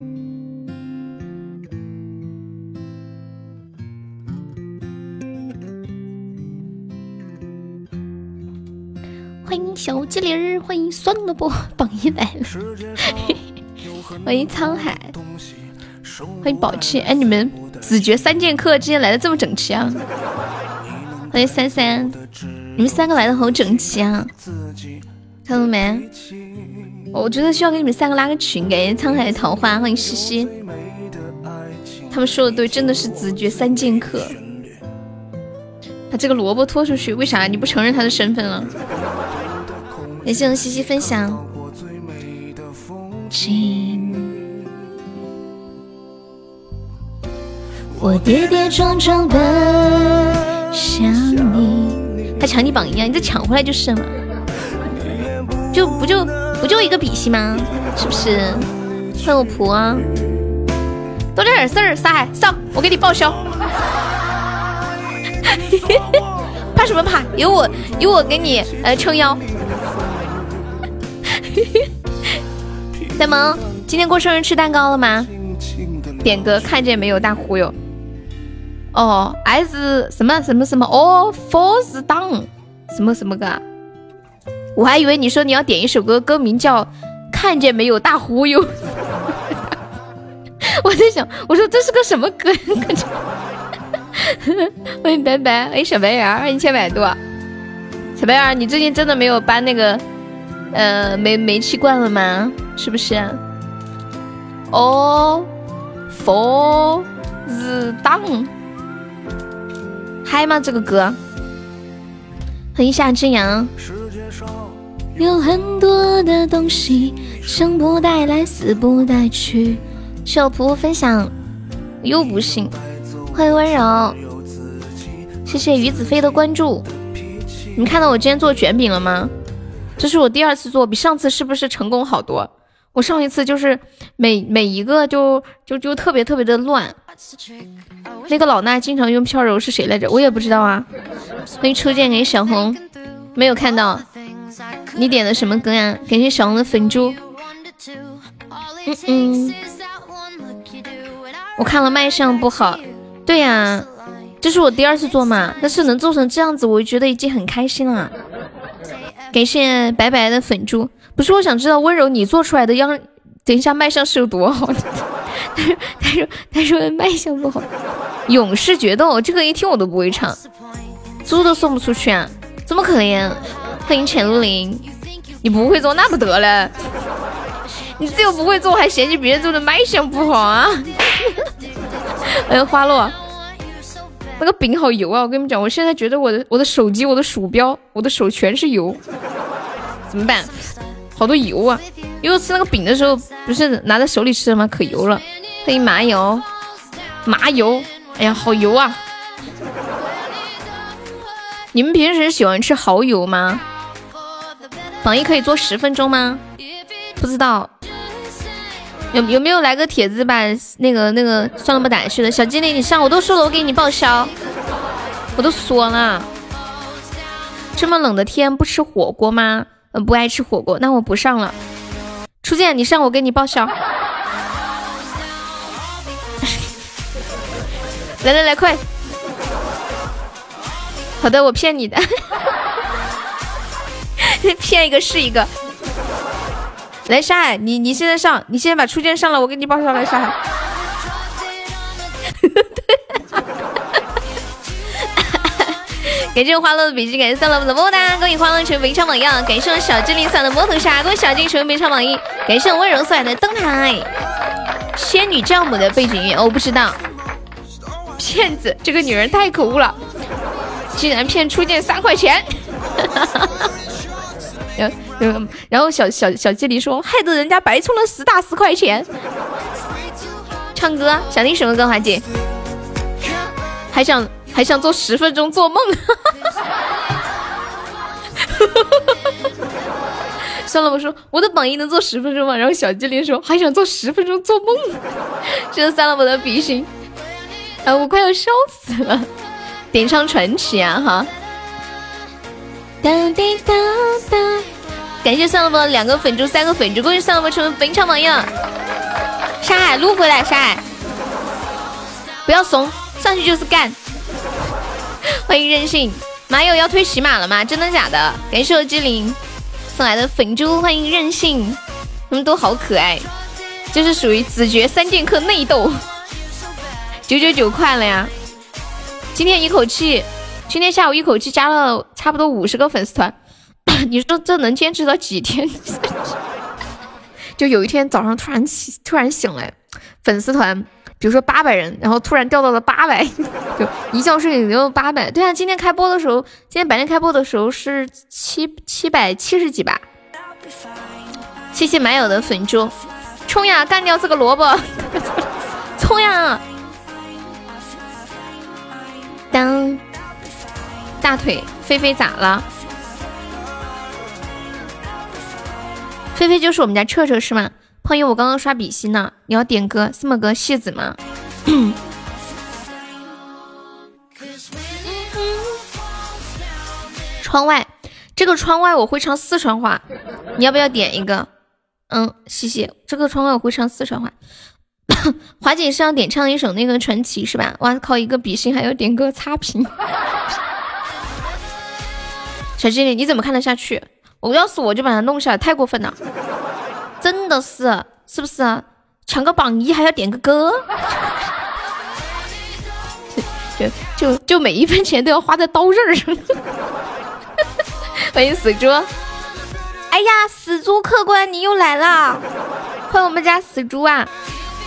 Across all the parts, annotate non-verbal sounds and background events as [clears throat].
欢迎小机灵儿，欢迎酸萝卜，榜一来了，[laughs] 欢迎沧海，欢迎宝气，哎，你们子爵三剑客今天来的这么整齐啊！欢迎三三，你们三个来的好整齐啊！看到没？我觉得需要给你们三个拉个群，感谢沧海桃花，欢迎西西。他们说的对，真的是子爵三剑客。把这个萝卜拖出去，为啥你不承认他的身份了？感谢我西西分享。我跌跌撞撞奔向你，他抢你榜一啊，你再抢回来就是了。就不就不就一个比心吗？是不是？欢迎我仆啊！多点事儿，撒海上，我给你报销。[laughs] 怕什么怕？有我有我给你呃撑腰。[laughs] 呆萌，今天过生日吃蛋糕了吗？点歌看见没有？大忽悠。哦，S 什么什么什么哦，Falls Down 什么什么歌？我还以为你说你要点一首歌，歌名叫《看见没有大忽悠》。[laughs] 我在想，我说这是个什么歌？欢迎白白，欢迎小白牙，欢迎千百度。小白牙，你最近真的没有搬那个呃煤煤气罐了吗？是不是？哦 for the Down，嗨吗？这个歌。欢迎夏之阳。有很多的东西，生不带来，死不带去。小仆分享，又不信。欢迎温柔，谢谢于子飞的关注。你看到我今天做卷饼了吗？这是我第二次做，比上次是不是成功好多？我上一次就是每每一个就就就特别特别的乱。那个老衲经常用飘柔是谁来着？我也不知道啊。欢迎初见给小红，没有看到。你点的什么歌呀？感谢小红的粉猪。嗯嗯，我看了卖相不好。对呀，这是我第二次做嘛，但是能做成这样子，我觉得已经很开心了。感谢白白的粉猪。不是，我想知道温柔你做出来的样，等一下卖相是有多好？他说他说他说卖相不好。勇士决斗这个一听我都不会唱，猪都送不出去啊，怎么可怜。欢迎浅露林，你不会做那不得了，你自己又不会做还嫌弃别人做的卖相不好啊？[laughs] 欢迎花落，那个饼好油啊！我跟你们讲，我现在觉得我的我的手机、我的鼠标、我的手全是油，怎么办？好多油啊！因为吃那个饼的时候不是拿在手里吃的吗？可油了。欢迎麻油，麻油，哎呀，好油啊！你们平时喜欢吃蚝油吗？榜一可以做十分钟吗？不知道，有有没有来个帖子把那个那个算了不打去了？小精灵你上，我都说了我给你报销，我都说了。这么冷的天不吃火锅吗？嗯，不爱吃火锅，那我不上了。初见你上，我给你报销。[laughs] 来来来，快！好的，我骗你的。[laughs] 骗一个是一个，来沙海，你你现在上，你现在把初见上了，我给你报销来沙海。[laughs] 感谢花落的笔记，感谢三楼的么么哒，恭喜花落成为本场榜一，感谢我小精灵送的摩头杀，恭喜小精灵成为本场榜一，感谢我温柔送来的灯台，仙女教母的背景音乐我不知道，骗子，这个女人太可恶了，竟然骗初见三块钱。然后，然后小小小精灵说，害得人家白充了十大十块钱。唱歌，想听什么歌？华姐，还想还想做十分钟做梦。[laughs] 算了，我说我的榜一能做十分钟吗？然后小精灵说还想做十分钟做梦。[laughs] 这是算了我的比心，啊，我快要笑死了。点唱传奇啊，哈。哒滴哒哒，感谢算了吧两个粉猪三个粉猪，恭喜算了吧成为本场榜样。沙海撸回来，沙海，不要怂，上去就是干。[laughs] 欢迎任性，马友要推喜马了吗？真的假的？感谢我机灵送来的粉猪，欢迎任性，他们都好可爱，就是属于子爵三剑客内斗，九九九块了呀！今天一口气，今天下午一口气加了差不多五十个粉丝团，[coughs] 你说这能坚持到几天？[laughs] 就有一天早上突然起，突然醒来，粉丝团，比如说八百人，然后突然掉到了八百，[laughs] 就一觉睡醒就八百。对啊，今天开播的时候，今天白天开播的时候是七七百七十几吧。谢谢买友的粉猪，冲呀，干掉这个萝卜，[laughs] 冲呀！当大腿，菲菲咋了？菲菲就是我们家彻彻是吗？朋友，我刚刚刷比心呢，你要点歌什么歌？戏子吗？窗外，这个窗外我会唱四川话，你要不要点一个？嗯，谢谢。这个窗外我会唱四川话。[coughs] 华姐是要点唱一首那个传奇是吧？哇靠，一个比心还要点歌差评。小经理，你怎么看得下去？我要是我就把他弄下来，太过分了，真的是，是不是？抢个榜一还要点个歌，[laughs] 就就就每一分钱都要花在刀刃上。[laughs] 欢迎死猪！哎呀，死猪客官你又来了，欢迎我们家死猪啊！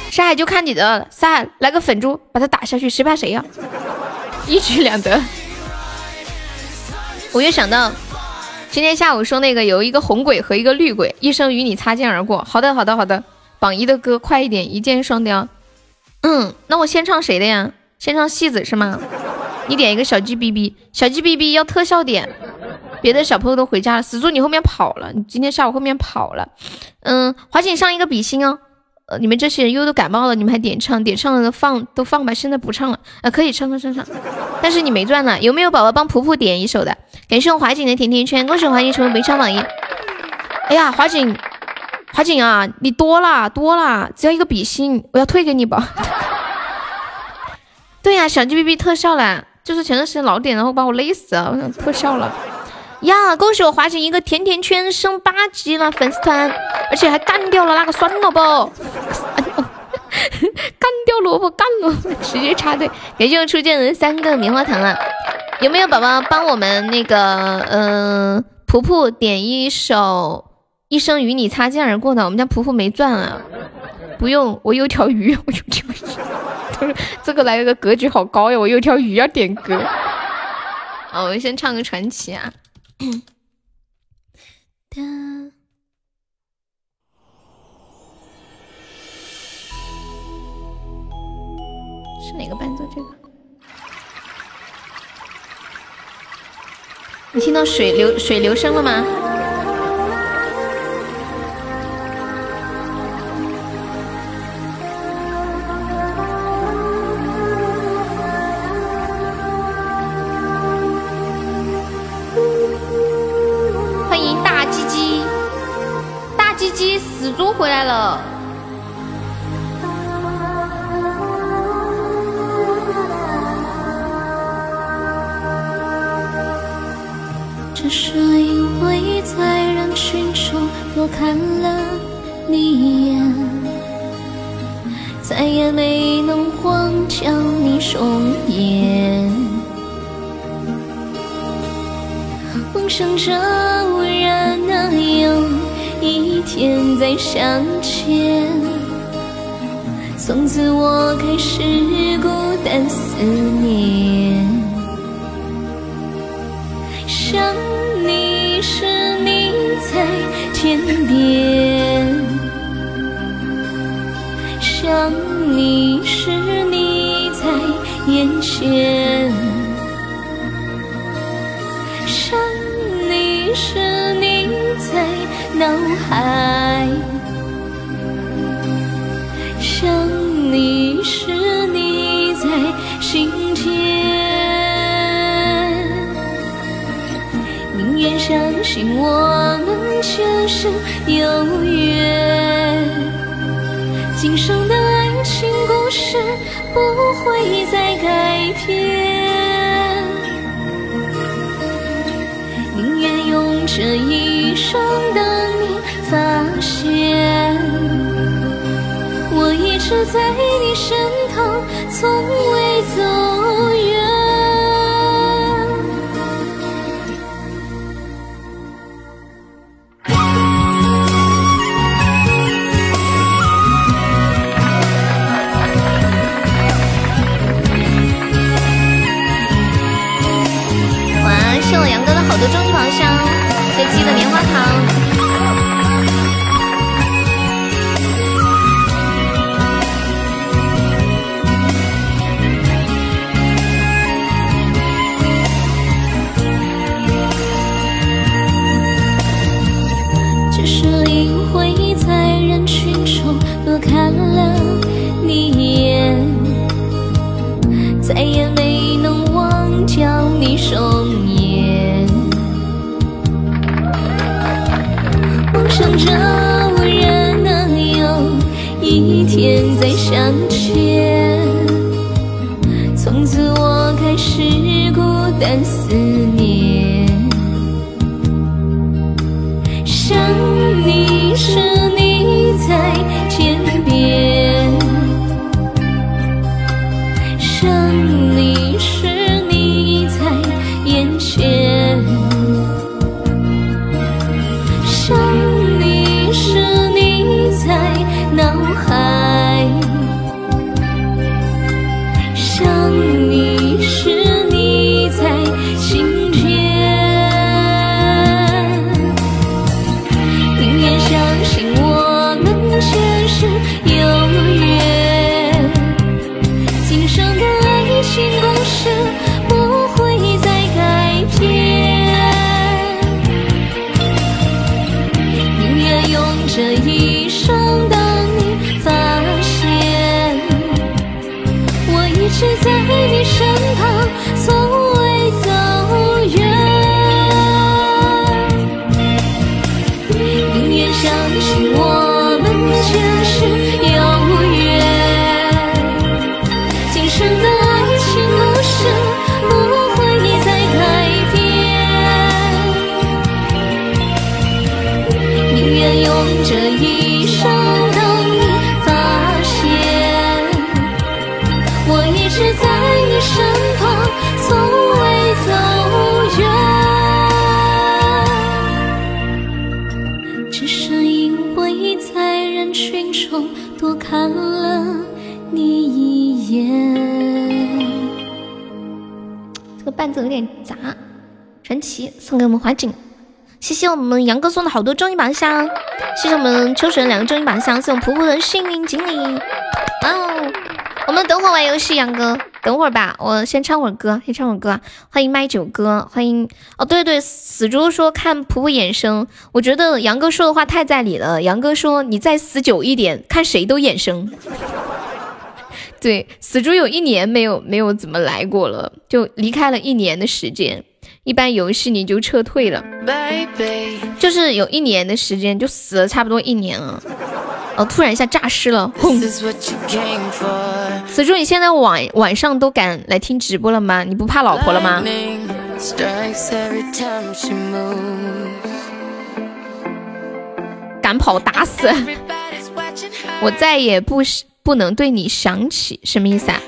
上海就看你的，上海来个粉猪把他打下去，谁怕谁呀？一举两得。我又想到。今天下午说那个有一个红鬼和一个绿鬼，一生与你擦肩而过。好的，好的，好的。榜一的歌快一点，一箭双雕。嗯，那我先唱谁的呀？先唱戏子是吗？你点一个小鸡哔哔，小鸡哔哔要特效点。别的小朋友都回家了，死猪你后面跑了，你今天下午后面跑了。嗯，华姐上一个比心哦。你们这些人又都感冒了，你们还点唱？点唱了放都放吧，现在不唱了。啊，可以唱唱唱唱。但是你没赚呢，有没有宝宝帮普普点一首的？感谢我华锦的甜甜圈，恭喜华锦成为本场榜一。哎呀，华锦，华锦啊，你多了多了，只要一个比心，我要退给你吧。[laughs] 对呀，小鸡哔哔特效了，就是前段时间老点，然后把我累死了，我想特效了。呀，恭喜我华锦一个甜甜圈升八级了，粉丝团，而且还干掉了那个酸萝卜，[laughs] 干掉萝卜，干萝卜，直接插队。感谢我初见的三个棉花糖了，有没有宝宝帮我们那个，嗯，普普点一首《一生与你擦肩而过》的？我们家普普没钻啊，不用，我有条鱼，我有条鱼，这个来了个格局好高呀，我有条鱼要点歌。哦，我先唱个传奇啊。哒是哪个伴奏？这个？你听到水流水流声了吗？回来了！只是因为在人群中多看了你一眼，再也没能忘掉你容颜。梦想着无人能有。一天再相见，从此我开始孤单思念。想你时你在天边，想你时你在眼前，脑海，想你时你在心间，宁愿相信我们前世有缘，今生的爱。情故事不会再改变，宁愿用这一生等发现，我一直在你身旁，从未走远。哇，谢我杨哥的好多终极宝箱，随机的棉花糖。好多终极宝箱，谢谢我们秋水两个终极宝箱，谢我们普普的幸运锦鲤。哇哦，我们等会玩游戏，杨哥。等会儿吧，我先唱会儿歌，先唱会儿歌。欢迎麦九哥，欢迎哦，对对，死猪说看普普眼生，我觉得杨哥说的话太在理了。杨哥说你再死久一点，看谁都眼生。对，死猪有一年没有没有怎么来过了，就离开了一年的时间。一般游戏你就撤退了，就是有一年的时间就死了差不多一年了。哦，突然一下诈尸了，轰！死猪，你现在晚晚上都敢来听直播了吗？你不怕老婆了吗？敢跑打死！我再也不不能对你想起，什么意思啊？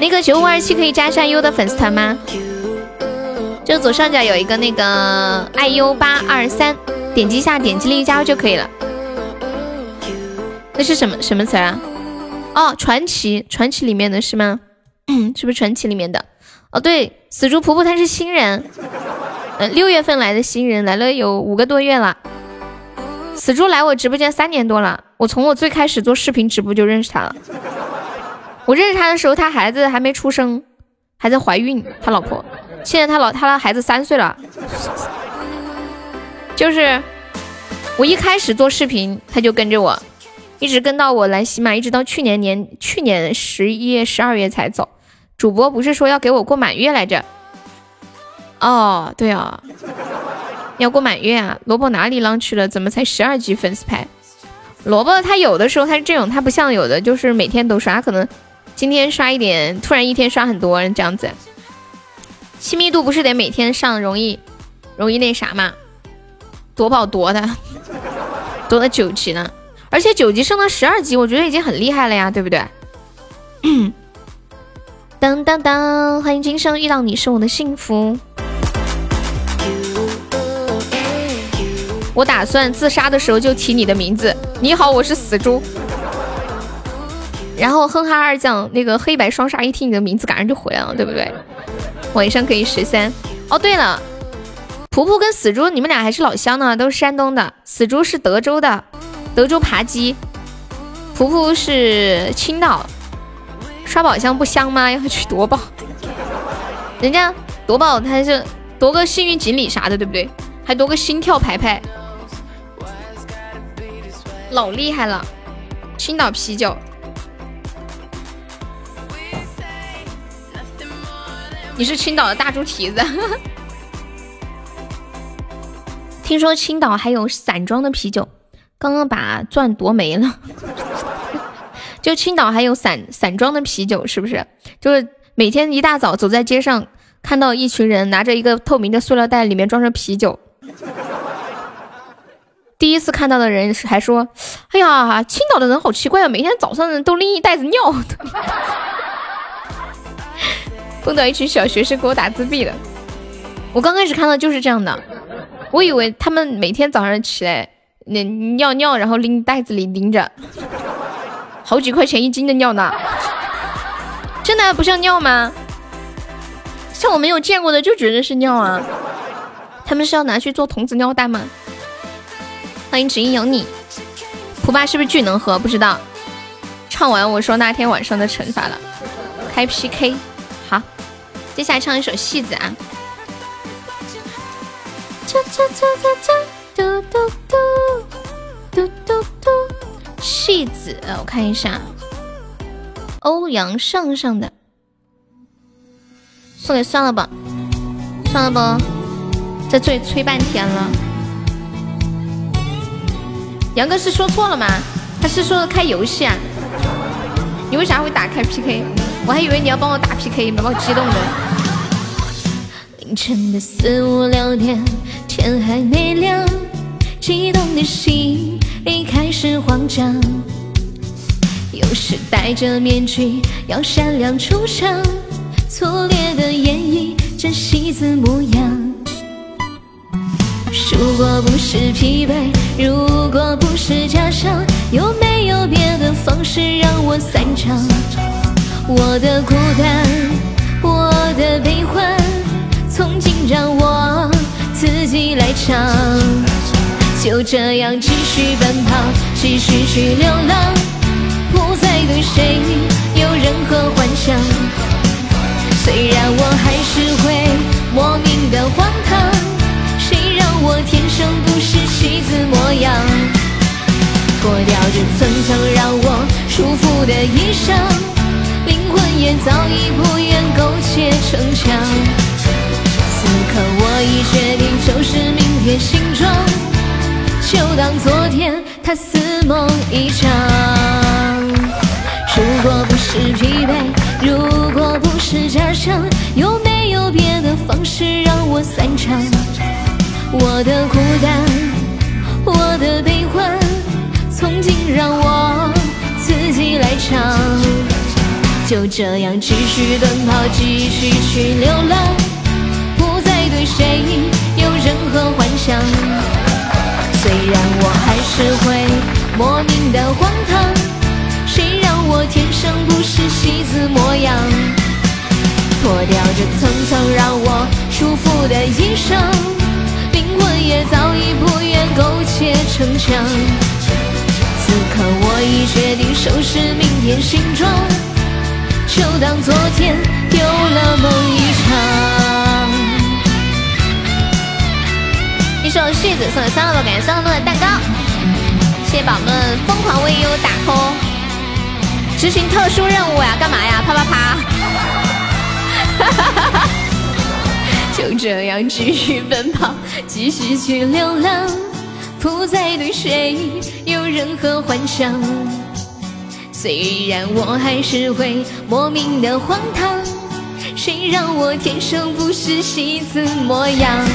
那个九五二七可以加一下优的粉丝团吗？就左上角有一个那个爱 u 八二三，点击一下，点击立即加入就可以了。那是什么什么词啊？哦，传奇，传奇里面的是吗？是不是传奇里面的？哦，对，死猪婆婆她是新人，呃，六月份来的新人，来了有五个多月了。死猪来我直播间三年多了，我从我最开始做视频直播就认识他了。我认识他的时候，他孩子还没出生，还在怀孕，他老婆。现在他老他的孩子三岁了，就是我一开始做视频，他就跟着我。一直跟到我来喜马，一直到去年年去年十一月、十二月才走。主播不是说要给我过满月来着？哦，对啊，要过满月啊！萝卜哪里浪去了？怎么才十二级粉丝牌？萝卜它有的时候它是这种，它不像有的就是每天都刷，可能今天刷一点，突然一天刷很多这样子。亲密度不是得每天上容易容易那啥吗？夺宝夺的，夺了九级呢，而且九级升到十二级，我觉得已经很厉害了呀，对不对？当当当，欢迎今生遇到你是我的幸福。我打算自杀的时候就提你的名字。你好，我是死猪。然后哼哈二将那个黑白双杀，一听你的名字，赶上就回来了，对不对？晚上可以十三。哦，对了。噗噗跟死猪，你们俩还是老乡呢，都是山东的。死猪是德州的，德州扒鸡。噗噗是青岛。刷宝箱不香吗？要去夺宝。[laughs] 人家夺宝他是夺个幸运锦鲤啥的，对不对？还夺个心跳牌牌，老厉害了。青岛啤酒。你是青岛的大猪蹄子。[laughs] 听说青岛还有散装的啤酒，刚刚把钻夺没了。[laughs] 就青岛还有散散装的啤酒，是不是？就是每天一大早走在街上，看到一群人拿着一个透明的塑料袋，里面装着啤酒。第一次看到的人还说：“哎呀，青岛的人好奇怪啊，每天早上都拎一袋子尿。” [laughs] 碰到一群小学生给我打自闭了。我刚开始看到就是这样的。我以为他们每天早上起来那尿尿，然后拎袋子里拎着，好几块钱一斤的尿呢，真的不像尿吗？像我没有见过的就觉得是尿啊。他们是要拿去做童子尿蛋吗？欢迎只因有你，普爸是不是巨能喝？不知道。唱完我说那天晚上的惩罚了，开 PK。接下来唱一首戏子啊。嘟嘟嘟嘟嘟嘟，戏子，我看一下，欧阳上上的，送给算了吧，算了吧，在这里催半天了。杨哥是说错了吗？他是说开游戏啊？你为啥会打开 PK？我还以为你要帮我打 PK，把我激动的。凌晨的四五六点。天还没亮，激动的心已开始慌张。有时戴着面具要闪亮出场，粗劣的演绎着戏子模样。如果不是疲惫，如果不是假象，有没有别的方式让我散场？我的孤单，我的悲欢，从今让我。自己来唱，就这样继续奔跑，继续去流浪，不再对谁有任何幻想。虽然我还是会莫名的荒唐，谁让我天生不是戏子模样？脱掉这层层让我束缚的衣裳，也早已不愿苟且逞强。此刻我已决定收拾明天行装，就当昨天他似梦一场。如果不是疲惫，如果不是假象，有没有别的方式让我散场？我的孤单，我的悲欢，从今让我自己来唱。就这样继续奔跑，继续去流浪。不再对谁有任何幻想？虽然我还是会莫名的荒唐，谁让我天生不是戏子模样？脱掉这层层让我束缚的衣裳，灵魂也早已不愿苟且逞强。此刻我已决定收拾明天行装，就当昨天有了梦一场。一首戏子送给三乐乐，感谢三乐乐的蛋糕，谢谢宝宝们疯狂为优打 call，执行特殊任务呀，干嘛呀？啪啪啪！[laughs] 就这样继续奔跑，继续去流浪，不再对谁有任何幻想。虽然我还是会莫名的荒唐，谁让我天生不是戏子模样？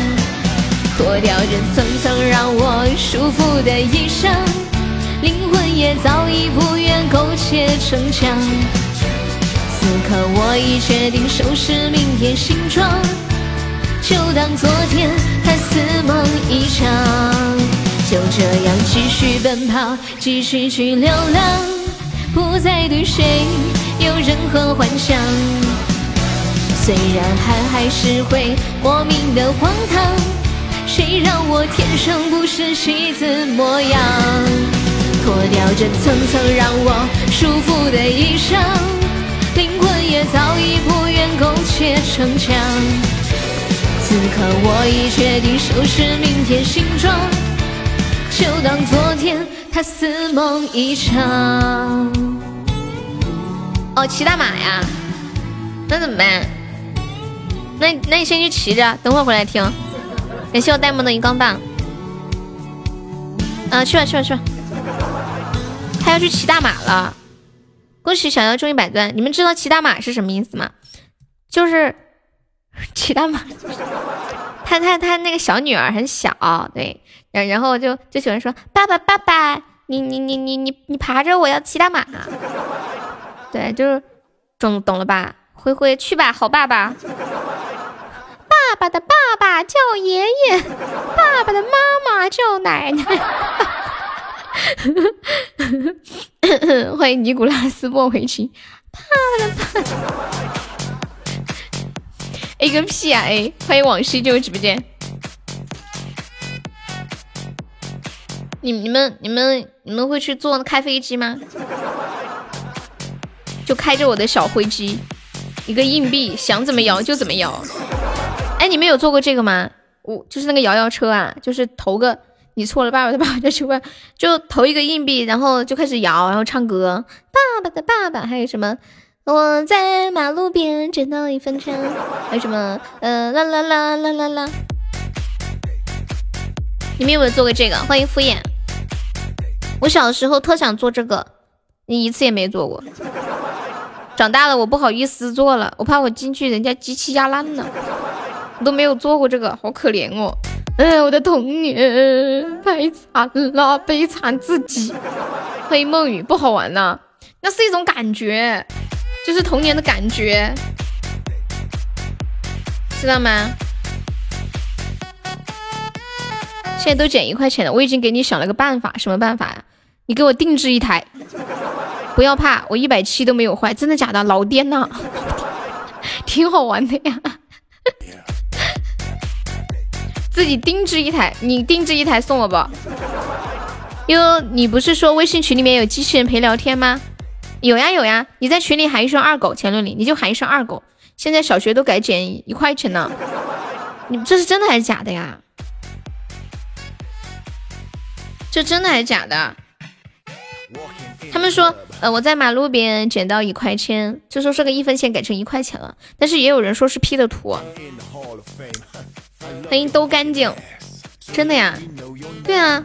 脱掉这层层让我束缚的衣裳，灵魂也早已不愿苟且逞强。此刻我已决定收拾明天行装，就当昨天还似梦一场。就这样继续奔跑，继续去流浪，不再对谁有任何幻想。虽然还还是会莫名的荒唐。谁让我天生不是戏子模样？脱掉这层层让我束缚的衣裳，灵魂也早已不愿苟且逞强。此刻我已决定收拾明天行装，就当昨天它似梦一场。哦，骑大马呀？那怎么办？那那你先去骑着，等会儿回来听。感谢我呆萌的荧光棒，啊，去吧去吧去吧，他要去骑大马了，恭喜小妖终于百钻！你们知道骑大马是什么意思吗？就是 [laughs] 骑大马，他他他那个小女儿很小，对，然然后就就喜欢说爸爸爸爸，你你你你你你爬着我要骑大马，对，就是懂懂了吧？灰灰去吧，好爸爸。爸爸的爸爸叫爷爷，爸爸的妈妈叫奶奶。[laughs] 欢迎尼古拉斯莫回去。爸爸的爸，A 个屁啊 A！欢迎往事旧直播间。你你们你们你们会去坐开飞机吗？就开着我的小灰机，一个硬币想怎么摇就怎么摇。哎，你们有做过这个吗？我就是那个摇摇车啊，就是投个你错了，爸爸的爸爸就去问，就投一个硬币，然后就开始摇，然后唱歌。爸爸的爸爸，还有什么？我在马路边捡到一分钱，还有什么？呃，啦啦啦啦啦啦。你们有没有做过这个？欢迎敷衍。我小时候特想做这个，你一次也没做过。长大了我不好意思做了，我怕我进去人家机器压烂了。我都没有做过这个，好可怜哦！哎，我的童年太惨了，悲惨自己。欢迎梦雨，不好玩呐，那是一种感觉，就是童年的感觉，知道吗？现在都减一块钱了，我已经给你想了个办法，什么办法呀？你给我定制一台，不要怕，我一百七都没有坏，真的假的？老颠了，[laughs] 挺好玩的呀。自己定制一台，你定制一台送我不？因为你不是说微信群里面有机器人陪聊天吗？有呀有呀，你在群里喊一声二狗，前轮里你就喊一声二狗。现在小学都改减一块钱呢，你这是真的还是假的呀？这真的还是假的？他们说，呃，我在马路边捡到一块钱，就说是个一分钱改成一块钱了，但是也有人说是 P 的图。欢迎都干净，真的呀？对啊，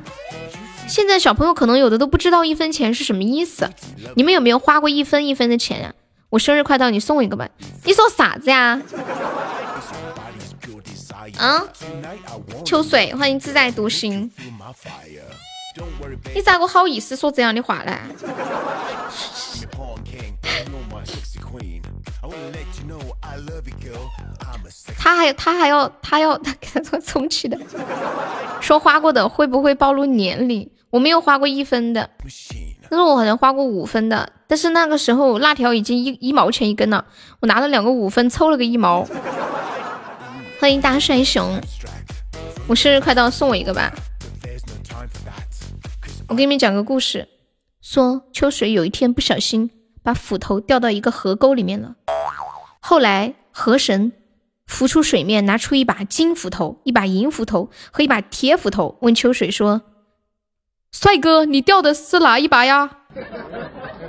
现在小朋友可能有的都不知道一分钱是什么意思。你们有没有花过一分一分的钱呀？我生日快到，你送我一个吧。你送啥子呀？啊？秋水，欢迎自在独行。你咋个好意思说这样的话呢？他还他还要他要他 [laughs] 给他做充气的，说花过的会不会暴露年龄？我没有花过一分的，但是我好像花过五分的，但是那个时候辣条已经一一毛钱一根了，我拿了两个五分凑了个一毛。欢迎大帅熊，我生日快到，送我一个吧。我给你们讲个故事，说秋水有一天不小心把斧头掉到一个河沟里面了，后来河神。浮出水面，拿出一把金斧头、一把银斧头和一把铁斧头，问秋水说：“帅哥，你掉的是哪一把呀？”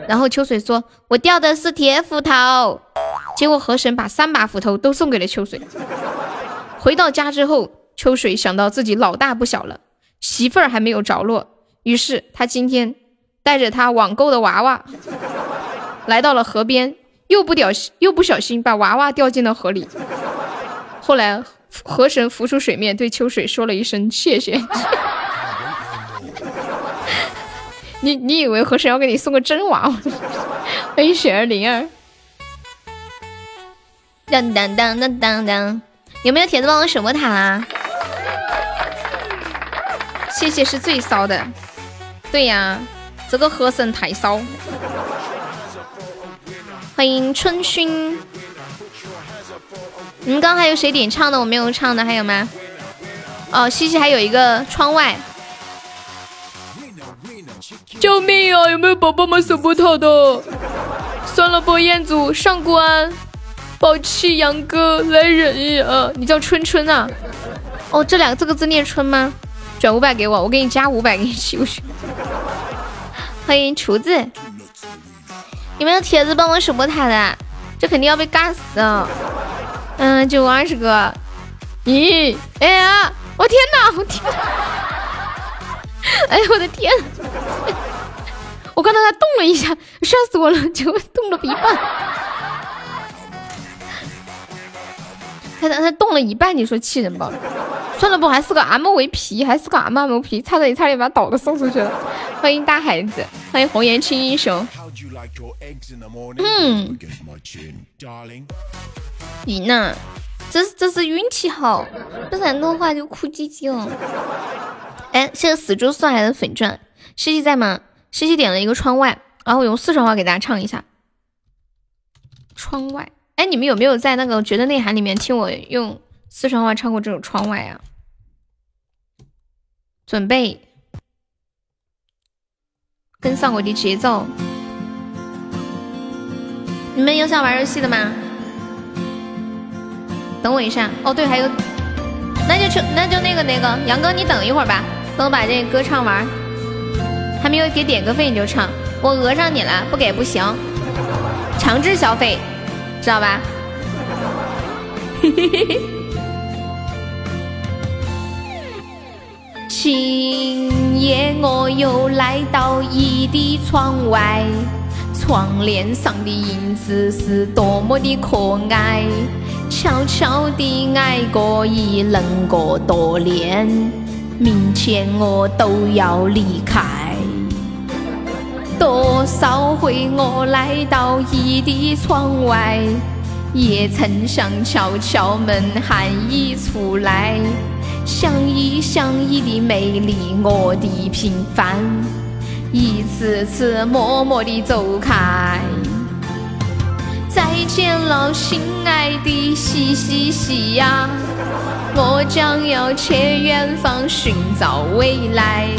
然后秋水说：“我掉的是铁斧头。”结果河神把三把斧头都送给了秋水。回到家之后，秋水想到自己老大不小了，媳妇儿还没有着落。于是他今天带着他网购的娃娃来到了河边，又不屌又不小心把娃娃掉进了河里。后来河神浮出水面，对秋水说了一声谢谢。[laughs] 你你以为河神要给你送个真娃娃？欢迎雪儿灵儿。当当当当当当，有没有铁子帮我守波塔啦？谢谢是最骚的。对呀，这个河神太骚。欢迎春薰。你们刚还有谁点唱的？我没有唱的，还有吗？哦，西西还有一个窗外。救命啊！有没有宝宝们守波塔的？算了，不彦祖上官。宝气杨哥来人呀！你叫春春啊？哦，这两个这个字念春吗？转五百给我，我给你加五百给你去不去？[laughs] 欢迎厨子，有没有铁子帮我守波塔的？这肯定要被干死的。嗯，就二十个。咦？哎呀！我天哪！我天！[laughs] 哎呀，我的天！[laughs] 我刚才他动了一下，吓死我了！结果动了一半。他他他动了一半，你说气人不？算了不，还是个 MVP，还是个 MVP，差点差点把岛都送出去了。欢迎大孩子，欢迎红颜青英雄。嗯，赢呢，这是这是运气好，不然的话就哭唧唧了。哎，谢谢死猪送来的粉钻，西西在吗？西西点了一个窗外，然后我用四川话给大家唱一下。窗外，哎，你们有没有在那个绝对内涵里面听我用四川话唱过这首窗外啊？准备，跟上我的节奏。你们有想玩游戏的吗？等我一下。哦，对，还有，那就去，那就那个那个，杨哥你等一会儿吧，等我把这歌唱完。还没有给点歌费你就唱，我讹上你了，不给不行，强制消费，知道吧？嘿嘿嘿嘿。今夜我又来到你的窗外，窗帘上的影子是多么的可爱，悄悄地爱过一能过多年，明天我都要离开。多少回我来到你的窗外，也曾想敲敲门喊你出来。想一想你的美丽，我的平凡，一次次默默地走开。再见了，心爱的西西西呀，我将要去远方寻找未来。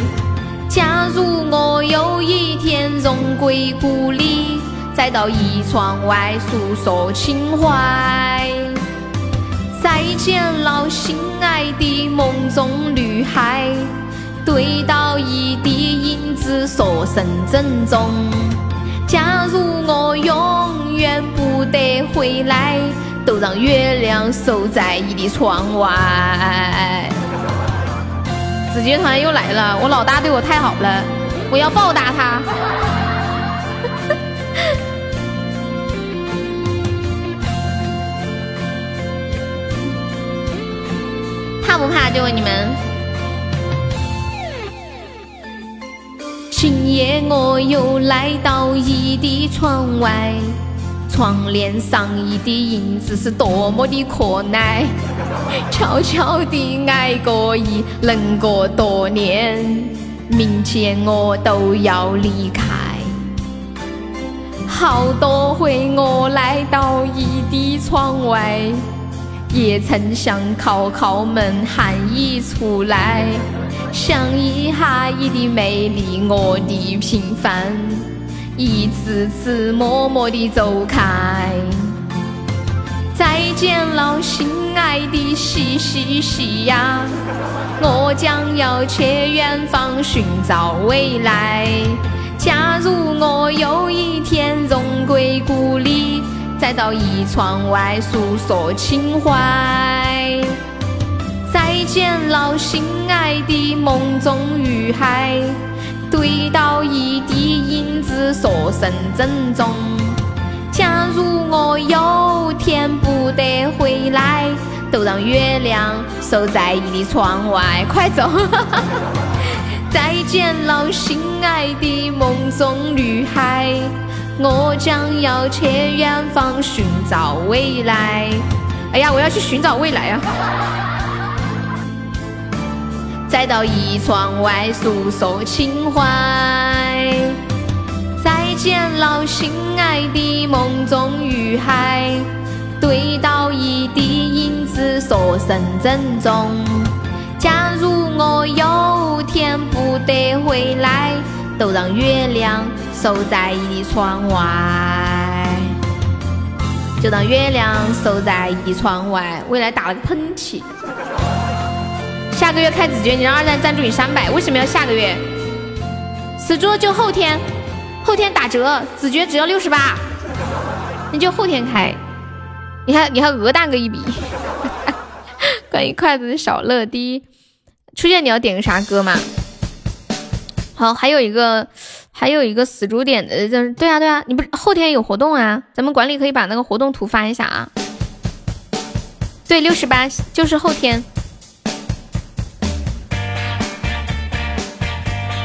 假如我有一天荣归故里，再到一窗外诉说情怀。再见了，心爱的梦中女孩，对到一的影子说声珍重。假如我永远不得回来，都让月亮守在你的窗外。子杰团又来了，我老大对我太好了，我要报答他。[laughs] 怕不怕？就问你们。今夜我又来到你的窗外，窗帘上一滴影子是多么的可爱。[laughs] 悄悄地爱过一能过多年，明天我都要离开。好多回我来到一的窗外。也曾想敲敲门喊你出来，想一下你的美丽，我的平凡，一次次默默地走开。再见了，心爱的西西西呀，我将要去远方寻找未来。假如我有一天荣归故里。再到一窗外诉说情怀，再见了心爱的梦中女孩，对到一地银子说声珍重。假如我有天不得回来，都让月亮守在你的窗外。快走！[laughs] 再见了，心爱的梦中女孩，我将要去远方寻找未来。哎呀，我要去寻找未来啊！再到一窗外诉说情怀。再见了，心爱的梦中女孩，对到一滴影子说声珍重。假如我有天不得回来，都让月亮守在你的窗外，就让月亮守在你的窗外。未来打了个喷嚏。下个月开子爵，你让二蛋赞助你三百，为什么要下个月？死猪就后天，后天打折，子爵只要六十八，你就后天开，你还你还讹蛋哥一笔。[laughs] 关于筷子的小乐迪。初见你要点个啥歌嘛？好，还有一个，还有一个死猪点的，就是对啊对啊，你不是后天有活动啊？咱们管理可以把那个活动图发一下啊。对，六十八就是后天。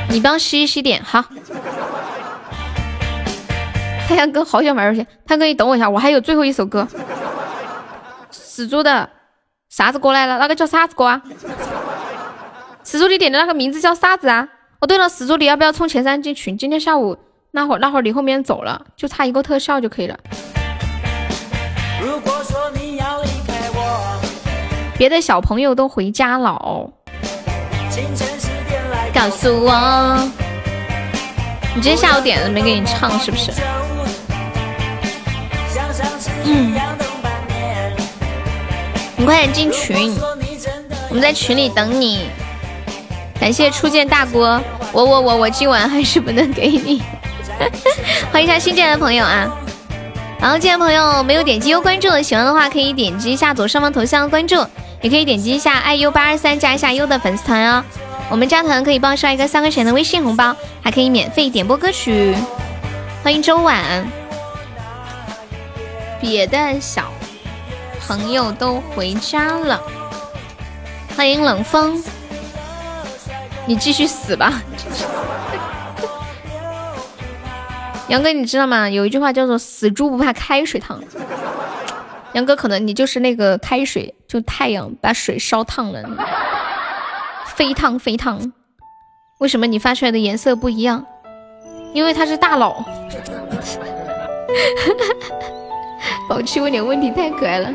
你帮西西点好。太阳哥好想玩游戏，太阳哥你等我一下，我还有最后一首歌。死猪的啥子歌来了？那个叫啥子歌啊？死猪，你点的那个名字叫啥子啊？哦，对了，死猪，你要不要冲前三进群？今天下午那会儿，那会儿你后面走了，就差一个特效就可以了。别的小朋友都回家了，告诉我，你今天下午点了没给你唱是不是？嗯，你快点进群，我们在群里等你。感谢初见大哥，我我我我今晚还是不能给你。[laughs] 欢迎一下新进来的朋友啊！然后进来朋友没有点击优关注的，喜欢的话可以点击一下左上方头像关注，也可以点击一下爱优八二三加一下优的粉丝团哦。我们加团可以报销一个三块钱的微信红包，还可以免费点播歌曲。欢迎周晚，别的小朋友都回家了。欢迎冷风。你继续死吧，[laughs] 杨哥，你知道吗？有一句话叫做“死猪不怕开水烫”。杨哥，可能你就是那个开水，就太阳把水烧烫了，飞烫飞烫。为什么你发出来的颜色不一样？因为他是大佬。哈哈哈宝气问点问题太可爱了。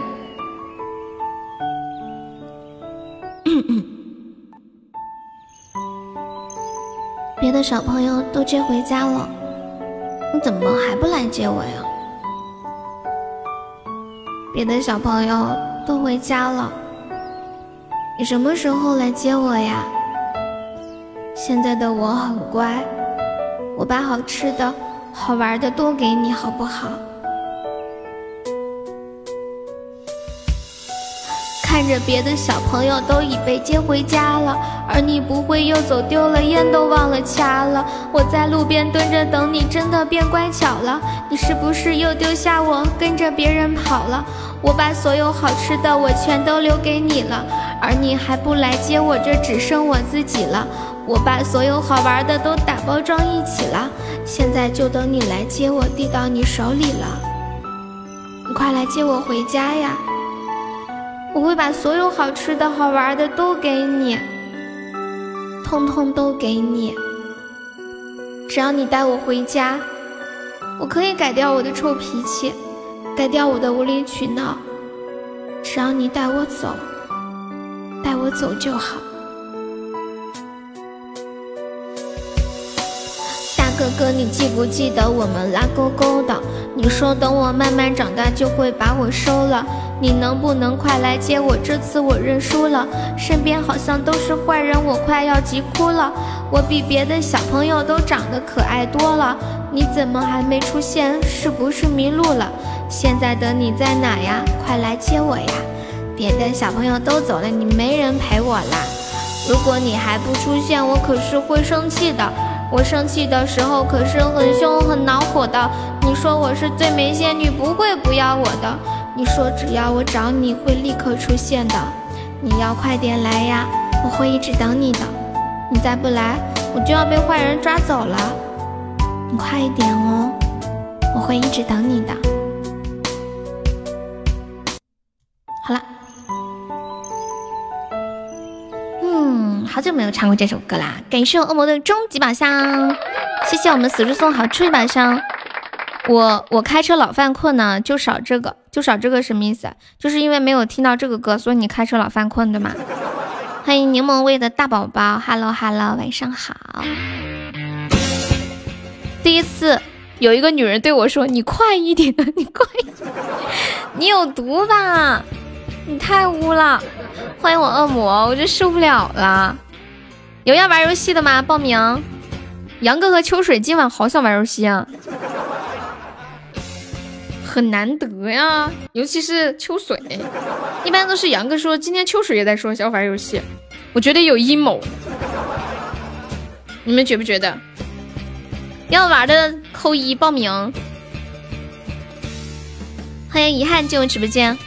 [coughs] 别的小朋友都接回家了，你怎么还不来接我呀？别的小朋友都回家了，你什么时候来接我呀？现在的我很乖，我把好吃的、好玩的都给你，好不好？看着别的小朋友都已被接回家了，而你不会又走丢了，烟都忘了掐了。我在路边蹲着等你，真的变乖巧了。你是不是又丢下我，跟着别人跑了？我把所有好吃的我全都留给你了，而你还不来接我，这只剩我自己了。我把所有好玩的都打包装一起了，现在就等你来接我，递到你手里了。你快来接我回家呀！我会把所有好吃的好玩的都给你，通通都给你。只要你带我回家，我可以改掉我的臭脾气，改掉我的无理取闹。只要你带我走，带我走就好。大哥哥，你记不记得我们拉勾勾的？你说等我慢慢长大就会把我收了。你能不能快来接我？这次我认输了，身边好像都是坏人，我快要急哭了。我比别的小朋友都长得可爱多了，你怎么还没出现？是不是迷路了？现在的你在哪呀？快来接我呀！别的小朋友都走了，你没人陪我啦。如果你还不出现，我可是会生气的。我生气的时候可是很凶很恼火的。你说我是最美仙女，不会不要我的。你说只要我找你会立刻出现的。你要快点来呀，我会一直等你的。你再不来，我就要被坏人抓走了。你快一点哦，我会一直等你的。好了，嗯，好久没有唱过这首歌啦！感谢恶魔的终极宝箱，谢谢我们死猪送好初级宝箱。我我开车老犯困呢，就少这个，就少这个什么意思？就是因为没有听到这个歌，所以你开车老犯困，对吗？欢迎柠檬味的大宝宝，Hello Hello，晚上好。第一次有一个女人对我说：“你快一点，你快，你有毒吧？”你太污了！欢迎我恶魔，我这受不了了。有要玩游戏的吗？报名。杨哥和秋水今晚好想玩游戏啊，很难得呀，尤其是秋水。一般都是杨哥说，今天秋水也在说要玩游戏，我觉得有阴谋。你们觉不觉得？要玩的扣一报名。欢迎遗憾进入直播间。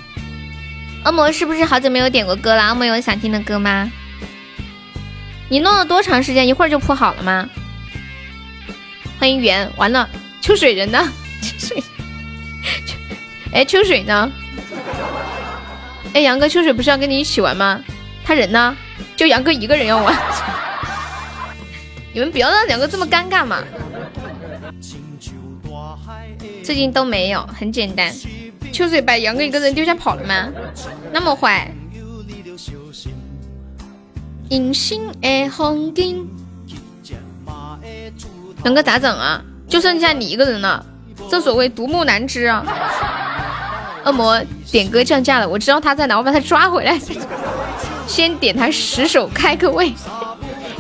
恶魔是不是好久没有点过歌了？恶魔有想听的歌吗？你弄了多长时间？一会儿就铺好了吗？欢迎圆，完了，秋水人呢？[laughs] 秋水，哎，秋水呢？哎，杨哥，秋水不是要跟你一起玩吗？他人呢？就杨哥一个人要玩。[laughs] 你们不要让两个这么尴尬嘛。最近都没有，很简单。秋水把杨哥一个人丢下跑了吗？那么坏。隐形的红巾，杨哥咋整啊？就剩下你一个人了，正所谓独木难支啊。恶魔点歌降价了，我知道他在哪，我把他抓回来。先点他十首开个胃。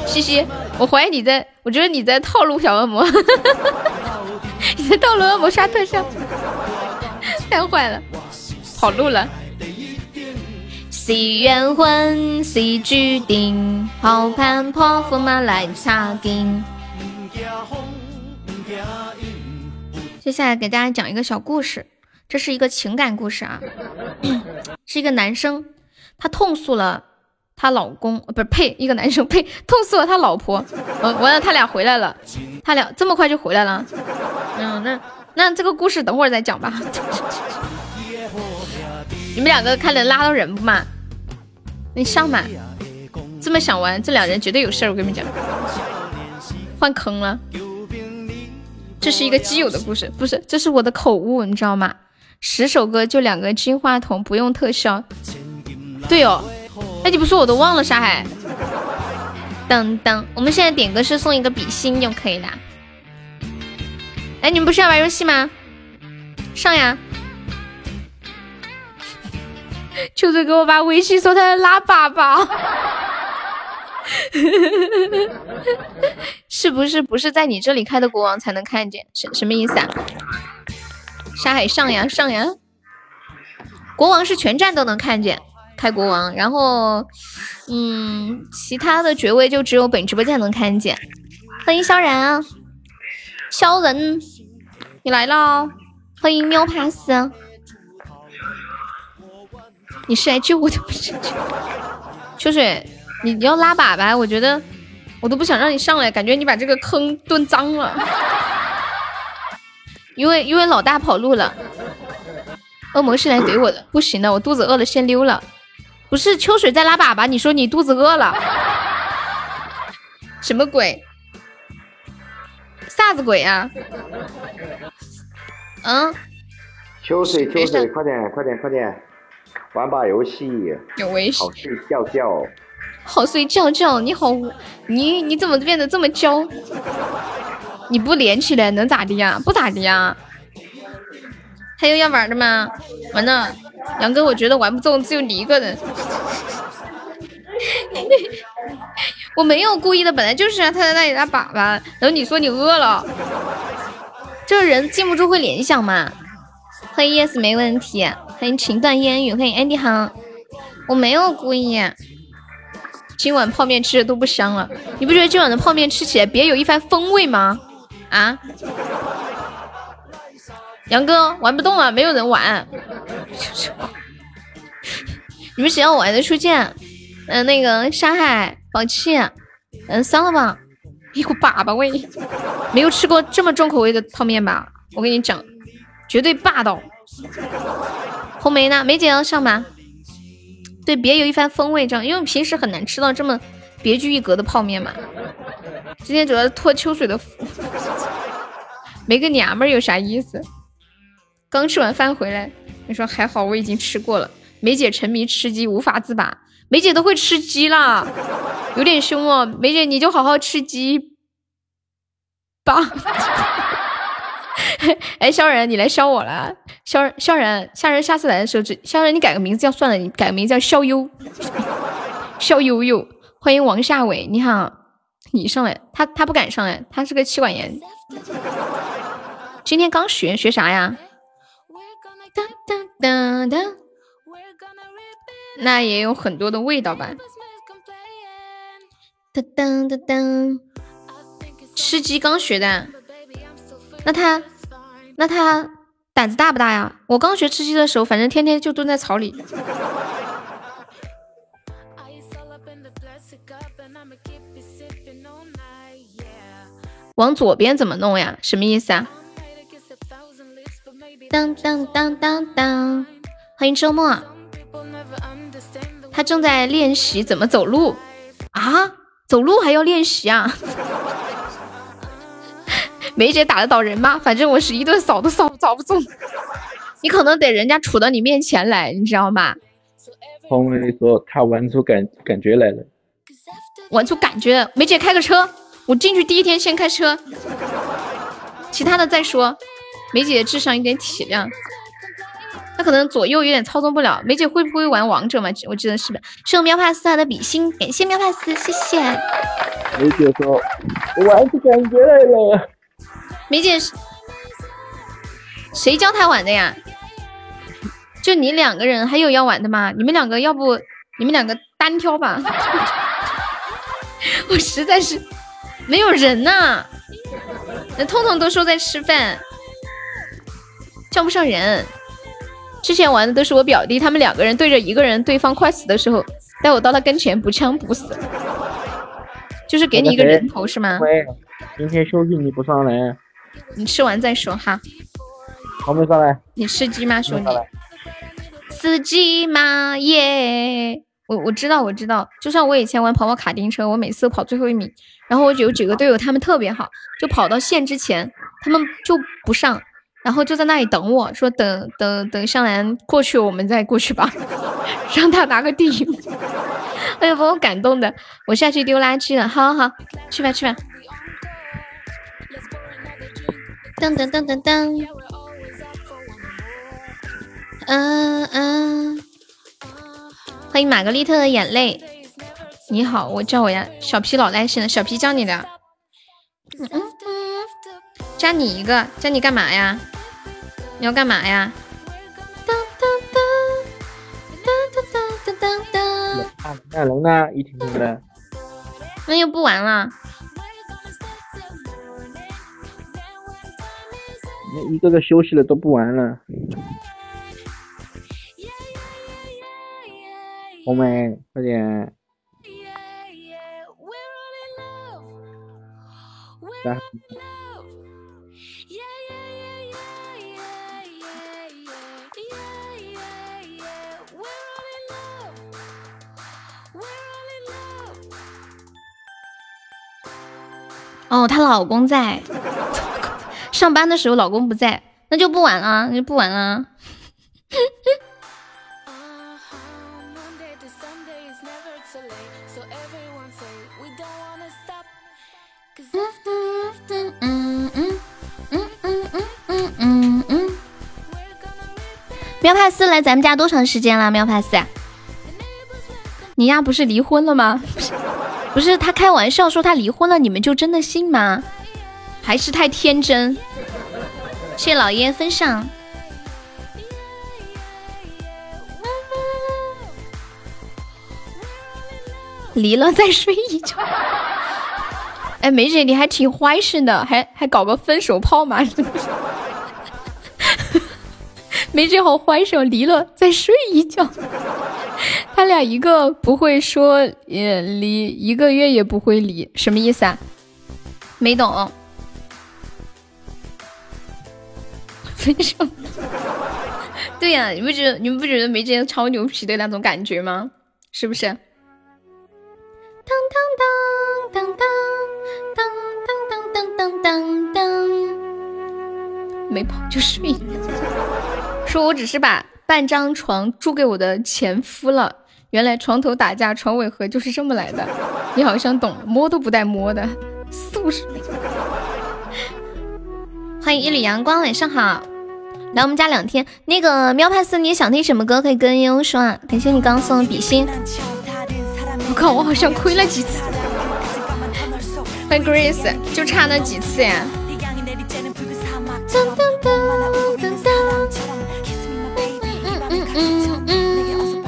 西西，我怀疑你在，我觉得你在套路小恶魔，[laughs] 你在套路恶魔刷特效。太坏了，跑路了。是缘分，是注定，好盼破风马来插根。接下来给大家讲一个小故事，这是一个情感故事啊，[clears throat] 是一个男生，他痛诉了他老公，不是呸，一个男生呸，痛诉了他老婆。完完了，他俩回来了，他俩这么快就回来了。嗯，那。那这个故事等会儿再讲吧。[laughs] 你们两个看能拉到人不嘛？你上嘛？这么想玩，这两人绝对有事儿。我跟你们讲，换坑了。这是一个基友的故事，不是，这是我的口误，你知道吗？十首歌就两个金话筒，不用特效。对哦，哎，你不说我都忘了，沙海。等等，我们现在点歌是送一个比心就可以了。哎，你们不是要玩游戏吗？上呀！[laughs] 秋水给我发微信说他在拉粑粑，[laughs] 是不是不是在你这里开的国王才能看见？什什么意思啊？沙海上呀上呀！国王是全站都能看见，开国王，然后嗯，其他的爵位就只有本直播间能看见。欢迎萧然啊！小人，你来了！欢迎喵帕斯，你是来救我的不是？秋水，你你要拉粑粑，我觉得我都不想让你上来，感觉你把这个坑蹲脏了。因为因为老大跑路了，恶魔是来怼我的，不行了，我肚子饿了，先溜了。不是秋水在拉粑粑，你说你肚子饿了？什么鬼？啥子鬼啊？嗯，秋水秋水，快点快点快点，玩把游戏。有危险。好睡觉觉。好睡觉觉，你好，你你怎么变得这么娇？你不连起来能咋的呀？不咋的呀。还有要玩的吗？完了，杨哥，我觉得玩不中，只有你一个人。我没有故意的，本来就是啊，他在那里拉粑粑，然后你说你饿了，这人禁不住会联想嘛。欢迎 yes 没问题，欢迎情断烟雨，欢迎 Andy 好，我没有故意。今晚泡面吃的都不香了，你不觉得今晚的泡面吃起来别有一番风味吗？啊？杨哥玩不动了，没有人玩。你们谁要玩的出剑？嗯，那个沙海、宝气，嗯，算了吧，一股粑粑味，没有吃过这么重口味的泡面吧？我跟你讲，绝对霸道。红梅呢？梅姐要上吗？对，别有一番风味，这样，因为平时很难吃到这么别具一格的泡面嘛。今天主要是托秋水的福，[laughs] 没个娘们儿有啥意思？刚吃完饭回来，你说还好我已经吃过了。梅姐沉迷吃鸡无法自拔，梅姐都会吃鸡啦，有点凶哦。梅姐你就好好吃鸡吧。[laughs] 哎，萧然，你来削我了。萧萧然，萧然下次来的时候，萧然你改个名字叫算了，你改个名字叫萧悠，萧悠悠。欢迎王夏伟，你好，你上来，他他不敢上来，他是个妻管严。今天刚学学啥呀？那也有很多的味道吧？当当当当，吃鸡刚学的，那他那他胆子大不大呀？我刚学吃鸡的时候，反正天天就蹲在草里。[laughs] 往左边怎么弄呀？什么意思啊？当当当当当！欢迎周末，他正在练习怎么走路啊？走路还要练习啊？梅姐打得倒人吗？反正我是一顿扫都扫扫不中。[laughs] 你可能得人家杵到你面前来，你知道吗？红梅说他玩出感感觉来了，玩出感觉。梅姐开个车，我进去第一天先开车，其他的再说。梅姐智商有点体谅，她可能左右有点操纵不了。梅姐会不会玩王者嘛？我记得是的。是喵帕斯的比心，感谢喵帕斯，谢谢。梅姐说，我玩出感觉来了。梅姐谁教他玩的呀？就你两个人，还有要玩的吗？你们两个要不你们两个单挑吧？[laughs] 我实在是没有人呐。那痛痛都说在吃饭。叫不上人，之前玩的都是我表弟，他们两个人对着一个人，对方快死的时候，带我到他跟前补枪补死，就是给你一个人头是吗？今天休息你不上来？你吃完再说哈。我，没上来。你吃鸡吗，兄弟？吃鸡吗？耶！我我知道我知道，就像我以前玩跑跑卡丁车，我每次跑最后一名，然后我有几个队友他们特别好，就跑到线之前，他们就不上。然后就在那里等我说等等等香兰过去我们再过去吧，[laughs] 让他拿个第一。[laughs] 哎呀，把我感动的，我下去丢垃圾了。好好好，去吧去吧。噔噔噔噔噔，嗯嗯，欢迎玛格丽特的眼泪，你好，我叫我呀，小皮老耐心了，小皮叫你的，嗯嗯，加你一个，加你干嘛呀？你要干嘛呀？噔噔噔噔噔噔噔噔。那龙呢？一婷呢？那又不玩了。一个个休息了都不玩了。红梅，快点。来。哦，她老公在上班的时候老公不在，那就不玩了，那就不玩了。喵帕斯来咱们家多长时间了？喵帕斯，你丫不是离婚了吗？[laughs] 不是，他开玩笑说他离婚了，你们就真的信吗？还是太天真。谢老爷分享。离了再睡一觉。[laughs] 哎，梅姐你还挺坏心的，还还搞个分手炮嘛？[laughs] 梅姐好坏手，离了再睡一觉。他俩一个不会说也离，一个月也不会离，什么意思啊？没懂。分手。[laughs] 对呀，你不觉得你们不觉得梅姐超牛皮的那种感觉吗？是不是？当当当当当当当当当当当，没跑就睡。说我只是把半张床租给我的前夫了。原来床头打架床尾和就是这么来的。你好像懂，摸都不带摸的，素质。欢迎一缕阳光，晚上好。来我们家两天，那个喵派斯，你想听什么歌可以跟悠悠说啊？感谢你刚刚送的比心。我靠，我好像亏了几次。欢迎 Grace，就差那几次呀。嗯嗯嗯嗯嗯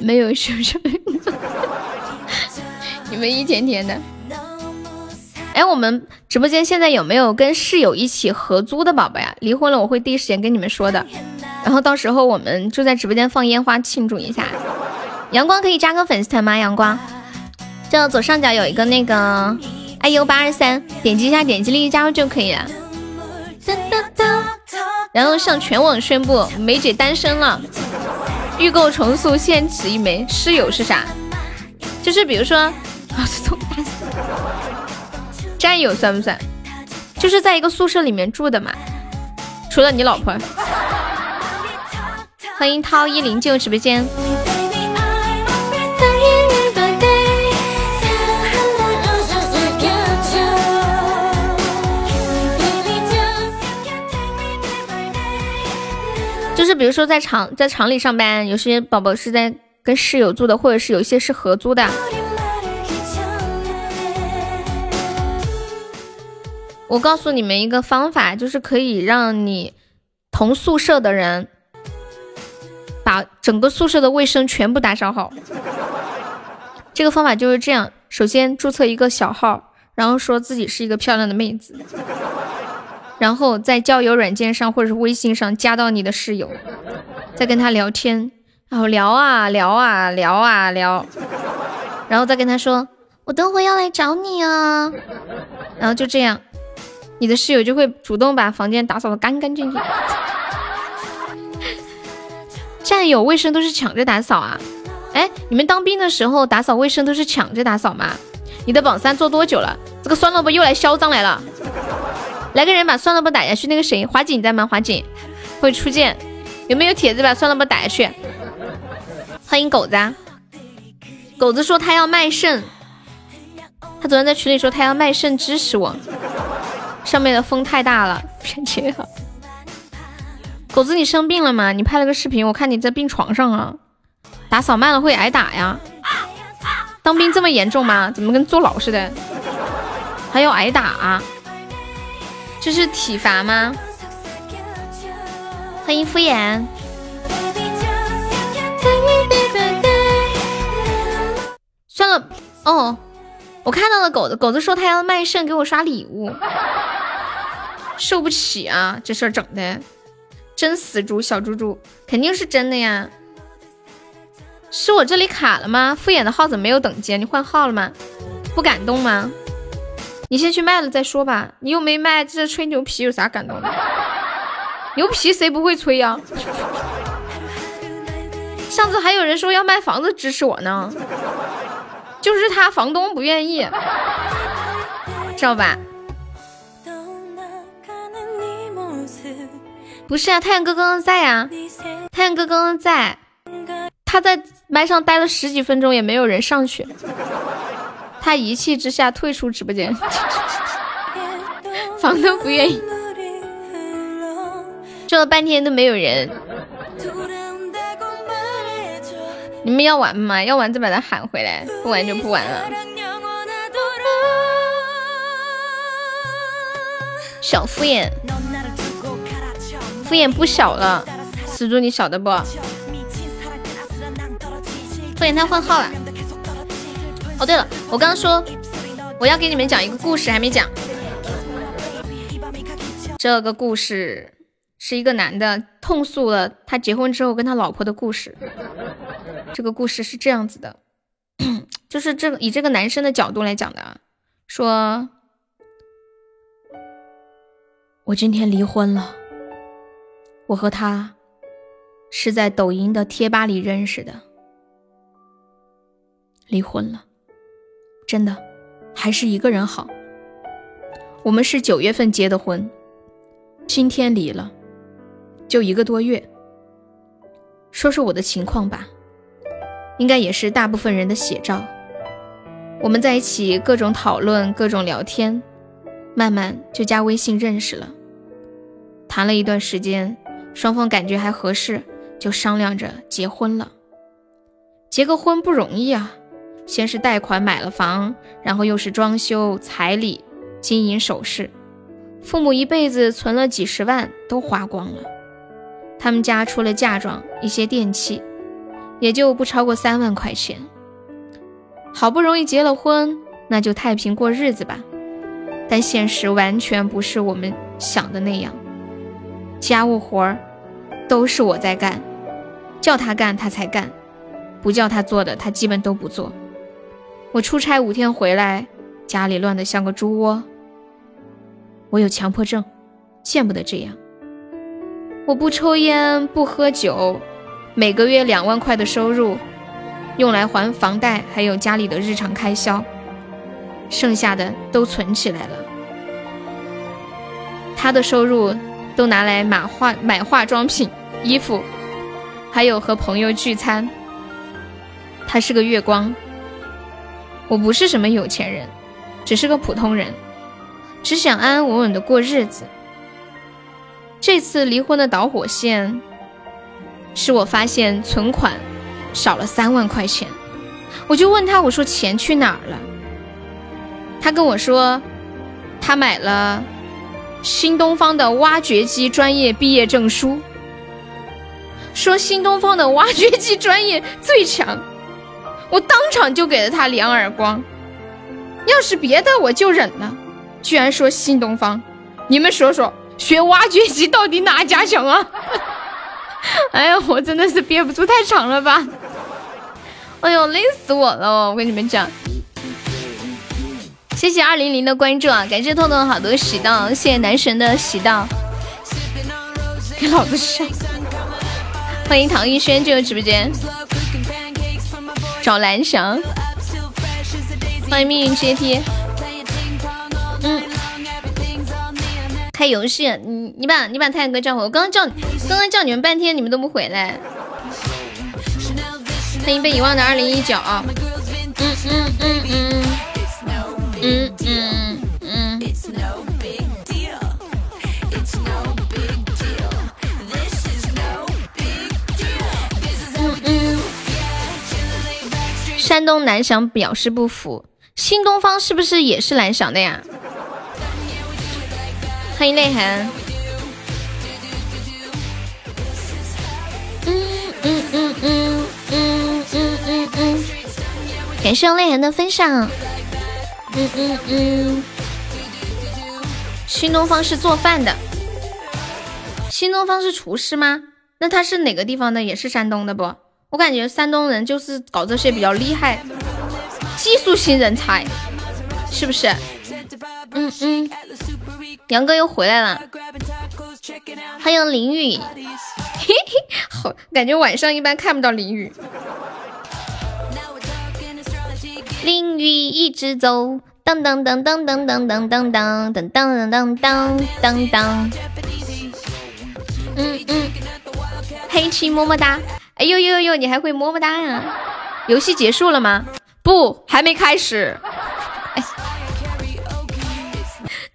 没有什么，你们一天天的。哎，我们直播间现在有没有跟室友一起合租的宝宝呀？离婚了我会第一时间跟你们说的。然后到时候我们就在直播间放烟花庆祝一下。阳光可以加个粉丝团吗？阳光，就左上角有一个那个 iu 八二三，点击一下，点击立即加入就可以了。然后向全网宣布梅姐单身了。预购重塑限此一枚。室友是啥？就是比如说，啊，战友算不算？就是在一个宿舍里面住的嘛。除了你老婆。欢迎涛一零进入直播间。就是比如说在厂在厂里上班，有些宝宝是在跟室友住的，或者是有些是合租的。我告诉你们一个方法，就是可以让你同宿舍的人把整个宿舍的卫生全部打扫好。[laughs] 这个方法就是这样：首先注册一个小号，然后说自己是一个漂亮的妹子。然后在交友软件上或者是微信上加到你的室友，再跟他聊天，然后聊啊聊啊聊啊聊，然后再跟他说我等会要来找你啊，然后就这样，你的室友就会主动把房间打扫的干干净净。[laughs] 战友卫生都是抢着打扫啊？哎，你们当兵的时候打扫卫生都是抢着打扫吗？你的榜三做多久了？这个酸萝卜又来嚣张来了。来个人把酸萝卜打下去，那个谁，华锦在吗？华锦会出剑，有没有铁子把酸萝卜打下去？欢迎狗子，狗子说他要卖肾，他昨天在群里说他要卖肾支持我，上面的风太大了，别切了。狗子你生病了吗？你拍了个视频，我看你在病床上啊，打扫慢了会挨打呀？当兵这么严重吗？怎么跟坐牢似的？还要挨打？这是体罚吗？欢迎敷衍。算了，哦，我看到了狗子，狗子说他要卖肾给我刷礼物，[laughs] 受不起啊！这事儿整的，真死猪小猪猪，肯定是真的呀。是我这里卡了吗？敷衍的号怎么没有等级？你换号了吗？不感动吗？你先去卖了再说吧，你又没卖，这吹牛皮有啥感动的？[laughs] 牛皮谁不会吹呀？[laughs] 上次还有人说要卖房子支持我呢，就是他房东不愿意，知道吧？不是啊，太阳哥刚刚在啊，太阳哥刚刚在，他在麦上待了十几分钟，也没有人上去。他一气之下退出直播间，[laughs] 房东不愿意，叫了半天都没有人。你们要玩吗？要玩再把他喊回来，不玩就不玩了。小敷衍，敷衍不小了，死猪你晓得不？敷衍他换号了。哦，对了，我刚刚说我要给你们讲一个故事，还没讲。这个故事是一个男的痛诉了他结婚之后跟他老婆的故事。这个故事是这样子的，[clears throat] 就是这个以这个男生的角度来讲的啊，说，我今天离婚了，我和他是在抖音的贴吧里认识的，离婚了，真的，还是一个人好。我们是九月份结的婚。今天离了，就一个多月。说说我的情况吧，应该也是大部分人的写照。我们在一起各种讨论，各种聊天，慢慢就加微信认识了。谈了一段时间，双方感觉还合适，就商量着结婚了。结个婚不容易啊，先是贷款买了房，然后又是装修、彩礼、金银首饰。父母一辈子存了几十万都花光了，他们家除了嫁妆、一些电器，也就不超过三万块钱。好不容易结了婚，那就太平过日子吧。但现实完全不是我们想的那样，家务活儿都是我在干，叫他干他才干，不叫他做的他基本都不做。我出差五天回来，家里乱得像个猪窝。我有强迫症，见不得这样。我不抽烟，不喝酒，每个月两万块的收入，用来还房贷，还有家里的日常开销，剩下的都存起来了。他的收入都拿来买化买化妆品、衣服，还有和朋友聚餐。他是个月光，我不是什么有钱人，只是个普通人。只想安安稳稳的过日子。这次离婚的导火线是我发现存款少了三万块钱，我就问他，我说钱去哪儿了？他跟我说，他买了新东方的挖掘机专业毕业证书，说新东方的挖掘机专业最强，我当场就给了他两耳光。要是别的我就忍了。居然说新东方，你们说说学挖掘机到底哪家强啊？[laughs] 哎呀，我真的是憋不住，太长了吧！哎呦，累死我了！我跟你们讲，谢谢二零零的关注啊，感谢痛痛好多喜到，谢谢男神的喜到，给老子上！欢迎唐艺轩进入直播间，找蓝翔，欢迎命运阶梯。嗯，开游戏，你你把你把太阳哥叫回来，我刚刚叫刚刚叫你们半天，你们都不回来。欢迎被遗忘的二零一九啊！嗯嗯嗯嗯嗯嗯嗯嗯。山东蓝翔表示不服，新东方是不是也是蓝翔的呀？欢迎泪痕。嗯嗯嗯嗯嗯嗯嗯嗯，感谢泪痕的分享。嗯嗯嗯，新东方是做饭的，新东方是厨师吗？那他是哪个地方的？也是山东的不？我感觉山东人就是搞这些比较厉害，技术型人才，是不是？嗯嗯。杨哥又回来了，欢迎淋雨，嘿嘿，好，感觉晚上一般看不到淋雨。淋雨一直走，当当当当当当当当当当当当当当当。嗯嗯，黑漆么么哒，哎呦呦呦，你还会么么哒呀？游戏结束了吗？不，还没开始。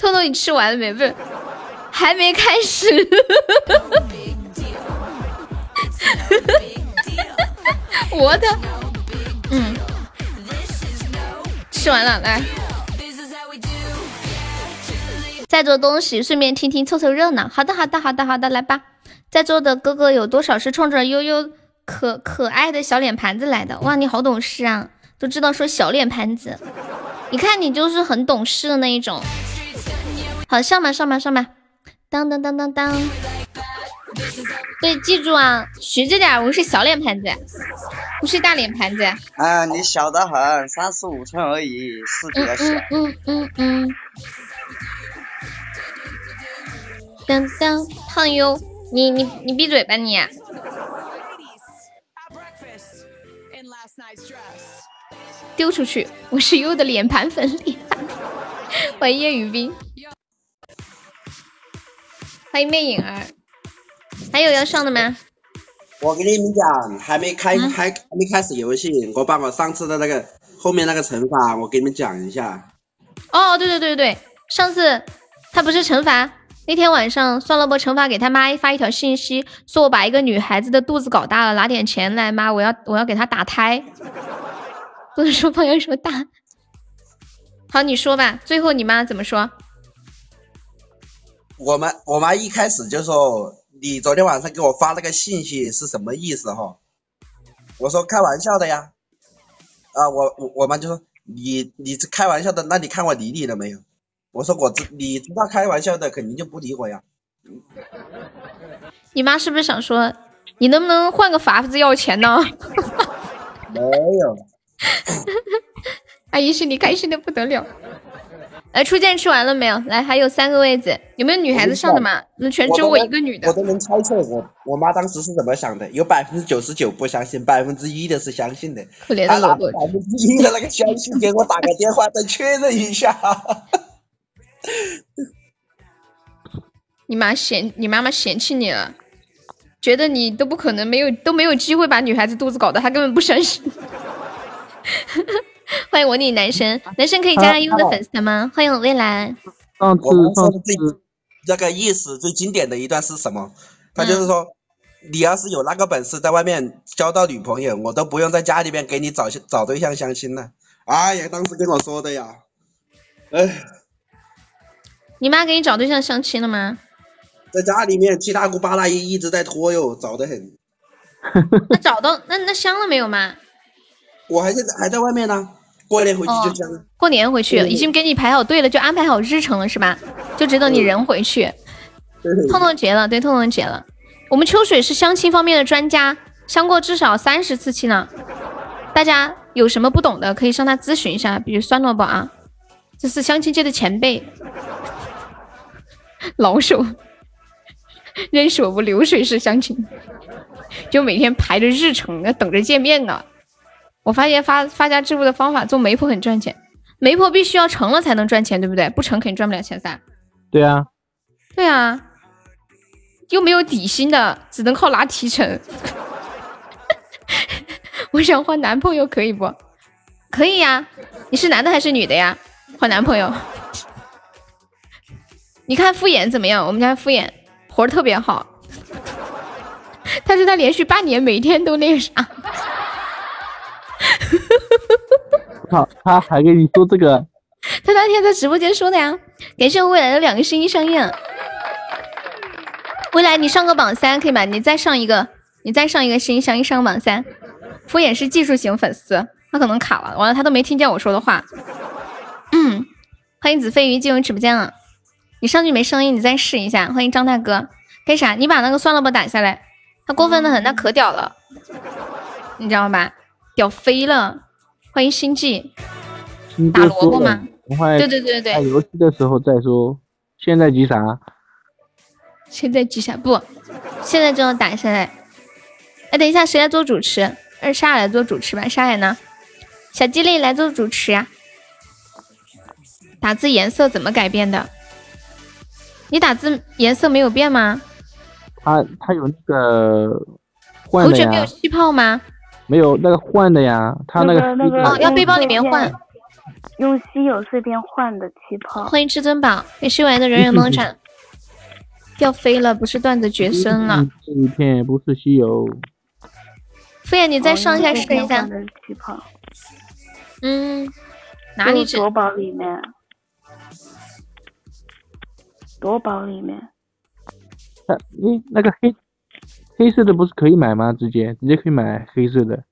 彤彤，你吃完了没？不是，还没开始。[laughs] 我的，嗯，吃完了，来，在做东西，顺便听听，凑凑热闹。好的，好的，好的，好的，来吧。在座的哥哥有多少是冲着悠悠可可爱的小脸盘子来的。哇，你好懂事啊，都知道说小脸盘子。你看你就是很懂事的那一种。好，上吧上吧上吧，当当当当当。对，记住啊，学着点，我是小脸盘子，不是大脸盘子。啊，你小得很，三十五寸而已，是比较小。嗯嗯嗯。当当，胖优，你你你闭嘴吧你！丢出去！我是优的脸盘粉，[laughs] 欢迎叶雨冰，欢迎魅影儿，还有要上的吗？我跟你们讲，还没开开还没开始游戏，我把我上次的那个后面那个惩罚，我给你们讲一下。哦，对对对对对，上次他不是惩罚。那天晚上，算了不惩罚给他妈发一条信息，说我把一个女孩子的肚子搞大了，拿点钱来，妈，我要我要给她打胎。[laughs] 不能说朋友说大，[laughs] 好，你说吧，最后你妈怎么说？我们我妈一开始就说你昨天晚上给我发那个信息是什么意思哈？我说开玩笑的呀。啊，我我我妈就说你你是开玩笑的，那你看我理你了没有？我说我知你知道开玩笑的，肯定就不理我呀。你妈是不是想说，你能不能换个法子要钱呢？[laughs] 没有。[laughs] 阿姨心里开心的不得了。来，初见吃完了没有？来，还有三个位子，有没有女孩子上的嘛？那全只有我一个女的。我都能猜测我我妈当时是怎么想的，有百分之九十九不相信，百分之一的是相信的。可怜的老婆。百分之一的那个相信，给我打个电话再确认一下。[laughs] 你妈嫌你妈妈嫌弃你了，觉得你都不可能没有都没有机会把女孩子肚子搞大，她根本不相信。[laughs] 欢迎我女男神，男神可以加上优的粉丝团吗？欢迎我未来。上次上次那个意思最经典的一段是什么？他就是说，你要是有那个本事在外面交到女朋友，我都不用在家里面给你找找对象相亲了。哎呀，当时跟我说的呀，哎。你妈给你找对象相亲了吗？在家里面七大姑八大姨一直在拖哟，早得很。[laughs] [laughs] 那找到那那相了没有吗？我还在还在外面呢，过年回去就相了。过年回去已经给你排好队了，就安排好日程了是吧？就只等你人回去。痛痛结了，对，痛痛结了。我们秋水是相亲方面的专家，相过至少三十次亲了。大家有什么不懂的可以向他咨询一下，比如酸萝卜啊，这是相亲界的前辈。老手，认识我不流水式相亲，就每天排着日程，要等着见面呢。我发现发发家致富的方法，做媒婆很赚钱，媒婆必须要成了才能赚钱，对不对？不成肯定赚不了钱噻。对啊，对啊，又没有底薪的，只能靠拿提成。[laughs] 我想换男朋友，可以不？可以呀。你是男的还是女的呀？换男朋友。你看敷衍怎么样？我们家敷衍活儿特别好，他说他连续半年每天都那个啥。[laughs] 他他还给你说这个？他那天在直播间说的呀。感谢我未来的两个声音上映。未来你上个榜三可以吗？你再上一个，你再上一个声音上映上个榜三。敷衍是技术型粉丝，他可能卡了，完了他都没听见我说的话。嗯，欢迎子飞鱼进入直播间了。你上去没声音，你再试一下。欢迎张大哥，干啥？你把那个算了吧打下来，他过分的很，他可屌了，你知道吧？屌飞了！欢迎星际，打萝卜吗？对对对对对。游戏的时候再说，现在急啥？现在急啥？不，现在就要打下来。哎，等一下，谁来做主持？二沙来做主持吧。沙海呢？小机灵来做主持呀。打字颜色怎么改变的？你打字颜色没有变吗？他他有那个换的头卷没有气泡吗？没有那个换的呀，他那个那个哦，要背包里面换，用稀有碎片换的气泡。欢迎至尊宝，给修完的人人梦产掉飞了，不是段子绝生了。碎片不是稀有。敷衍，你再上一下试一下。气泡。嗯，哪里？夺宝里面。夺宝里面，他你那个黑黑色的不是可以买吗？直接直接可以买黑色的，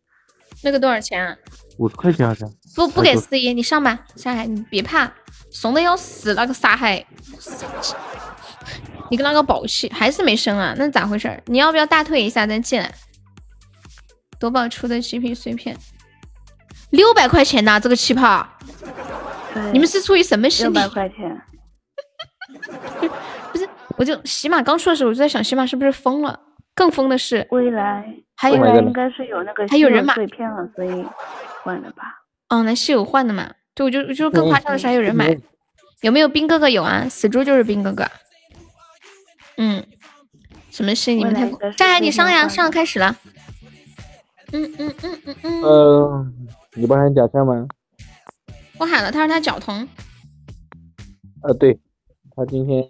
那个多少钱啊？五十块钱好像。不不给哎四爷，你上吧，沙海，你别怕，怂的要死那个沙海，你跟那个宝气还是没升啊？那咋回事儿？你要不要大退一下再进来？夺宝出的极品碎片，六百块钱呐，这个气泡，你们是出于什么心理六百？块钱，[laughs] 不是，我就喜马刚出的时候，我就在想，喜马是不是疯了？更疯的是，未来还有未 Oh 应该是有那个还有人买碎片了，所以换的吧。哦，那是有换的嘛？对，我就我就更夸张的是还有人买，有没有兵哥哥有啊？死猪就是兵哥哥。嗯，什么事？你们太未来的世战海，你上呀，上开始了。嗯嗯嗯嗯嗯，呃，你不喊假象吗？我喊了，他说他脚疼。呃，对，他今天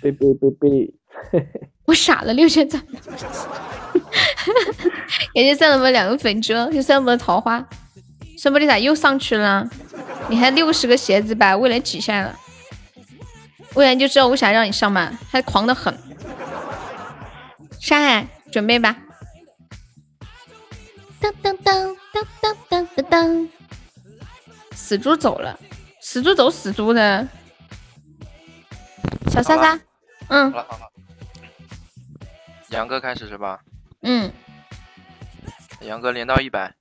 被被被被，我傻了，六千赞，[laughs] 感谢三萝卜两个粉猪，谢谢三萝卜的桃花。三萝卜你咋又上去了？你还六十个鞋子把未来挤下来了，未来就知道我想让你上吧，还狂的很。山海，准备吧。当当当当当当当当，死猪走了，死猪走死猪的。小莎莎，嗯好了好了，杨哥开始是吧？嗯，杨哥连到一百，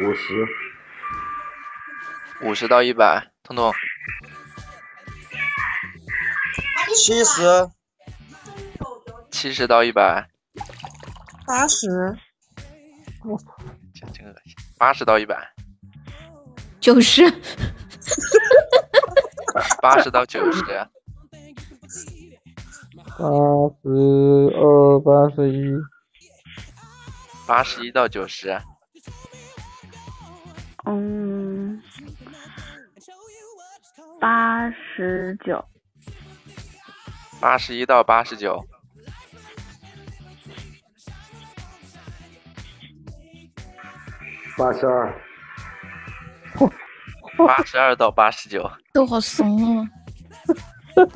五十，五十到一百，彤彤七十、七十。到一百，八十、这真恶心，八十到一百，九十，八十到九十，八十二、八十一，八十一到九十，嗯，八十九，八十一到八十九，八十二，八十二到八十九，都好怂哦。[laughs]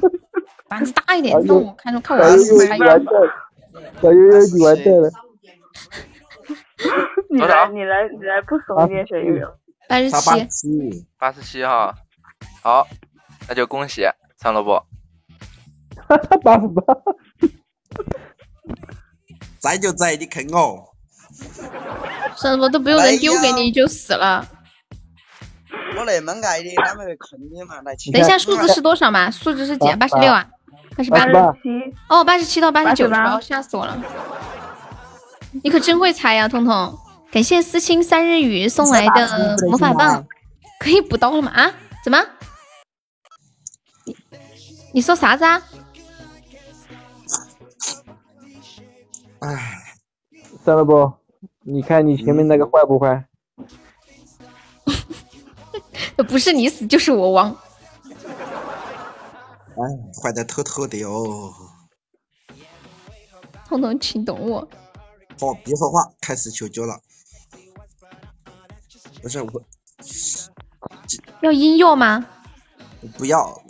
胆子大一点哎，呦动我看着看我小悠悠还你完蛋了，小悠悠你完蛋了，你来你来你来不怂一点，小悠悠。八十他八十七，八十七哈，好，那就恭喜三萝卜，[laughs] 八十八，[laughs] 在就在，你坑我。[laughs] 什么都不用人丢给你就死了。我那么爱你，他们会坑你嘛？来，等一下，数字是多少嘛？数字是几啊？八十六啊？八十八八十？七，哦，八十七到八十九，88哦，吓死我了！你可真会猜呀，彤彤！感谢思清三日雨送来的魔法棒，可以补刀了吗？啊？怎么？你你说啥子啊？唉，算了不，你看你前面那个坏不坏？[laughs] 不是你死就是我亡。唉，坏的透透的哦。彤彤，请懂我。哦，别说话，开始求救了。不是我，要音乐吗？不要。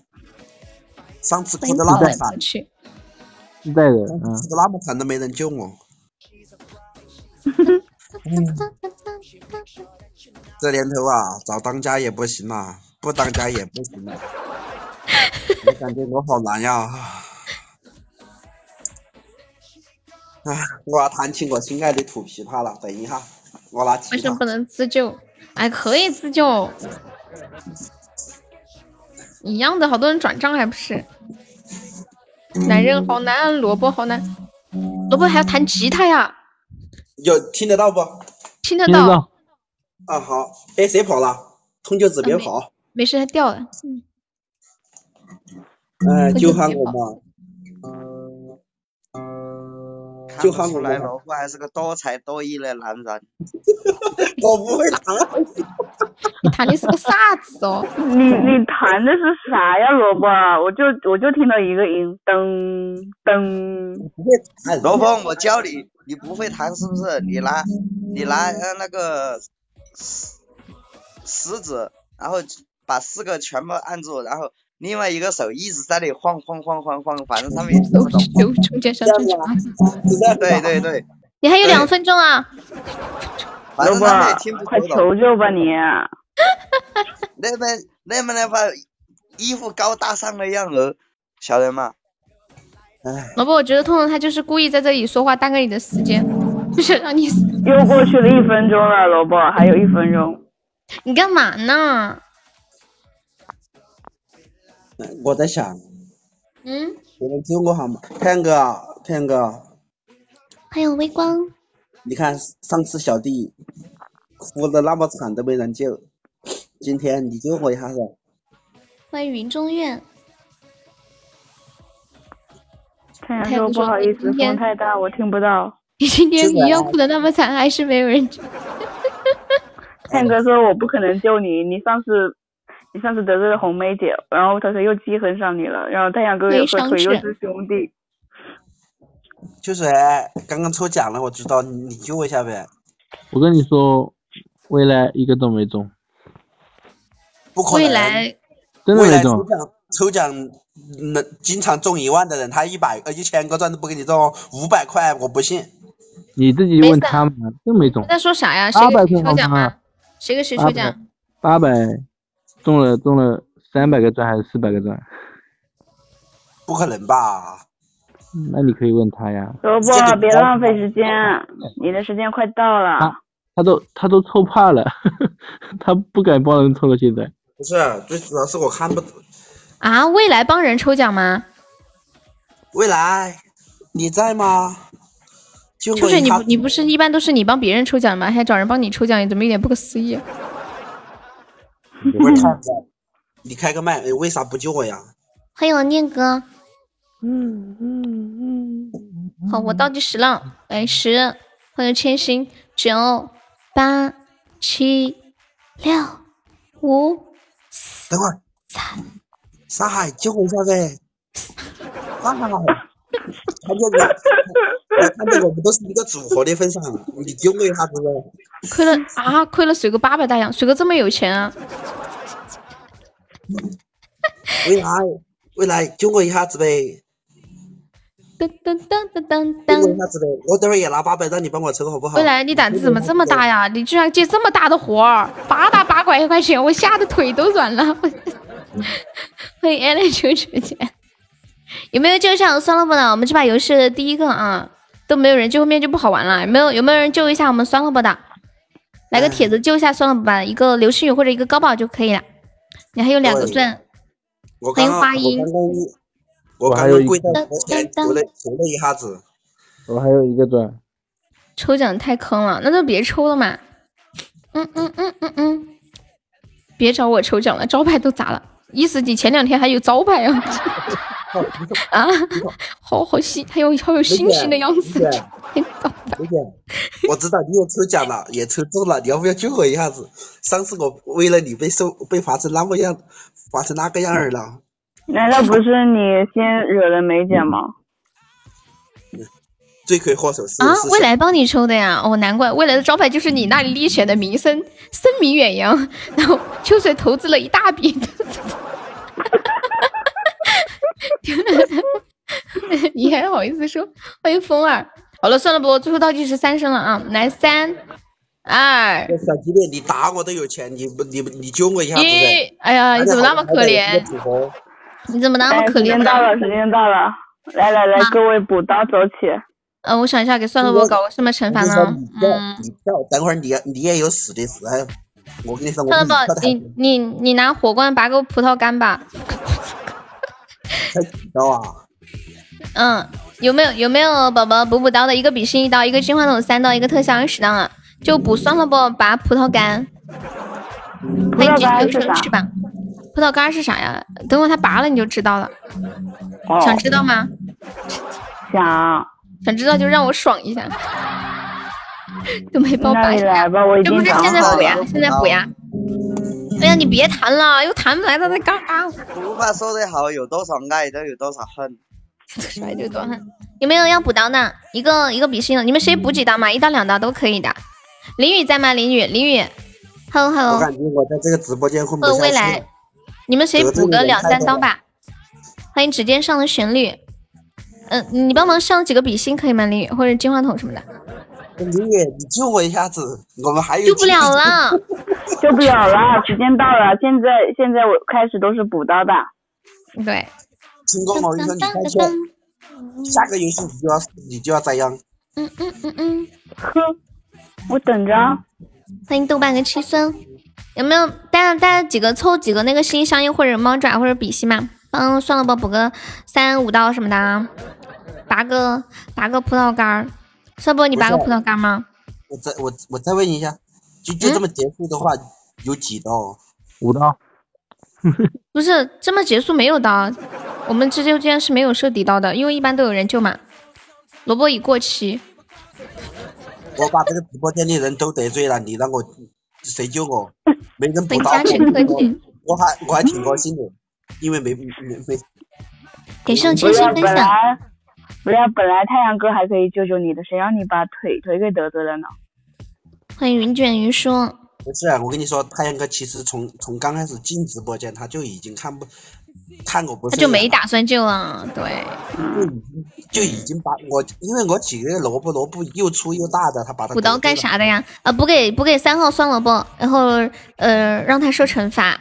上次哭的那么惨，去。自带的，嗯，哭的那么惨都没人救我。[laughs] 这年头啊，找当家也不行啦，不当家也不行了。我感觉我好难呀。唉，我要弹起我心爱的土琵琶了。等一下，我拿吉他为什么不。能自救？哎，可以自救，一样的，好多人转账还不是？男人好难，萝卜好难，萝卜还要弹吉他呀，有听得到不？听得到，啊好，哎谁跑了？通救指别跑，没事，他掉了。嗯，哎、就。喊我嘛。就喊我嘛，老虎还是个多才多艺的男人。[laughs] 我不会弹。[laughs] 你弹的是个啥子哦？[laughs] 你你弹的是啥呀，萝卜？我就我就听到一个音，噔噔。不会弹。罗峰，我教你，你不会弹是不是？你拿你拿呃那个食食指，然后把四个全部按住，然后另外一个手一直在那里晃晃晃晃晃，反正他们也听都不懂。有中间上正常。对对对，你还有两分钟啊！萝卜反正他也听不，快懂。求救吧你！那么那么那把衣服高大上的样儿，晓得吗？哎，老婆，我觉得痛痛他就是故意在这里说话耽搁你的时间，[laughs] 就是让你。又过去了一分钟了，萝卜还有一分钟。你干嘛呢？我在想，嗯，有人救我好吗？太阳哥啊，太阳哥，还有微光，你看上次小弟哭的那么惨都没人救，今天你救我一下噻。欢迎云中月。太阳哥不好意思，风太大，我听不到。你今天你要哭的那么惨，还是没有人救？[laughs] 太阳哥说我不可能救你，你上次你上次得罪了红梅姐，然后她说又记恨上你了，然后太阳哥也和腿又是兄弟。就是哎刚刚抽奖了，我知道你你救我一下呗。我跟你说，未来一个都没中，不可能。未来未来真的没中。抽奖抽奖能经常中一万的人，他一百呃一千个钻都不给你中，五百块我不信。你自己问他们，真没中你。在说啥呀？谁给谁抽奖啊？？谁给谁抽奖？八百中了中了三百个钻还是四百个钻？不可能吧？那你可以问他呀。萝卜，别浪费时间，你的时间快到了。他他都他都抽怕了，[laughs] 他不敢帮人抽了。现在不是，最主要是我看不懂啊，未来帮人抽奖吗？未来你在吗？救秋水，你不你不是一般都是你帮别人抽奖吗？还找人帮你抽奖，怎么有点不可思议？我会看的。你开个麦，哎为啥不救我呀？欢迎我念哥，嗯嗯嗯，好，我倒计时了，来十，欢迎千星，九，八，七，六，五，等会儿，三沙海救我一下呗！[laughs] 沙海，看见我，们都是一个组合的份上，你救我一下子呗！亏了啊，亏了水哥八百大洋，水哥这么有钱啊？未来，未来救我一下子呗！噔噔噔噔噔噔，救我一下子呗！我等会儿也拿八百让你帮我抽好不好？未来你胆子怎么这么大呀？你居然接这么大的活儿，八大八百块钱，我吓得腿都软了。欢迎 Allen 九九姐，[laughs] [laughs] 有没有救上？酸萝卜的，我们这把游戏的第一个啊，都没有人救，后面就不好玩了。有没有有没有人救一下我们酸萝卜的？来个帖子救一下酸萝卜吧，一个流星雨或者一个高宝就可以了。你还有两个钻，欢迎花音我我还有一刚刚跪在佛前求了求了一下子，我还有一个钻，抽奖太坑了，那就别抽了嘛。嗯嗯嗯嗯嗯，别找我抽奖了，招牌都砸了。意思你前两天还有招牌啊？啊，好好心，还有好有信心的样子。[laughs] 我知道你也抽奖了，也抽中了，你要不要救我一下子？上次我为了你被受被罚成那么样，罚成那个样儿了。[laughs] 难道不是你先惹的梅姐吗？罪魁祸首是啊，未来帮你抽的呀？哦，难怪未来的招牌就是你那里立选的名声声名远扬，然后秋水投资了一大笔。[laughs] [laughs] 你还好意思说？欢迎风儿。好了，算了不，最后倒计时三声了啊！来，三、二、小鸡妹，你打我都有钱，你不你你救我一下子。哎呀，你怎么那么可怜？你怎么那么哎，可怜呢？时间到了，时间到了，来来来，各位补刀走起。呃，我想一下，给算了我搞个什么惩罚呢？嗯，你跳，等会儿你你也有死的时候。我跟你说，我算了跟不，你你你拿火罐拔个葡萄干吧。才几刀啊。嗯，有没有有没有宝宝补补刀的？一个比心一刀，一个金话筒三刀，一个特效二十刀啊！就补算了不？拔葡萄干。欢迎九九生吃吧。葡萄干是啥呀？等会他拔了你就知道了。哦想知道吗？想。想知道就让我爽一下。[laughs] 都没帮我那拔来吧，我已这不是现在补呀。，现在补呀。哎呀，你别弹了，又弹不来，他在干啥？俗话说得好，有多少爱都有多少恨。甩这段恨。有没有要补刀的？一个一个比心的，你们谁补几刀嘛？一刀两刀都可以的。林雨在吗？林雨，林雨，Hello Hello，我感觉我在这个直播间混不呃，下去未来。，你们谁补个两三刀吧？欢迎指尖上的旋律。嗯，你帮忙上几个比心可以吗？林雨或者金话筒什么的。林雨，你救我一下子，我们还有救不了了，[laughs] 救不了了，时间到了。现在现在我开始都是补刀的。对。成功了，你说你开心。下个游戏你就要你就要这样。嗯嗯嗯嗯。哼，我等着。欢迎豆瓣跟七孙，有没有大家大家几个凑几个那个心相印或者猫爪或者比心嘛？帮算了吧，补个三五刀什么的，拔个拔个葡萄干儿。算不，你拔个葡萄干吗？我再我我再问一下，就就这么结束的话，有几刀？五刀。[laughs] 不是这么结束没有刀，我们直播间是没有设底刀的，因为一般都有人救嘛。萝卜已过期。我把这个直播间的人都得罪了，你让我谁救我？没人 [laughs] 补刀，我还我还挺高兴的，因为没没没。给上千心分享。不然本来太阳哥还可以救救你的，谁让你把腿腿给得罪了呢？欢迎云卷云舒。不是啊，我跟你说，太阳哥其实从从刚开始进直播间他就已经看不看我不，他就没打算救了，对。就已经把我，因为我几个萝卜萝卜又粗又大的，他把他补刀干啥的呀？啊，补给补给三号酸萝卜，然后呃让他受惩罚，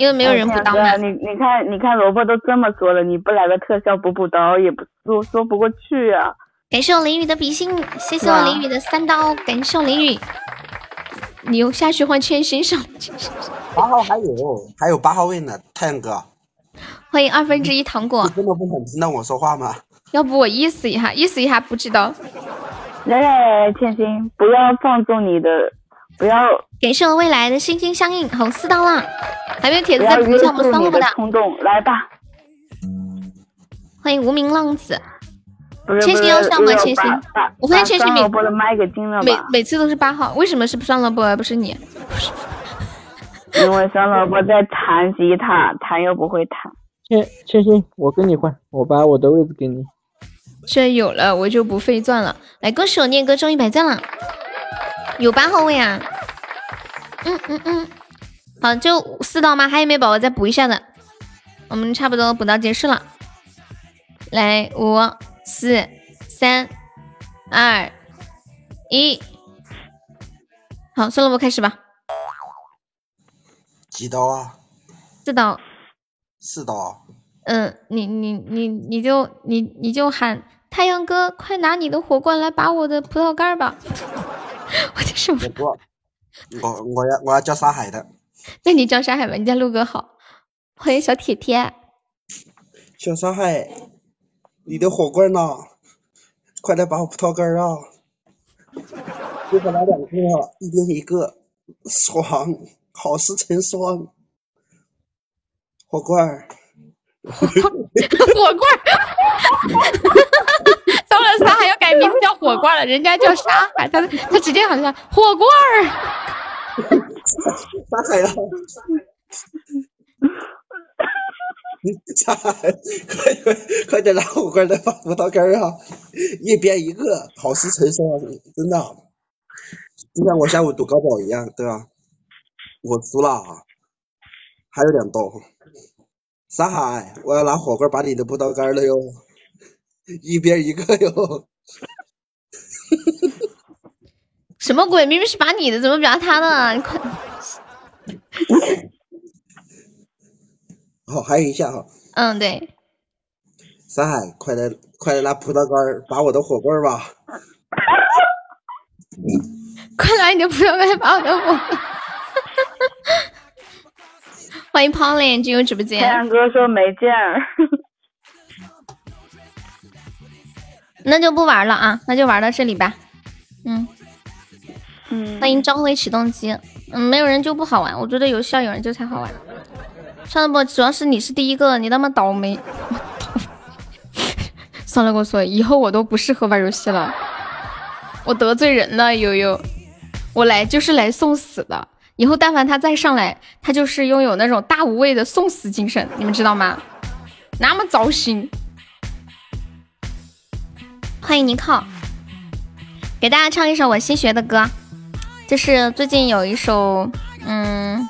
因为没有人补刀嘛。你你看你看萝卜都这么说了，你不来个特效补补刀也不说说不过去啊。感谢我淋雨的比心，谢谢我淋雨的三刀，感谢我淋雨。你用下去换千心上。[laughs] 八号还有还有八号位呢，太阳哥。欢迎二分之一糖果。你真的不想听到我说话吗？要不我意思一下，意思一下不知道。来来，千心，不要放纵你的，不要。感谢我未来的心心相印，红四刀了，还没有帖子在补一下我们双萝卜的冲动，来吧。欢迎无名浪子。千玺要上吗？千玺，我发现千玺每每每次都是八号，为什么是双萝卜而不是你？因为双萝卜在弹吉他，弹又不会弹。千千心，我跟你换，我把我的位置给你。这有了，我就不费钻了。来，恭喜我念哥中一百赞了，有八号位啊。嗯嗯嗯，好，就四刀吗？还有没有宝宝再补一下的？我们差不多补到结束了。来，五四三二一，好，算萝卜开始吧。几刀啊？四刀。四刀。嗯，你你你你就你你就喊太阳哥，快拿你的火罐来拔我的葡萄干吧！[laughs] 我的手。[laughs] 我我我要我要叫沙海的。那你叫沙海吧，你叫陆哥好。欢迎小铁铁。小沙海，你的火罐呢？快来把我葡萄干 [laughs] 啊！最好来两个，一边一个，爽。好事成双，火罐儿，火罐儿，到了沙海要改名字叫火罐了，人家叫沙海，他 [laughs] 他直接喊他火罐儿，沙海啊，沙海，快快快点拿火罐来放葡萄干啊，一边一个，好事成双，真的，就像我下午赌高宝一样，对吧？我输了，还有两刀。沙海，我要拿火罐把你的葡萄干了哟，一边一个哟。什么鬼？[laughs] 明明是把你的，怎么拔他的？你 [laughs] 快！好，还有一下哈。嗯，对。三海，快来，快来拿葡萄干拔我的火棍吧！[laughs] 快来，你的葡萄干拔我的火！欢迎 Polly 进入直播间。太阳哥说没劲儿，那就不玩了啊，那就玩到这里吧。嗯嗯，欢迎召回启动机。嗯，没有人就不好玩，我觉得游戏要有人就才好玩。算了不，主要是你是第一个，你那么倒霉。[laughs] 算了，我说以后我都不适合玩游戏了，我得罪人了，悠悠。我来就是来送死的。以后但凡他再上来，他就是拥有那种大无畏的送死精神，你们知道吗？那么糟心。欢迎尼靠，给大家唱一首我新学的歌，就是最近有一首，嗯，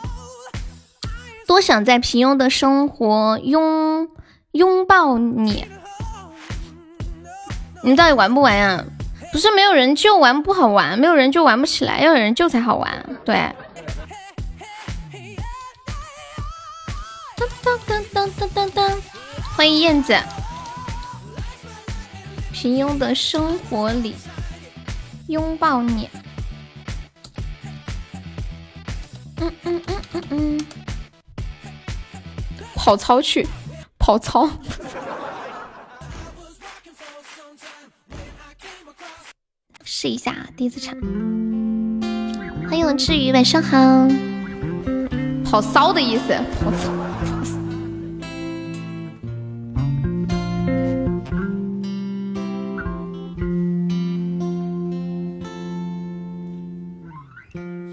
多想在平庸的生活拥拥抱你。你到底玩不玩呀？不是没有人救玩不好玩，没有人就玩不起来，要有人救才好玩。对。噔噔噔噔噔噔，欢迎燕子。平庸的生活里，拥抱你。嗯嗯嗯嗯嗯，跑操去，跑操。[laughs] 试一下，第一次唱。欢迎我治愈，晚上好。跑骚的意思，跑操。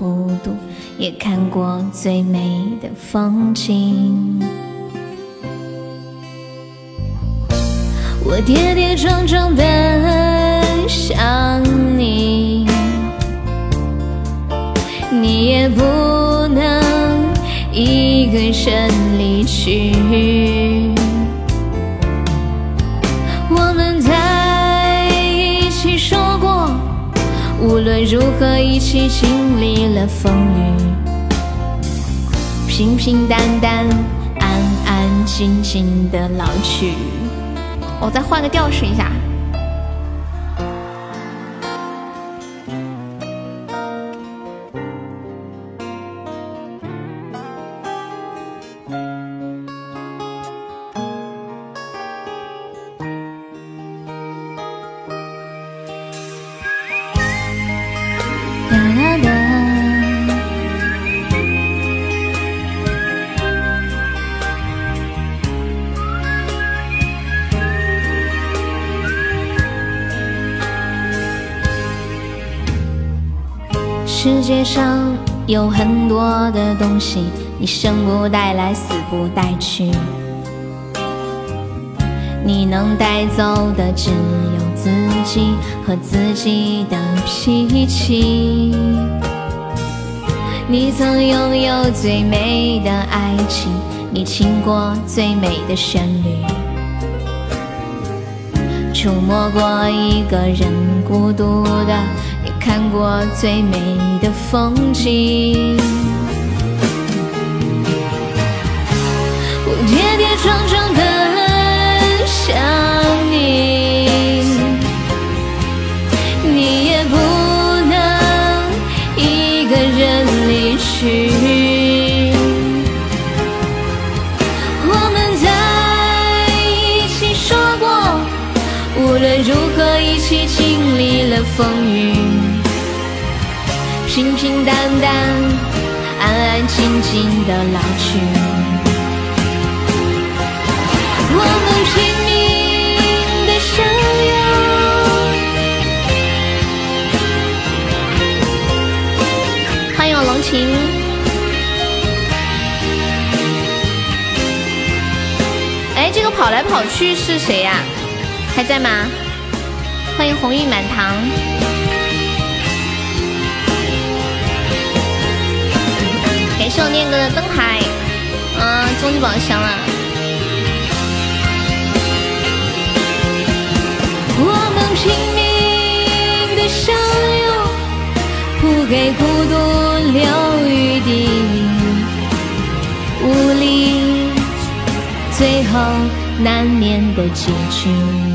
孤独。也看过最美的风景，我跌跌撞撞奔向你，你也不能一个人离去。和一起经历了风雨。平平淡淡，安安静静的老去。我再换个调试一下。有很多的东西，你生不带来，死不带去。你能带走的只有自己和自己的脾气。你曾拥有最美的爱情，你听过最美的旋律，触摸过一个人孤独的。看过最美的风景，我跌跌撞撞的老去。我们拼命的相拥。欢迎我龙琴。哎，这个跑来跑去是谁呀？还在吗？欢迎红玉满堂。谢我念哥的灯牌，嗯，终极宝箱了。我们拼命的相拥，不给孤独留余地，无力，最后难免的结局。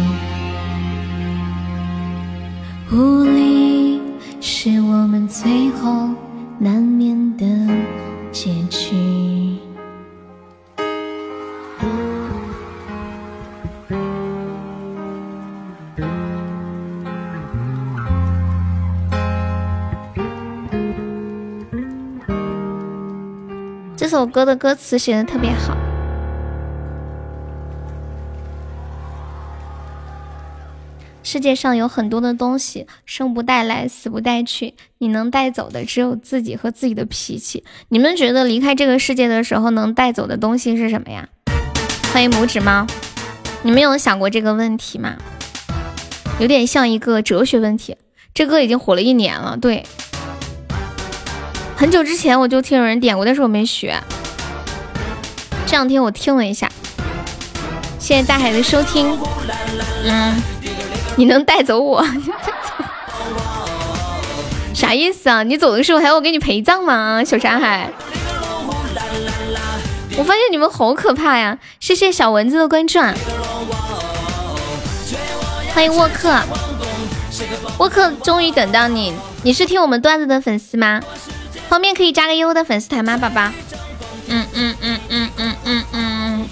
歌的歌词写的特别好。世界上有很多的东西生不带来死不带去你能带走的只有自己和自己的脾气。你们觉得离开这个世界的时候能带走的东西是什么呀？欢迎拇指猫。你们有想过这个问题吗？有点像一个哲学问题。这歌已经火了一年了对。很久之前我就听有人点过但是我没学。这两天我听了一下，谢谢大海的收听。嗯，你能带走我？[laughs] 啥意思啊？你走的时候还要我给你陪葬吗？小山海，我发现你们好可怕呀！谢谢小蚊子的关注啊，欢迎沃克，沃克终于等到你，你是听我们段子的粉丝吗？方便可以加个悠悠的粉丝团吗，宝宝？嗯嗯嗯嗯嗯嗯嗯。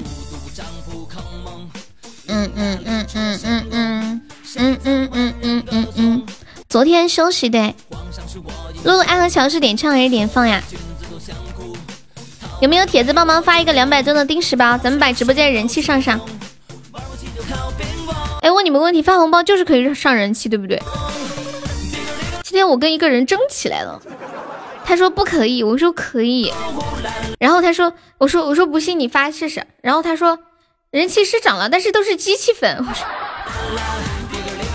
嗯嗯嗯嗯嗯嗯嗯嗯嗯嗯，昨天休息对。露露爱和乔是点唱还是点放呀？有没有铁子帮忙发一个两百钻的定时包？咱们把直播间人气上上。哎，问你们问题，发红包就是可以上人气，对不对？今天我跟一个人争起来了，他说不可以，我说可以。然后他说，我说我说不信你发试试。然后他说。人气是涨了，但是都是机器粉。我说，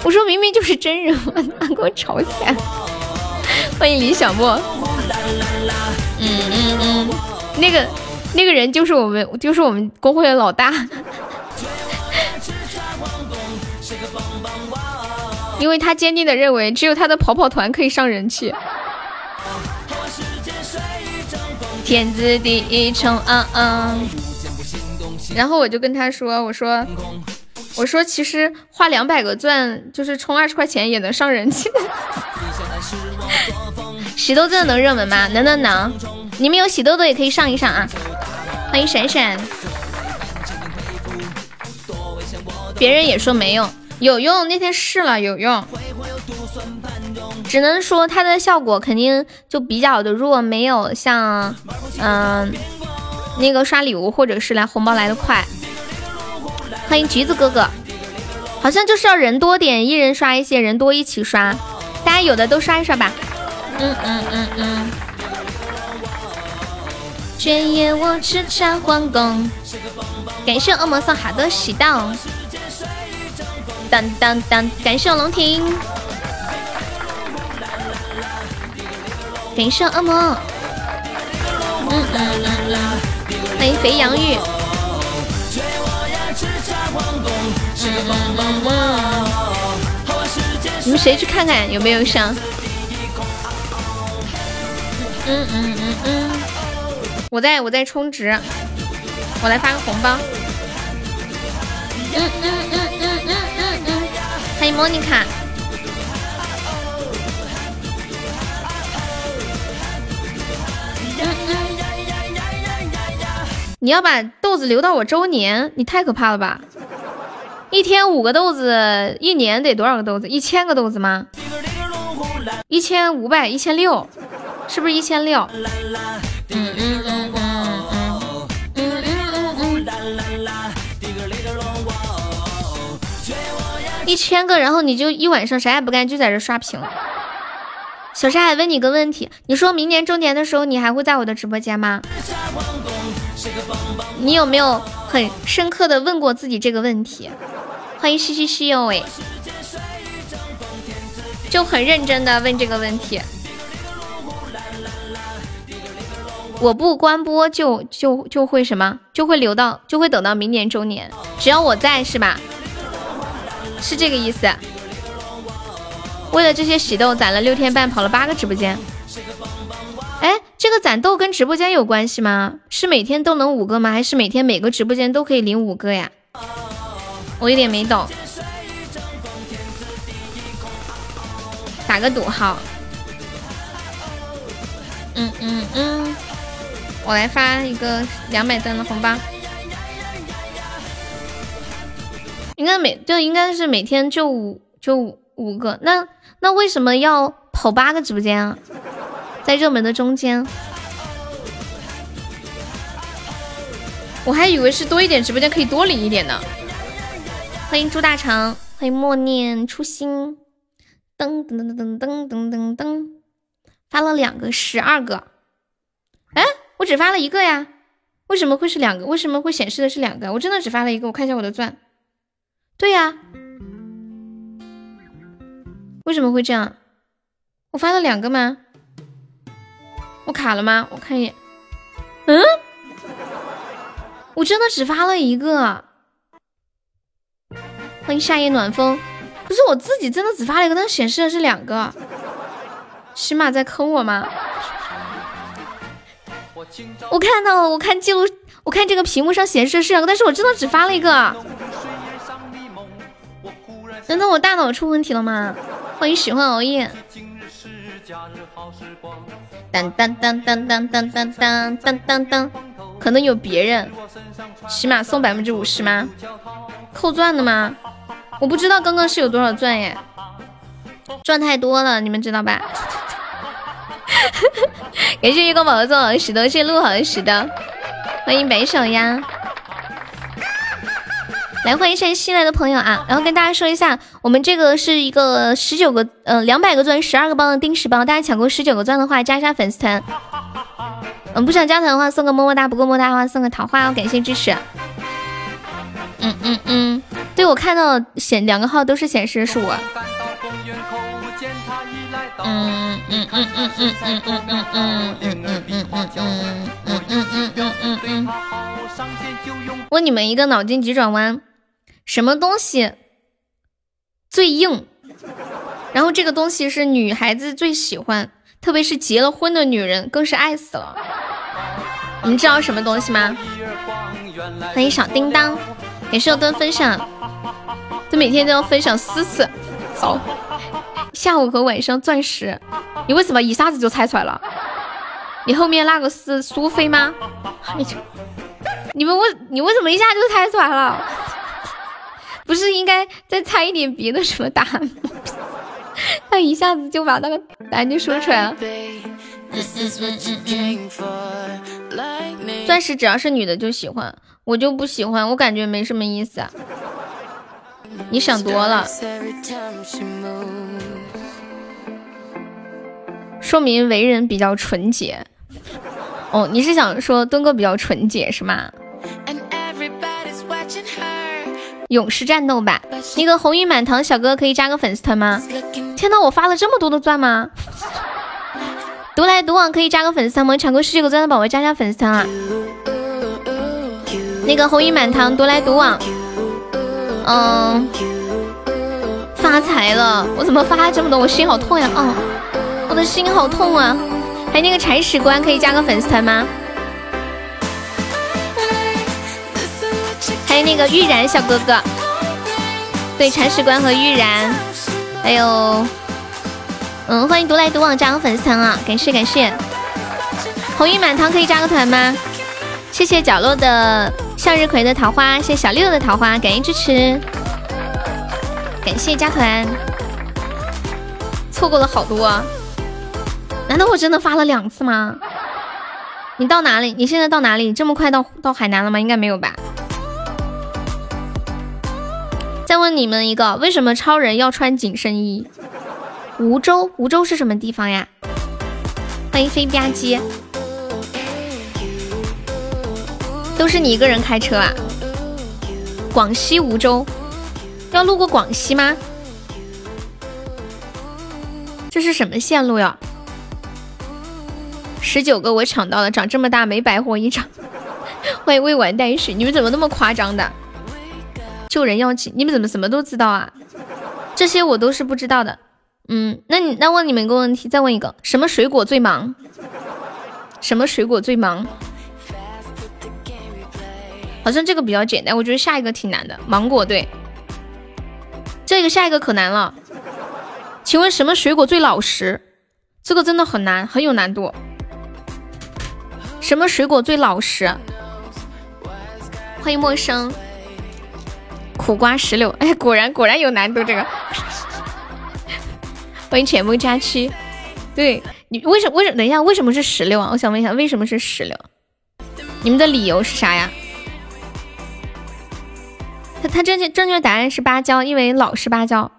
我说明明就是真人，他给我吵起来？欢迎李小莫。嗯嗯嗯，那个那个人就是我们，就是我们公会的老大。因为他坚定的认为，只有他的跑跑团可以上人气。天字第一冲，嗯嗯。然后我就跟他说：“我说，我说，其实花两百个钻就是充二十块钱也能上人气 [laughs] 的。喜豆真的能热门吗？能能能！你们有喜豆豆也可以上一上啊！欢迎闪闪。别人也说没用，有用，那天试了有用，只能说它的效果肯定就比较的弱，没有像嗯。”那个刷礼物或者是来红包来的快，欢迎橘子哥哥，好像就是要人多点，一人刷一些，人多一起刷，大家有的都刷一刷吧。嗯嗯嗯嗯。卷叶我叱咤皇宫，感谢恶魔送好的喜到。当当当，感谢龙庭，感谢恶魔。嗯嗯嗯嗯。欢迎肥羊玉。你们谁去看看有没有上？嗯嗯嗯嗯，我在我在充值，我来发个红包。嗯嗯嗯嗯嗯嗯嗯，欢迎莫妮卡。你要把豆子留到我周年，你太可怕了吧？一天五个豆子，一年得多少个豆子？一千个豆子吗？一千五百，一千六是不是？一千六，一千个。然后你就一晚上啥也不干，就在这刷屏。小沙海问你个问题，你说明年周年的时候，你还会在我的直播间吗？你有没有很深刻的问过自己这个问题？欢迎西西西哟喂，就很认真的问这个问题。我不关播就就就会什么？就会留到就会等到明年周年，只要我在是吧？是这个意思。为了这些喜豆攒了六天半，跑了八个直播间。哎，这个攒豆跟直播间有关系吗？是每天都能五个吗？还是每天每个直播间都可以领五个呀？我有点没懂。打个赌号。嗯嗯嗯，我来发一个两百钻的红包。应该每就应该是每天就五就五五个。那那为什么要跑八个直播间啊？在热门的中间，我还以为是多一点直播间可以多领一点呢。欢迎猪大肠，欢迎默念初心。噔噔噔噔噔噔噔噔，发了两个，十二个。哎，我只发了一个呀，为什么会是两个？为什么会显示的是两个？我真的只发了一个，我看一下我的钻。对呀，为什么会这样？我发了两个吗？我卡了吗？我看一眼。嗯，我真的只发了一个。欢迎夏夜暖风。不是我自己真的只发了一个，但显示的是两个。起码在坑我吗？我看到了，我看记录，我看这个屏幕上显示的是两个，但是我真的只发了一个。难道我大脑出问题了吗？欢迎喜欢熬夜。当当当当当当当当当当当，可能有别人，起码送百分之五十吗？扣钻的吗？我不知道刚刚是有多少钻耶，钻太多了，你们知道吧？感谢月光宝宝送好的石头，谢谢鹿好的石头，欢迎白小鸭，来欢迎一下新来的朋友啊！然后跟大家说一下，我们这个是一个十九个呃两百个钻十二个包的定时包，大家抢够十九个钻的话加一下粉丝团，[laughs] 嗯不想加团的话送个么么哒，不够么么哒的话送个桃花哦，感谢支持。嗯嗯嗯，对我看到显两个号都是显示是我。嗯嗯嗯嗯嗯嗯嗯嗯嗯嗯嗯嗯嗯嗯嗯嗯嗯。问你们一个脑筋急转弯，什么东西最硬？然后这个东西是女孩子最喜欢，特别是结了婚的女人更是爱死了。你们知道什么东西吗？欢迎小叮当。感谢我蹲分享，这每天都要分享四次。走，下午和晚上钻石，你为什么一下子就猜出来了？你后面那个是苏菲吗？你你们为你为什么一下就猜出来了？不是应该再猜一点别的什么答案吗？[laughs] 他一下子就把那个答案就说出来了。钻石只要是女的就喜欢。我就不喜欢，我感觉没什么意思啊。你想多了，说明为人比较纯洁。哦，你是想说墩哥比较纯洁是吗？勇士战斗吧，那个红玉满堂小哥哥可以加个粉丝团吗？天呐，我发了这么多的钻吗？独来独往可以加个粉丝团吗？抢够十九个钻的宝宝加加粉丝团啊！那个红衣满堂独来独往，嗯，发财了！我怎么发这么多？我心好痛呀！哦，我的心好痛啊！还有那个铲屎官，可以加个粉丝团吗？那个玉然小哥哥，对，铲屎官和玉然，还有，嗯，欢迎独来独往加个粉丝团啊！感谢感谢，红衣满堂可以加个团吗？谢谢角落的。向日葵的桃花，谢谢小六的桃花，感谢支持，感谢加团，错过了好多，难道我真的发了两次吗？你到哪里？你现在到哪里？这么快到到海南了吗？应该没有吧。再问你们一个，为什么超人要穿紧身衣？梧州，梧州是什么地方呀？欢迎飞吧唧。都是你一个人开车啊？广西梧州，要路过广西吗？这是什么线路呀？十九个我抢到了，长这么大没白活一场。[laughs] 欢迎未完待续，你们怎么那么夸张的？救人要紧，你们怎么什么都知道啊？这些我都是不知道的。嗯，那你那问你们一个问题，再问一个，什么水果最忙？什么水果最忙？好像这个比较简单，我觉得下一个挺难的。芒果对，这个下一个可难了。请问什么水果最老实？这个真的很难，很有难度。什么水果最老实？欢迎陌生。苦瓜石榴，哎，[laughs] 果然果然有难度这个。[laughs] 欢迎浅梦佳期。对你为什么为什么等一下为什么是石榴啊？我想问一下为什么是石榴？你们的理由是啥呀？他他正确正确答案是芭蕉，因为老实芭蕉。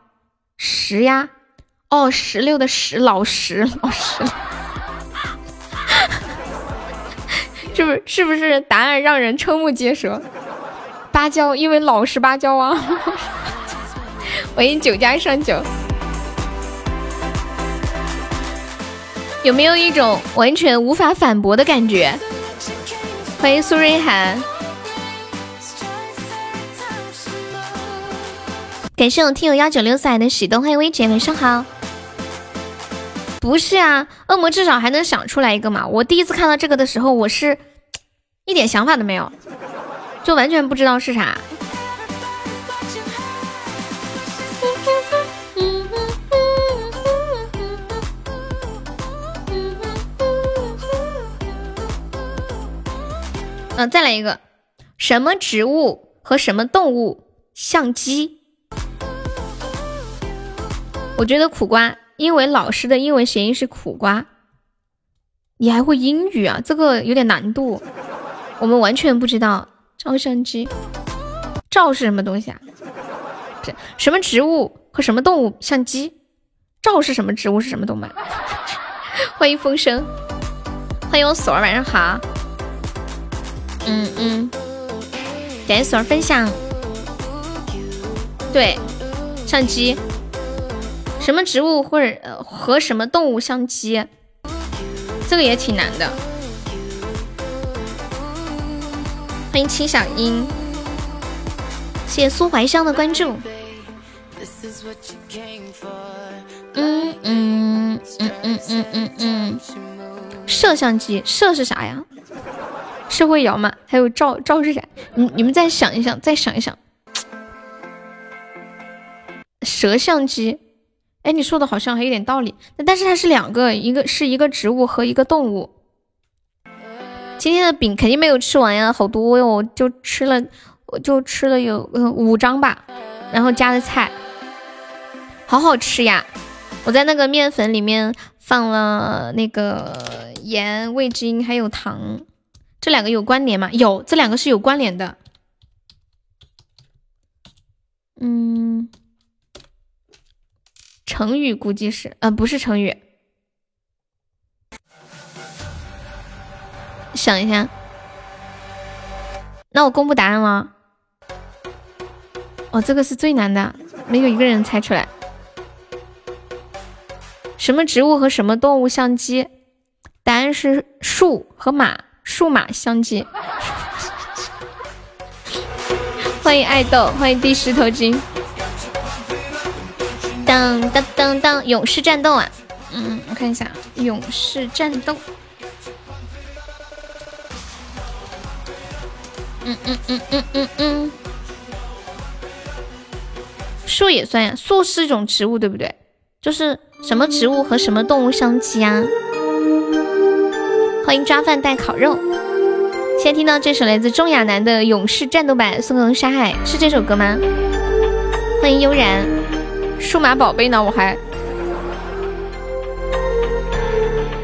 石呀，哦，石榴的石，老实老实。[laughs] 是不是是不是答案让人瞠目结舌？芭蕉，因为老实芭蕉啊。[laughs] 欢迎酒家上酒。有没有一种完全无法反驳的感觉？欢迎苏瑞涵，感谢我听友幺九六四来的喜东，欢迎薇姐，晚上好。不是啊，恶魔至少还能想出来一个嘛。我第一次看到这个的时候，我是一点想法都没有，就完全不知道是啥。嗯，再来一个，什么植物和什么动物像鸡？我觉得苦瓜，因为老师的英文谐音是苦瓜。你还会英语啊？这个有点难度，我们完全不知道。照相机，照是什么东西啊？这什么植物和什么动物相机？照是什么植物是什么动物？[laughs] 欢迎风声，欢迎我锁儿，晚上好。嗯嗯，感谢锁儿分享。对，相机，什么植物或者呃和什么动物相机？这个也挺难的。欢迎七小英，谢谢苏怀香的关注。嗯嗯嗯嗯嗯嗯嗯，摄像机，摄是啥呀？社会摇嘛，还有照照是啥？你你们再想一想，再想一想。摄像机，哎，你说的好像还有点道理，但是它是两个，一个是一个植物和一个动物。今天的饼肯定没有吃完呀，好多哟，就吃了，我就吃了有五张吧，然后加的菜，好好吃呀！我在那个面粉里面放了那个盐、味精还有糖。这两个有关联吗？有，这两个是有关联的。嗯，成语估计是，呃，不是成语。想一下，那我公布答案了。哦，这个是最难的，没有一个人猜出来。什么植物和什么动物相机？答案是树和马。数码相机，[laughs] 欢迎爱豆，欢迎第十头鲸，当当当当，勇士战斗啊！嗯，我看一下，勇士战斗，嗯嗯嗯嗯嗯嗯，树也算呀，树是一种植物，对不对？就是什么植物和什么动物相机啊？欢迎抓饭带烤肉，先听到这首来自钟亚楠的《勇士战斗版》，送给沙海，是这首歌吗？欢迎悠然，数码宝贝呢？我还，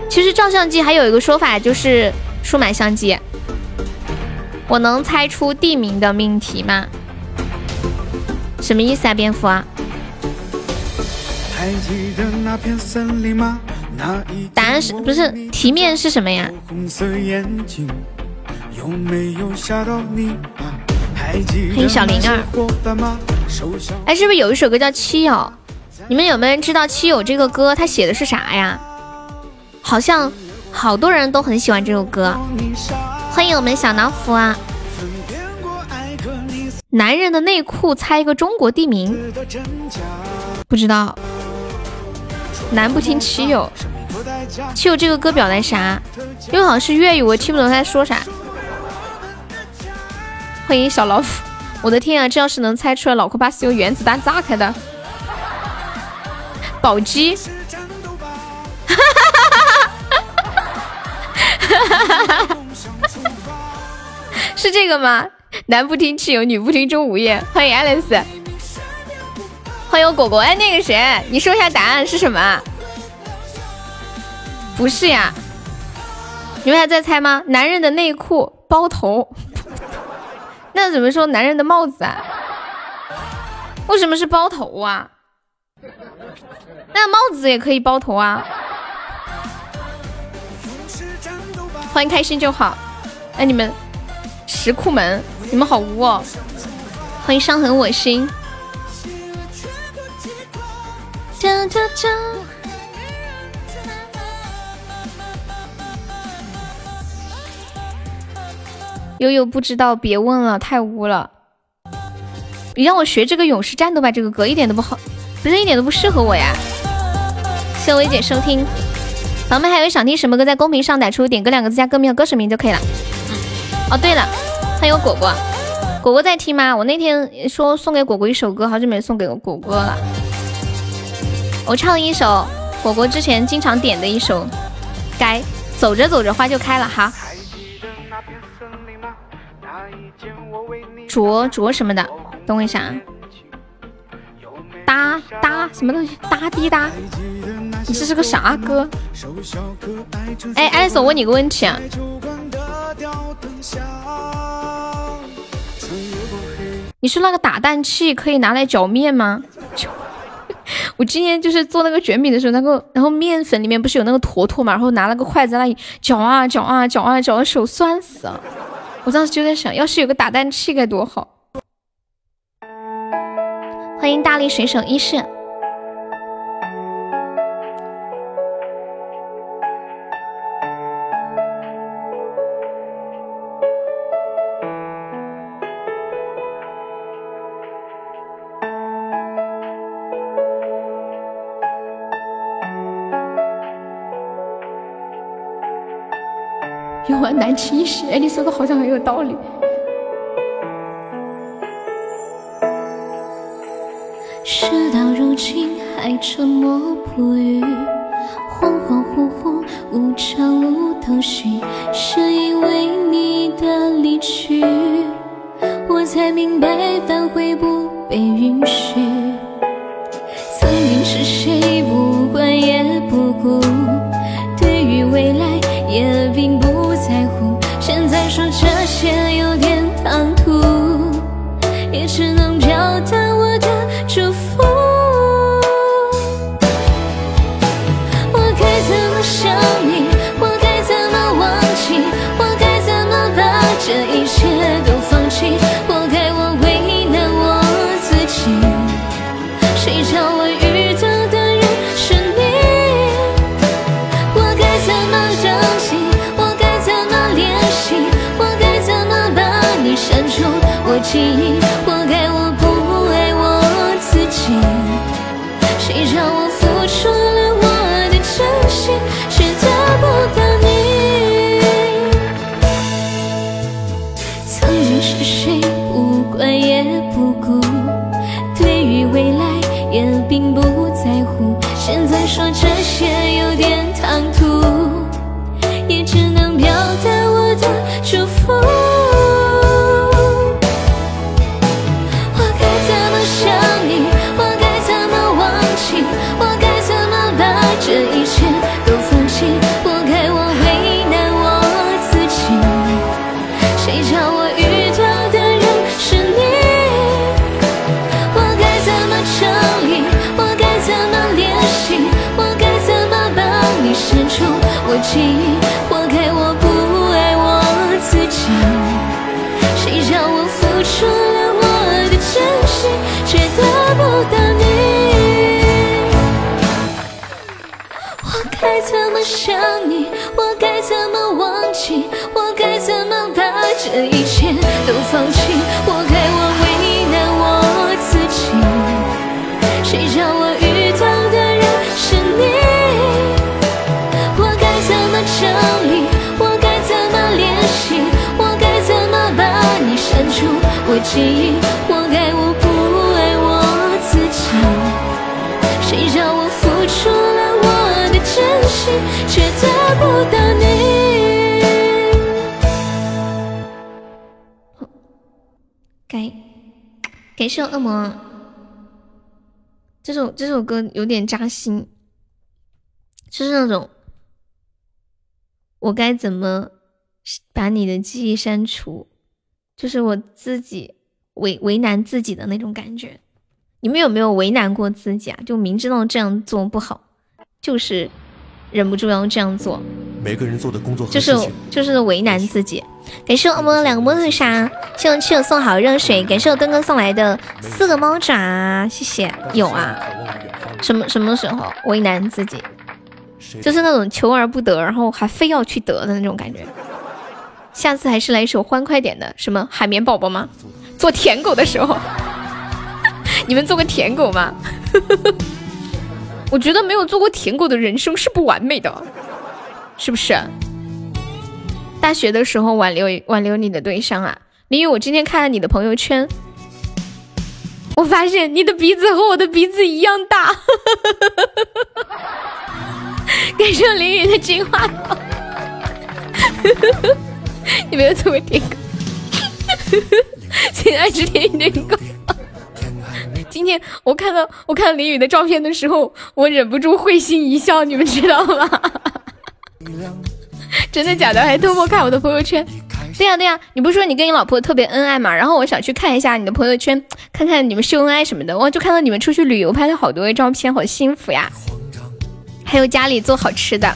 其实照相机还有一个说法就是数码相机。我能猜出地名的命题吗？什么意思啊，蝙蝠啊？还记得那片森林吗？答案是不是题面是什么呀？欢迎小灵儿。哎，是不是有一首歌叫《七友》？你们有没有人知道《七友》这个歌它写的是啥呀？好像好多人都很喜欢这首歌。欢迎我们小老虎啊！男人的内裤，猜一个中国地名。不知道。男不听七友，七友这个歌表达啥？因为好像是粤语，我听不懂他在说啥。欢迎小老虎，我的天啊！这要是能猜出来，脑壳怕是用原子弹炸开的。宝鸡，哈哈哈哈哈哈是这个吗？男不听七友，女不听钟无艳。欢迎 Alice。欢迎果果，哎，那个谁，你说一下答案是什么？不是呀，你们还在猜吗？男人的内裤包头，那怎么说男人的帽子啊？为什么是包头啊？那帽子也可以包头啊。欢迎开心就好。哎，你们石库门，你们好污哦。欢迎伤痕我心。悠悠不知道，别问了，太污了。你让我学这个勇士战斗吧，这个歌一点都不好，不是一点都不适合我呀。谢谢薇姐收听，宝宝们还有想听什么歌，在公屏上打出“点歌”两个字加歌名和歌手名就可以了。哦对了，还有果果，果果在听吗？我那天说送给果果一首歌，好久没送给果果了。我唱一首果果之前经常点的一首《该走着走着花就开了》哈。着着什么的，等我一下啊！哒哒什么东西？哒滴哒，你这是个啥歌？哎，艾丽我问你个问题啊，你说那个打蛋器可以拿来搅面吗？[laughs] 我今天就是做那个卷饼的时候，那个然后面粉里面不是有那个坨坨嘛，然后拿了个筷子在那里搅啊搅啊搅啊搅的手酸死了。我当时就在想，要是有个打蛋器该多好。欢迎大力水手一世。难吃一时，哎，你说的好像很有道理。事到如今还沉默不语，恍恍惚惚，无常无头绪，是因为你的离去，我才明白反悔不被允许。曾经是谁不我这一切都放弃？活该我为难我自己。谁叫我遇到的人是你？我该怎么整理，我该怎么联系？我该怎么把你删除我记忆？活该我不爱我自己。谁叫我付出了我的真心，却得不到你？该感谢恶魔，这首这首歌有点扎心，就是那种。我该怎么把你的记忆删除？就是我自己为为难自己的那种感觉。你们有没有为难过自己啊？就明知道这样做不好，就是忍不住要这样做。每个人做的工作就是就是为难自己。感谢我们两个摸头杀，谢我亲友送好热水，感谢我哥哥送来的四个猫爪，谢谢。有啊，什么什么时候为难自己？就是那种求而不得，然后还非要去得的那种感觉。下次还是来一首欢快点的，什么海绵宝宝吗？做舔狗的时候。[laughs] 你们做过舔狗吗？[laughs] 我觉得没有做过舔狗的人生是不完美的，是不是？大学的时候挽留挽留你的对象啊，林雨，我今天看了你的朋友圈，我发现你的鼻子和我的鼻子一样大。感谢林雨的金话筒，[laughs] 你没有做过舔狗，[laughs] 现在是舔狗。今天我看到我看到林雨的照片的时候，我忍不住会心一笑，你们知道吗？[laughs] 真的假的？还偷摸看我的朋友圈？对呀对呀，你不是说你跟你老婆特别恩爱嘛？然后我想去看一下你的朋友圈，看看你们秀恩爱什么的。哇，就看到你们出去旅游拍了好多照片，好幸福呀！还有家里做好吃的。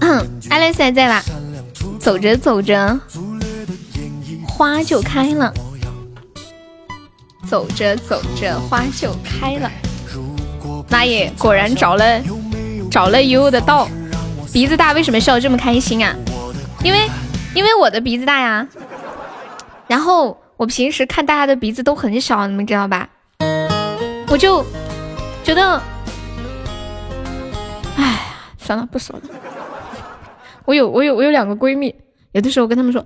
嗯，爱丽丝还在吧。走着走着，花就开了。走着走着，花就开了。妈耶，果然找了找了悠悠的道。鼻子大为什么笑这么开心啊？因为因为我的鼻子大呀。然后我平时看大家的鼻子都很小，你们知道吧？我就觉得，哎呀，算了，不说了。我有我有我有两个闺蜜，有的时候跟他们说。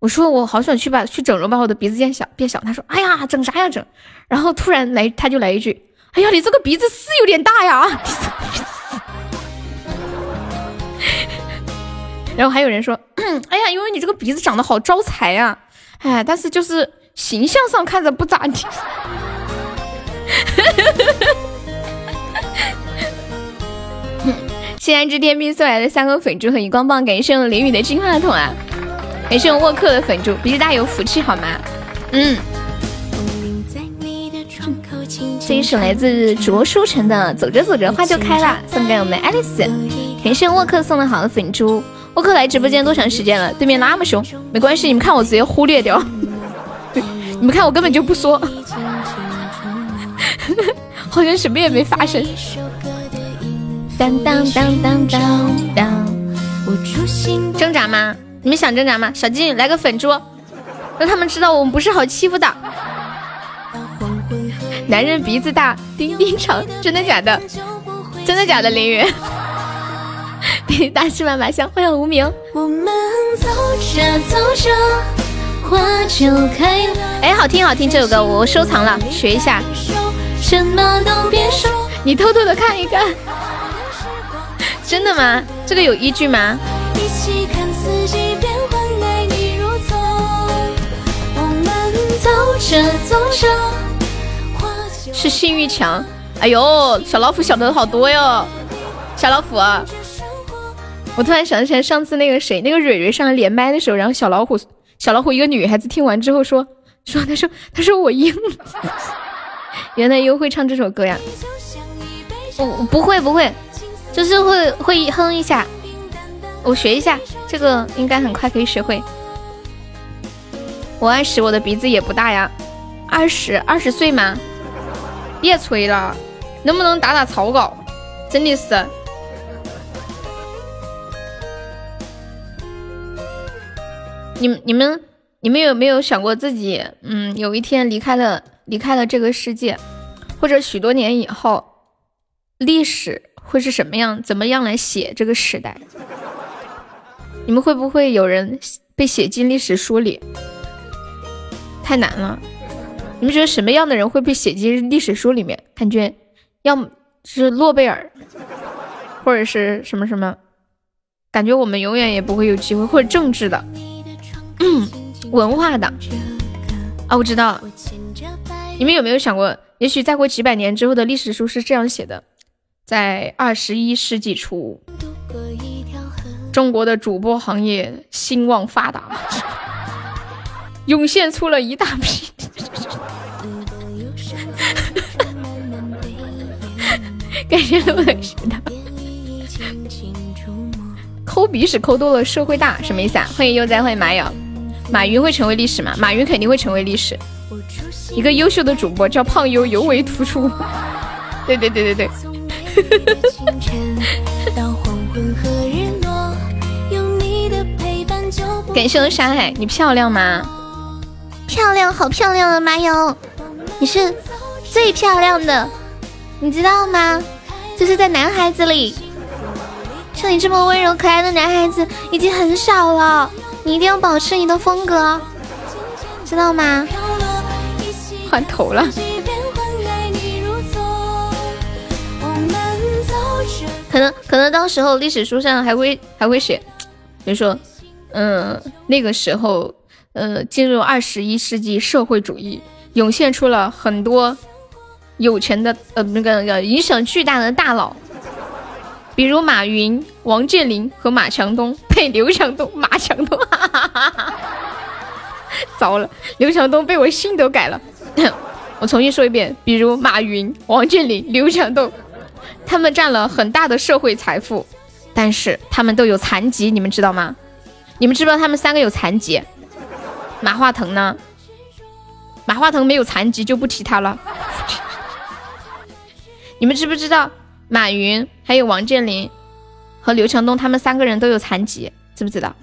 我说我好想去把去整容，把我的鼻子变小变小。她说：“哎呀，整啥呀整？”然后突然来，她就来一句：“哎呀，你这个鼻子是有点大呀。” [laughs] 然后还有人说：“ [clears throat] 哎呀，因为你这个鼻子长得好招财呀。”哎，但是就是形象上看着不咋地。[laughs] 谢安之天兵送来的三个粉珠和荧光棒，感谢我淋雨的金话筒啊！感谢我沃克的粉珠，鼻子大有福气好吗？嗯。这一首来自卓书成的《走着走着花就开了》，送给我们爱丽丝。感谢沃克送的好的粉珠。沃克来直播间多长时间了？对面那么凶，没关系，你们看我直接忽略掉。[laughs] 你们看我根本就不说，[laughs] 好像什么也没发生。当当当当当当，挣扎吗？你们想挣扎吗？小静来个粉猪，让他们知道我们不是好欺负的。男人鼻子大，丁丁长，真的假的？真的假的？林雨，大吃满麻香，欢迎无名。我们走着走着，花就开了哎，好听好听，这首歌我收藏了，学一下。什么都别说你偷偷的看一看，真的吗？这个有依据吗？是性欲强，哎呦，小老虎晓得好多哟，小老虎。我突然想起来上次那个谁，那个蕊蕊上来连麦的时候，然后小老虎，小老虎一个女孩子听完之后说说，她说她说我硬，[laughs] 原来又会唱这首歌呀？我不会不会，就是会会哼一下，我学一下，这个应该很快可以学会。我二十，我的鼻子也不大呀。二十二十岁吗？别吹了，能不能打打草稿？真的是。你你们你们有没有想过自己，嗯，有一天离开了离开了这个世界，或者许多年以后，历史会是什么样？怎么样来写这个时代？你们会不会有人被写进历史书里？太难了，你们觉得什么样的人会被写进历史书里面？感觉要么是诺贝尔，或者是什么什么？感觉我们永远也不会有机会，或者政治的，嗯文化的。啊，我知道，你们有没有想过，也许再过几百年之后的历史书是这样写的：在二十一世纪初，中国的主播行业兴旺发达。涌现出了一大批，感谢路的石的。抠鼻屎抠多了，社会大，什么意思啊？欢迎悠哉，欢迎马友。马云会成为历史吗？马云肯定会成为历史。一个优秀的主播叫胖优，尤为突出。对对对对对。[laughs] 感谢我山海，你漂亮吗？漂亮，好漂亮啊，马友，你是最漂亮的，你知道吗？就是在男孩子里，像你这么温柔可爱的男孩子已经很少了，你一定要保持你的风格，知道吗？换头了。可能可能到时候历史书上还会还会写，比如说，嗯，那个时候，呃，进入二十一世纪社会主义，涌现出了很多有钱的，呃，那个那个影响巨大的大佬，比如马云、王健林和马强东，配，刘强东、[laughs] 马强东，哈哈哈哈糟了，刘强东被我姓都改了，[coughs] 我重新说一遍，比如马云、王健林、刘强东。他们占了很大的社会财富，但是他们都有残疾，你们知道吗？你们知不知道他们三个有残疾？马化腾呢？马化腾没有残疾就不提他了。[laughs] 你们知不知道马云、还有王健林和刘强东他们三个人都有残疾？知不知道？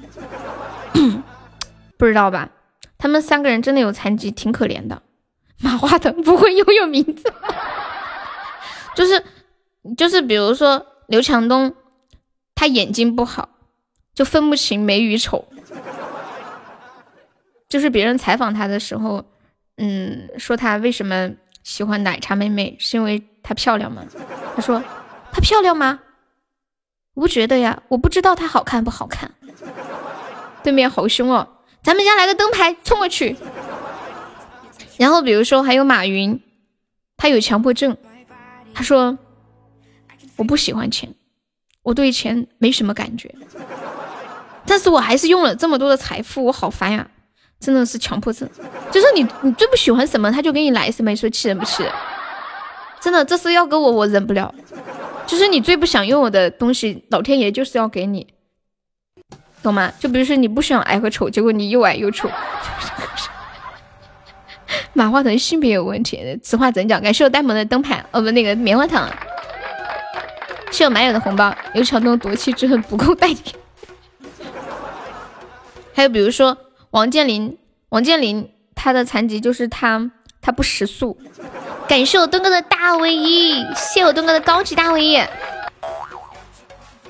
不知道吧？他们三个人真的有残疾，挺可怜的。马化腾不会拥有名字，[laughs] 就是。就是比如说刘强东，他眼睛不好，就分不清美与丑。就是别人采访他的时候，嗯，说他为什么喜欢奶茶妹妹，是因为她漂亮吗？他说她漂亮吗？我不觉得呀，我不知道他好看不好看。对面好凶哦，咱们家来个灯牌冲过去。然后比如说还有马云，他有强迫症，他说。我不喜欢钱，我对钱没什么感觉，但是我还是用了这么多的财富，我好烦呀！真的是强迫症，就是你你最不喜欢什么，他就给你来什么，你说气人不气人？真的，这是要给我，我忍不了。就是你最不想用我的东西，老天爷就是要给你，懂吗？就比如说你不喜欢矮和丑，结果你又矮又丑。马化腾性别有问题，此话怎讲？感谢我呆萌的灯牌，哦不，那个棉花糖。是有蛮友的红包，刘强东夺妻之恨不够代替。[laughs] 还有比如说王健林，王健林他的残疾就是他他不食素。感谢我墩哥的大 V 一，谢我墩哥的高级大 V 一。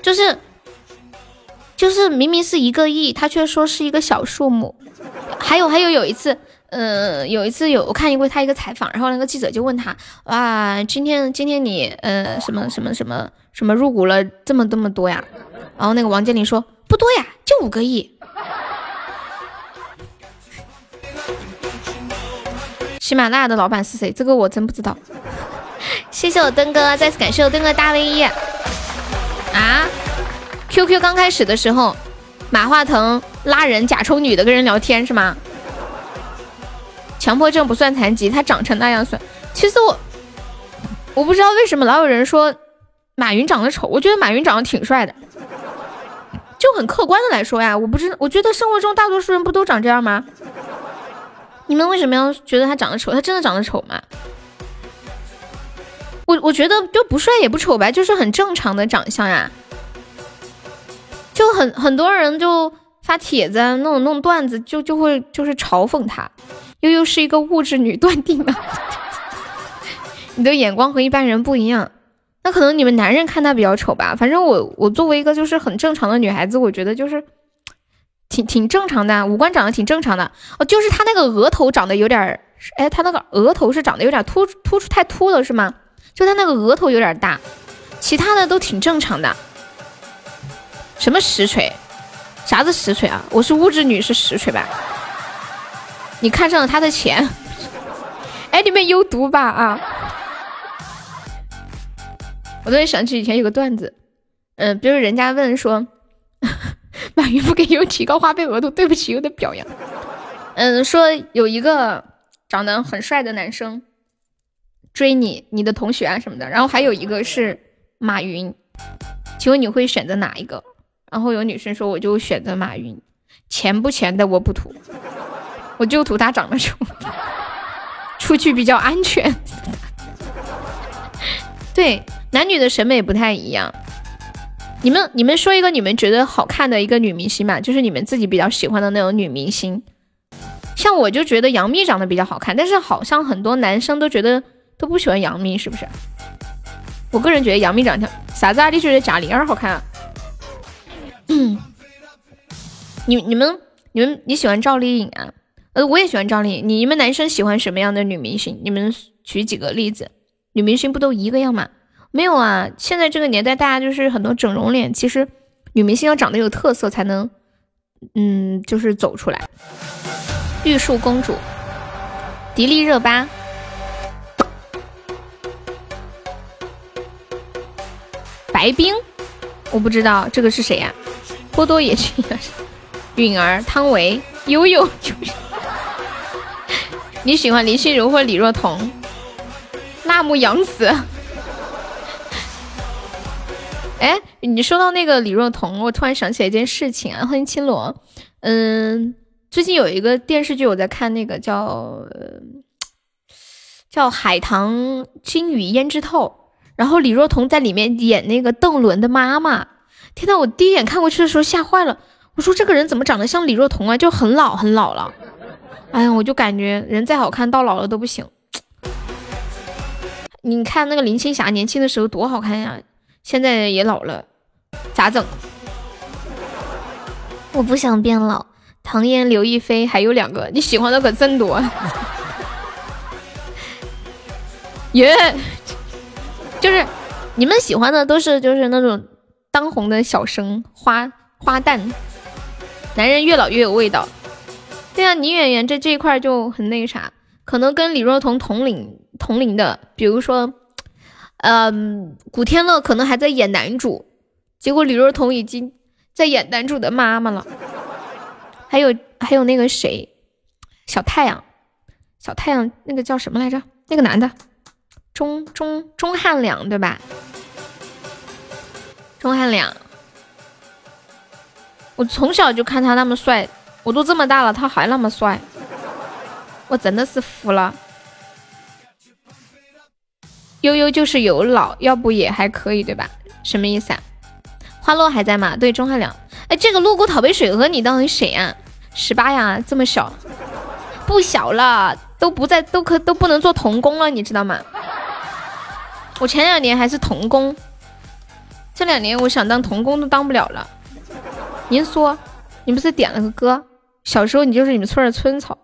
就是就是明明是一个亿，他却说是一个小数目。还有还有有一次。嗯，有一次有我看一过他一个采访，然后那个记者就问他，哇，今天今天你呃什么什么什么什么入股了这么这么多呀？然后那个王健林说不多呀，就五个亿。喜马拉雅的老板是谁？这个我真不知道。[laughs] 谢谢我登哥，再次感谢我登哥大 V 一。啊？QQ 刚开始的时候，马化腾拉人假抽女的跟人聊天是吗？强迫症不算残疾，他长成那样算。其实我我不知道为什么老有人说马云长得丑，我觉得马云长得挺帅的。就很客观的来说呀，我不知我觉得生活中大多数人不都长这样吗？你们为什么要觉得他长得丑？他真的长得丑吗？我我觉得就不帅也不丑吧，就是很正常的长相呀。就很很多人就发帖子弄弄段子，就就会就是嘲讽他。悠悠是一个物质女，断定了。[laughs] 你的眼光和一般人不一样，那可能你们男人看她比较丑吧。反正我，我作为一个就是很正常的女孩子，我觉得就是挺挺正常的，五官长得挺正常的。哦，就是他那个额头长得有点儿，哎，他那个额头是长得有点突突出，太凸了是吗？就他那个额头有点大，其他的都挺正常的。什么实锤？啥子实锤啊？我是物质女，是实锤吧？你看上了他的钱，哎，你们有毒吧啊！我突然想起以前有个段子，嗯，比如人家问说，马云不给优提高花呗额度，对不起优的表扬。嗯，说有一个长得很帅的男生，追你，你的同学啊什么的。然后还有一个是马云，请问你会选择哪一个？然后有女生说，我就选择马云，钱不钱的我不图，我就图他长得丑，出去比较安全。[laughs] 对，男女的审美不太一样。你们你们说一个你们觉得好看的一个女明星吧，就是你们自己比较喜欢的那种女明星。像我就觉得杨幂长得比较好看，但是好像很多男生都觉得都不喜欢杨幂，是不是？我个人觉得杨幂长得啥子啊？你觉得贾玲儿好看啊？[coughs] 嗯，你你们你们你喜欢赵丽颖啊？呃，我也喜欢赵丽颖。你们男生喜欢什么样的女明星？你们举几个例子？女明星不都一个样吗？没有啊，现在这个年代大家就是很多整容脸，其实女明星要长得有特色才能，嗯，就是走出来。玉树公主，迪丽热巴，白冰，我不知道这个是谁呀？波多野结衣，允儿，汤唯，悠悠，[laughs] 你喜欢林心如或李若彤？[laughs] 辣目洋子。哎，你说到那个李若彤，我突然想起来一件事情啊，欢迎青罗，嗯。最近有一个电视剧，我在看，那个叫叫《海棠金雨胭脂透》，然后李若彤在里面演那个邓伦的妈妈。天呐，我第一眼看过去的时候吓坏了，我说这个人怎么长得像李若彤啊？就很老很老了。哎呀，我就感觉人再好看，到老了都不行。你看那个林青霞年轻的时候多好看呀，现在也老了，咋整？我不想变老。唐嫣、刘亦菲还有两个，你喜欢的可真多。[laughs] 耶，就是你们喜欢的都是就是那种当红的小生花花旦，男人越老越有味道。对啊，女演员这这一块就很那个啥，可能跟李若彤同龄同龄的，比如说，嗯，古天乐可能还在演男主，结果李若彤已经在演男主的妈妈了。还有还有那个谁，小太阳，小太阳那个叫什么来着？那个男的，钟钟钟汉良对吧？钟汉良，我从小就看他那么帅，我都这么大了，他还那么帅，我真的是服了。悠悠就是有老，要不也还可以对吧？什么意思啊？花落还在吗？对，钟汉良。哎，这个路过讨杯水喝，你到底谁啊？十八呀，这么小，不小了，都不在，都可都不能做童工了，你知道吗？我前两年还是童工，这两年我想当童工都当不了了。您说，你不是点了个歌？小时候你就是你们村的村草，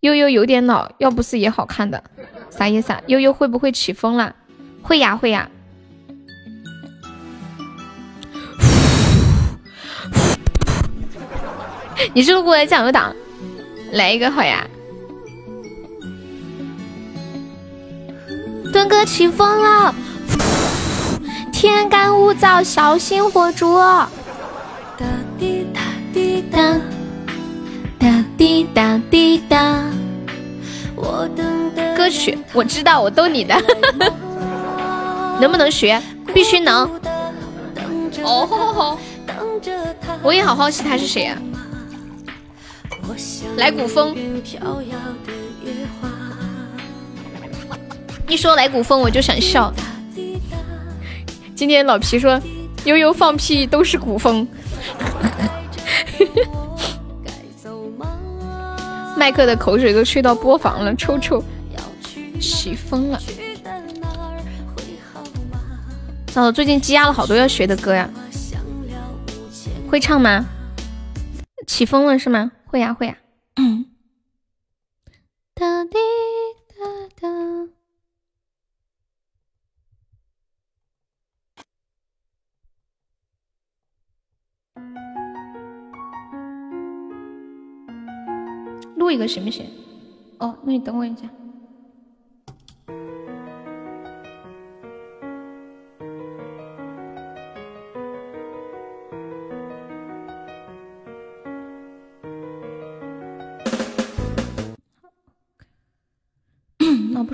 悠悠有点老，要不是也好看的，啥意思啊？悠悠会不会起风了？会呀会呀。[laughs] 你是不是过来酱油党？来一个好呀！墩哥起风了，天干物燥，小心火烛。哒滴哒滴哒，哒滴哒滴哒。歌曲我知道，我逗你的。[laughs] 能不能学？必须能。哦，我也好好奇他是谁啊？来古风，一说来古风我就想笑。今天老皮说悠悠放屁都是古风，[laughs] 麦克的口水都吹到播房了，抽抽起风了。哦，最近积压了好多要学的歌呀，会唱吗？起风了是吗？会呀会呀，嗯，哒滴哒哒，录一个行不行？哦，那你等我一下。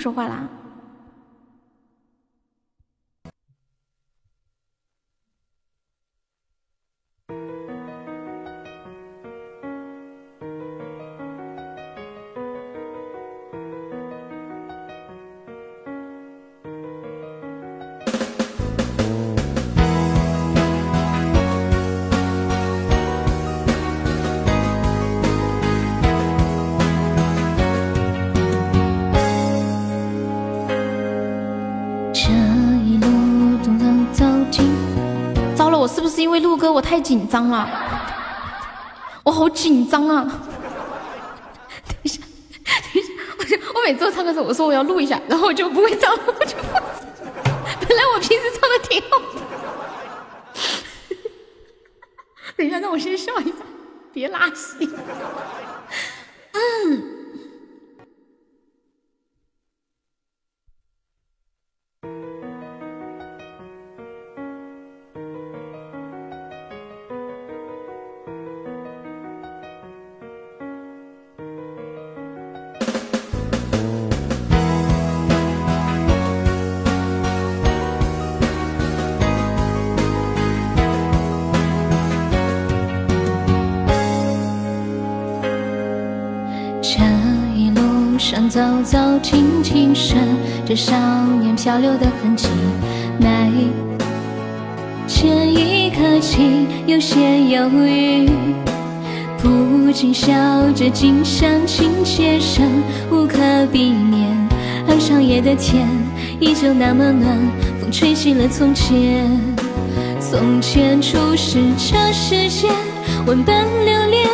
说话啦。太紧张了？我好紧张啊！等一下，等一下，我我每次唱歌时候我说我要录一下，然后我就不会唱了，这少年漂流的痕迹，迈前一刻起有些犹豫，不禁笑着，近乡情怯生，无可避免。而长夜的天依旧那么暖，风吹起了从前，从前初识这世间，万般留恋。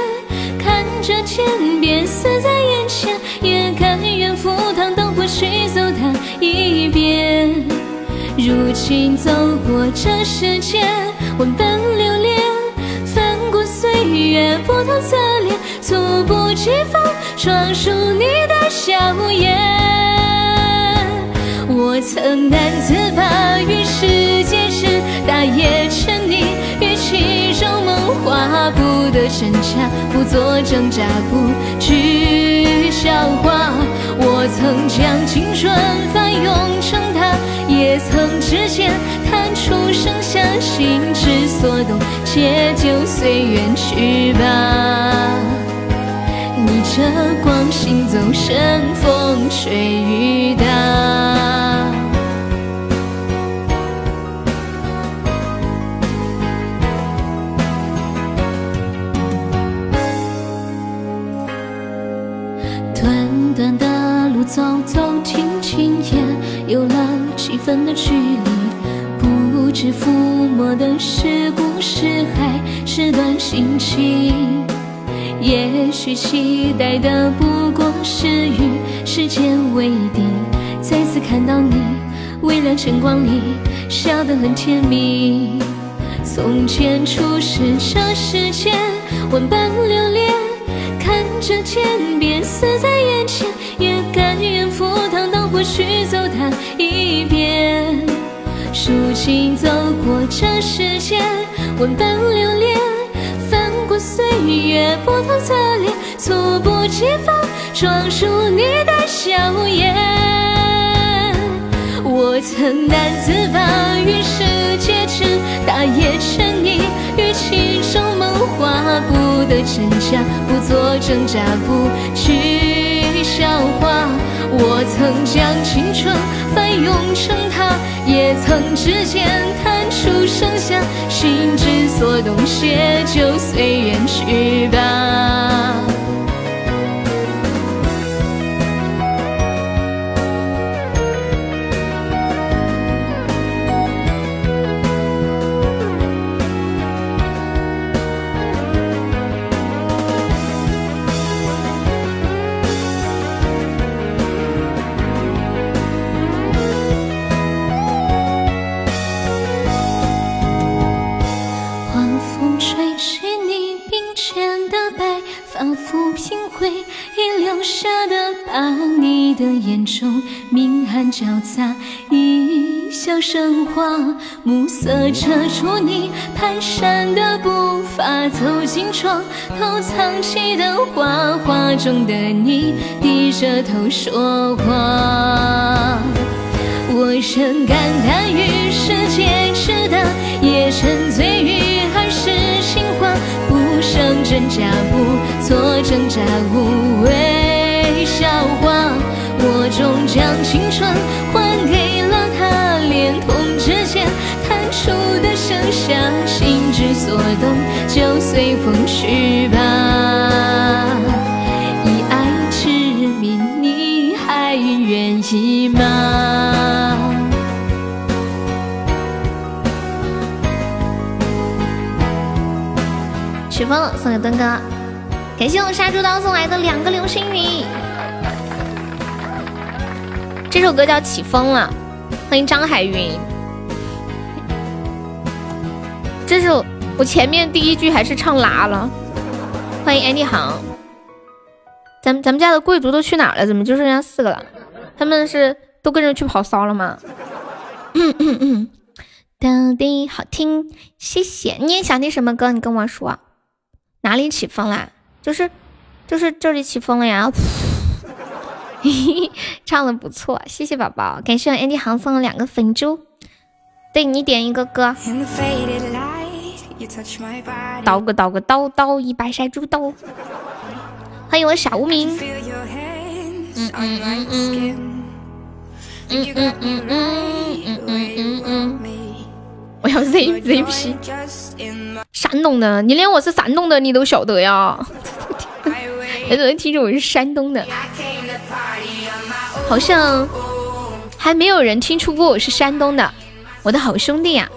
看着天边死在如今走过这世间，万般留恋，翻过岁月不同侧脸，猝不及防撞出你的笑颜。我曾难自拔于世界之大，也沉溺于其中梦话，不得真假，不做挣扎，不惧笑话。我曾将青春翻涌成她，也曾指尖弹出盛夏，心之所动，且就随缘去吧。逆着光行走，任风吹雨打。短短的路走走停停，几分的距离。不知抚摸的是故事，还是段心情？也许期待的不过是与时间为敌。再次看到你，微亮晨光里，笑得很甜蜜。从前初识这世间，万般留恋。看着天边死在眼前，也甘愿赴汤蹈火去走它一遍。如今走过这世间，万般留恋，翻过岁月不同侧脸，猝不及防撞出你的笑颜。我曾难自拔于世界之大，也沉溺于其中梦话，不得真假，不做挣扎，不惧笑话。我曾将青春翻涌成她，也曾指尖弹出盛夏，心之所动，且就随缘去吧。的眼中明暗交杂，一笑生花，暮色遮住你蹒跚的步伐，走进床头藏起的画，画中的你低着头说话。我仍感叹于世界之大，也沉醉于儿时情话，不想真假，不做挣扎，无谓笑话。终将青春还给了他，连同指尖弹出的盛夏，心之所动，就随风去吧。以爱之名，你还愿意吗？风送给墩哥，感谢我杀猪刀送来的两个流星雨。这首歌叫《起风了》，欢迎张海云。这首我前面第一句还是唱拉了。欢迎 Andy 航，咱们咱们家的贵族都去哪儿了？怎么就剩下四个了？他们是都跟着去跑骚了吗？嗯嗯嗯，到底好听，谢谢。你也想听什么歌？你跟我说。哪里起风啦？就是就是这里起风了呀！[laughs] 唱的不错，谢谢宝宝，感谢我 Andy 航送了两个粉珠。对你点一个歌。叨个叨个叨叨，一把杀猪刀。欢迎我小无名。嗯嗯嗯嗯嗯嗯嗯嗯嗯嗯嗯。我要 Z Z P。山东的，你连我是山东的你都晓得呀？[laughs] 很多人听着我是山东的，好像还没有人听出过我是山东的。我的好兄弟呀，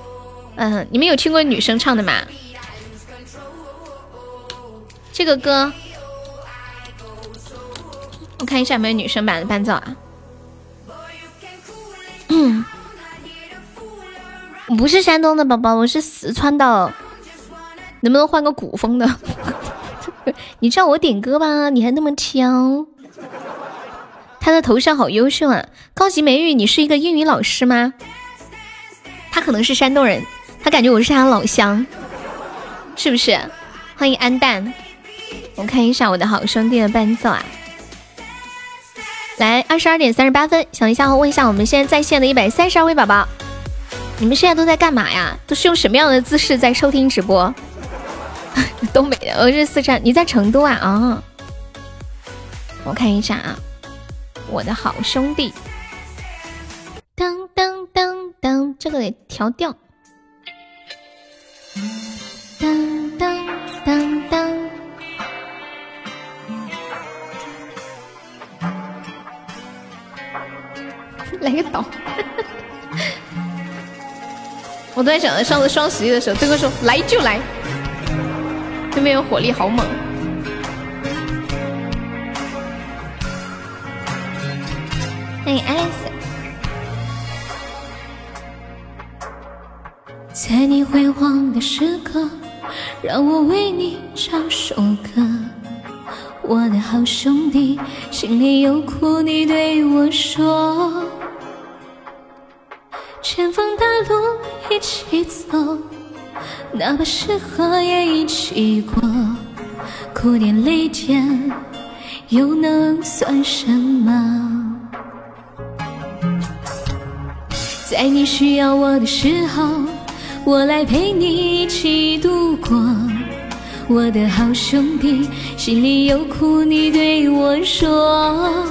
嗯，你们有听过女生唱的吗？这个歌，我看一下有没有女生版的伴奏啊。[clears throat] 嗯，不是山东的宝宝，我是四川的。能不能换个古风的？[laughs] 你叫我点歌吧，你还那么挑。他的头像好优秀啊！高级美女，你是一个英语老师吗？他可能是山东人，他感觉我是他老乡，是不是？欢迎安蛋，我看一下我的好兄弟的伴奏啊。来，二十二点三十八分，想一下，问一下我们现在在线的一百三十二位宝宝，你们现在都在干嘛呀？都是用什么样的姿势在收听直播？[laughs] 东北的，我是四川，你在成都啊？啊，我看一下啊，我的好兄弟，当当当当，这个得调调，当当当当，[laughs] 来个倒，[laughs] 我都在想着上次双十一的时候，对哥说来就来。对面火力好猛！欢迎 Alice。在你辉煌的时刻，让我为你唱首歌。我的好兄弟，心里有苦你对我说。前方大路一起走。哪怕是河也一起过，苦点累点又能算什么？在你需要我的时候，我来陪你一起度过。我的好兄弟，心里有苦你对我说。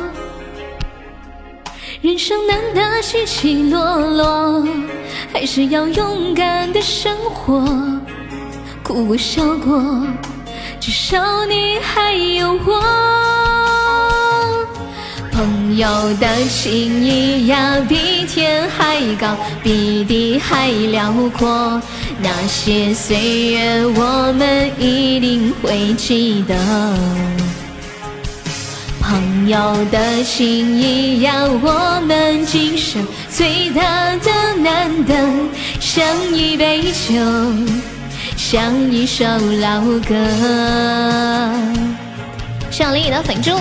人生难得起起落落。还是要勇敢的生活，哭过笑过，至少你还有我。朋友的情谊呀，比天还高，比地还辽阔。那些岁月，我们一定会记得。朋友的情谊呀，我们今生。最大的难得，像一杯酒，像一首老歌。谢林雨的粉猪，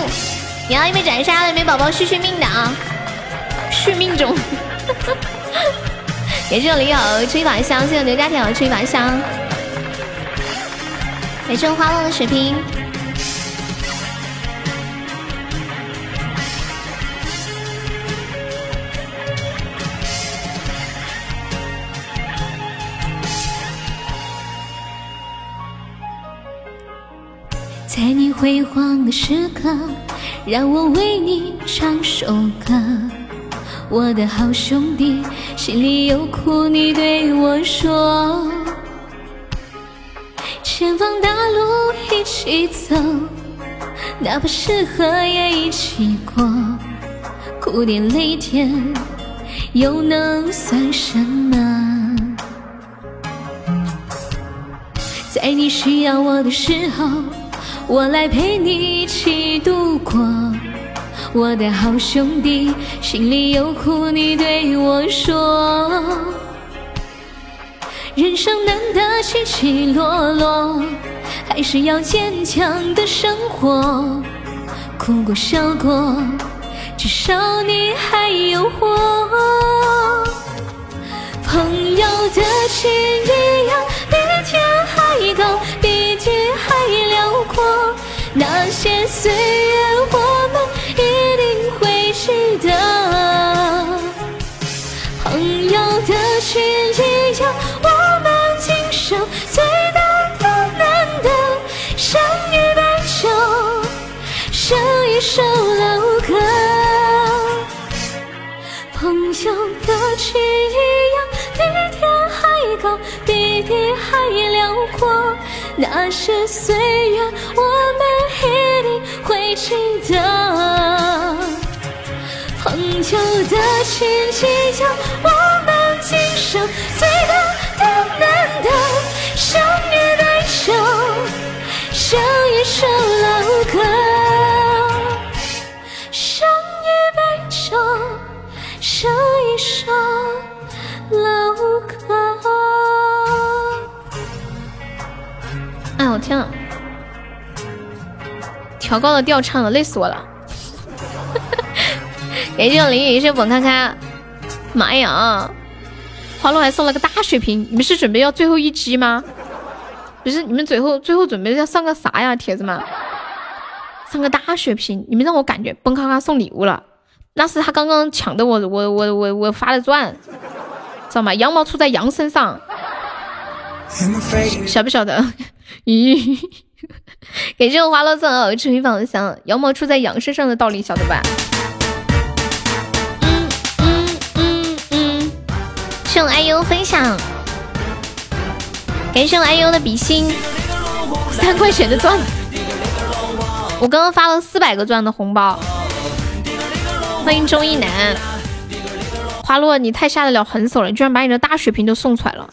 你要一杯斩杀了，没宝宝续续命的啊，续命中。感谢我李友吹一把香，谢谢刘家铁吹一把香。感谢我花落的水瓶。辉煌的时刻，让我为你唱首歌。我的好兄弟，心里有苦你对我说。前方大路一起走，哪怕是河也一起过。苦点累点，又能算什么？在你需要我的时候，我来陪你一起度过。我的好兄弟，心里有苦你对我说。人生难得起起落落，还是要坚强的生活。哭过笑过，至少你还有我。朋友的情一样，比天还高，比地还过。那些岁月，我们一定会记得。朋友的情一样，我们今生最大的难得，相遇白首，唱一首老歌。朋友的情一样，比天还高，比地还辽阔。那些岁月，我们一定会记得。朋友的情一样，我们今生最哎呦天啊！调高了调唱了，累死我了。感谢我林雨，谢谢本看看。妈呀，花落还送了个大血瓶，你们是准备要最后一击吗？不是，你们最后最后准备要上个啥呀，铁子们？上个大血瓶，你们让我感觉崩咔咔送礼物了。那是他刚刚抢的我我我我我发的钻，知道吗？羊毛出在羊身上，晓不晓得？[laughs] 咦，感谢我花落赠儿吃鱼坊香，羊毛出在羊身上的道理晓得吧？嗯嗯嗯嗯，谢我 IU 分享，感谢我 IU 的比心，三块钱的钻，我刚刚发了四百个钻的红包，欢迎钟意南，花落你太下得了狠手了，居然把你的大血瓶都送出来了，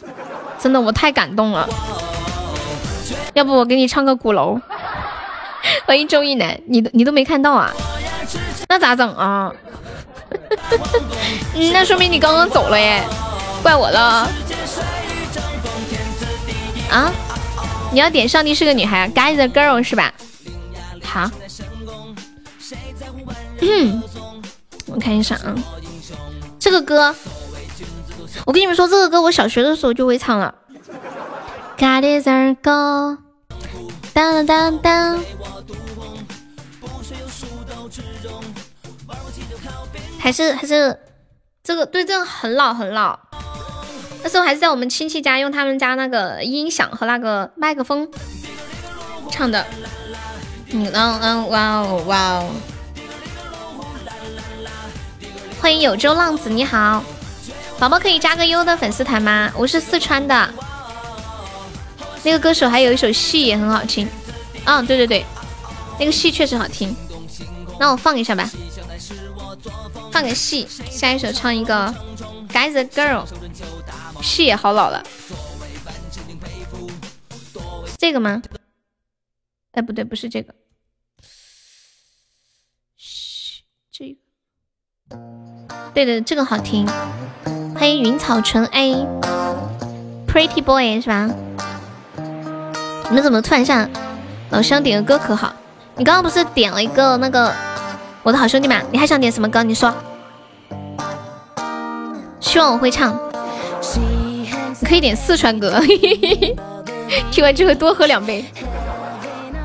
真的我太感动了。要不我给你唱个鼓楼，[laughs] 欢迎周一楠，你都你都没看到啊？那咋整啊？[laughs] 那说明你刚刚走了耶，怪我了。啊？你要点上帝是个女孩，Guys a girl 是吧？好。嗯，我看一下啊，这个歌，我跟你们说，这个歌我小学的时候就会唱了。God is our God，当当当当，还是还是这个对，这个很老很老，那时候还是在我们亲戚家用他们家那个音响和那个麦克风唱的。嗯嗯嗯，哇哦哇哦！欢迎有州浪子，你好，宝宝可以加个优的粉丝团吗？我是四川的。那个歌手还有一首戏也很好听，嗯，对对对，那个戏确实好听。那我放一下吧，放个戏，下一首唱一个《Guys Girl》，戏也好老了。这个吗？哎，不对，不是这个。嘘，这个。对的，这个好听。欢迎云草纯 A，Pretty Boy 是吧？你们怎么突然像老乡点个歌可好？你刚刚不是点了一个那个我的好兄弟吗？你还想点什么歌？你说。希望我会唱。你可以点四川歌。[laughs] 听完之后多喝两杯。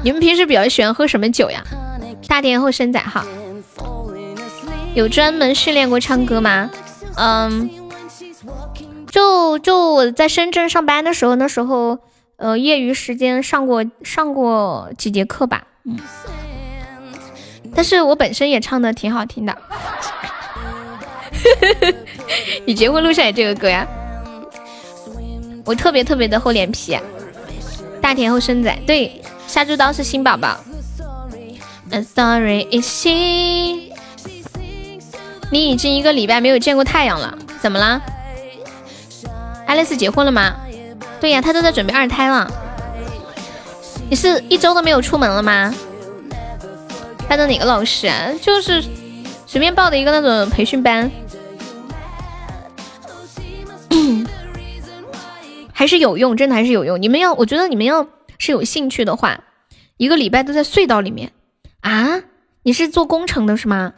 你们平时比较喜欢喝什么酒呀？大天后生仔哈。有专门训练过唱歌吗？嗯，就就我在深圳上班的时候，那时候。呃，业余时间上过上过几节课吧，嗯，但是我本身也唱的挺好听的。[laughs] 你结婚路上也这个歌呀？我特别特别的厚脸皮，大田后生仔，对，杀猪刀是新宝宝。I'm sorry, is she？你已经一个礼拜没有见过太阳了，怎么了？爱丽丝结婚了吗？对呀，他都在准备二胎了。你是一周都没有出门了吗？拜的哪个老师啊？就是随便报的一个那种培训班。还是有用，真的还是有用。你们要，我觉得你们要是有兴趣的话，一个礼拜都在隧道里面啊？你是做工程的是吗？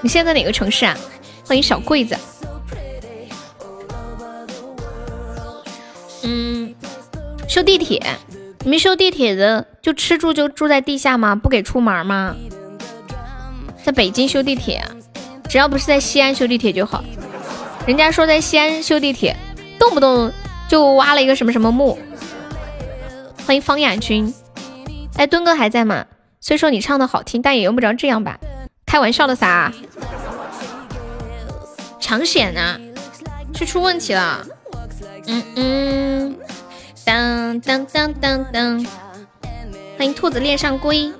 你现在哪个城市啊？欢迎小柜子。修地铁。你们修地铁的就吃住就住在地下吗？不给出门吗？在北京修地铁，只要不是在西安修地铁就好。人家说在西安修地铁，动不动就挖了一个什么什么墓。欢迎方亚军。哎，墩哥还在吗？虽说你唱的好听，但也用不着这样吧？开玩笑的啥？抢险呢？是出问题了？嗯嗯。当当当当当，欢迎兔子恋上龟。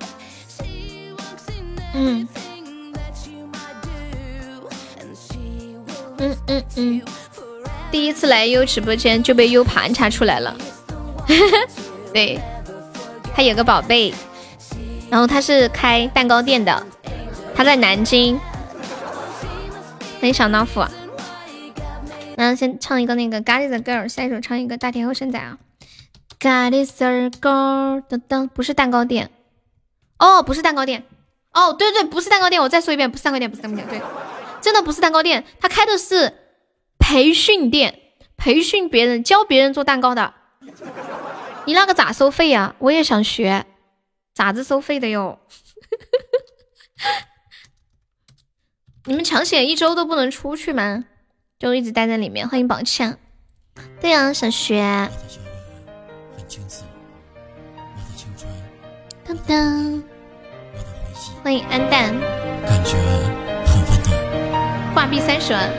嗯嗯嗯嗯，第一次来优直播间就被优盘查出来了。[laughs] 对，他有个宝贝，然后他是开蛋糕店的，他在南京。欢迎小老虎。然后先唱一个那个《God Is a Girl》，下一首唱一个《大天后生仔》啊。God is a girl，噔噔，不是蛋糕店，哦，不是蛋糕店，哦，对对，不是蛋糕店，我再说一遍，不是蛋糕店，不是蛋糕店，对，真的不是蛋糕店，他开的是培训店，培训别人，教别人做蛋糕的。你那个咋收费呀？我也想学，咋子收费的哟？[laughs] 你们抢险一周都不能出去吗？就一直待在里面？欢迎宝强，对呀，想学。当当，欢迎安蛋，感觉很温暖。挂壁三十万。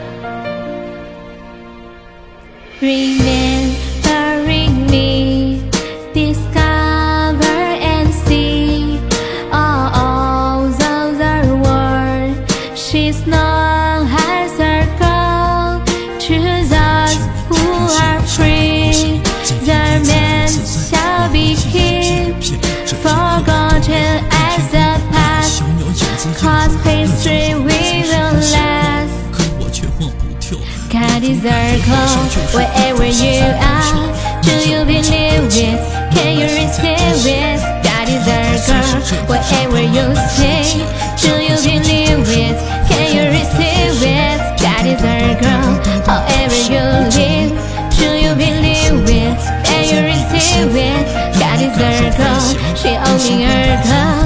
Wherever you are, do you believe it? Can you receive it? God is our girl. Whatever you say, do you believe it? Can you receive it? God is our girl. However you live, do you believe it? Can you receive it? God is our girl. She only her girl.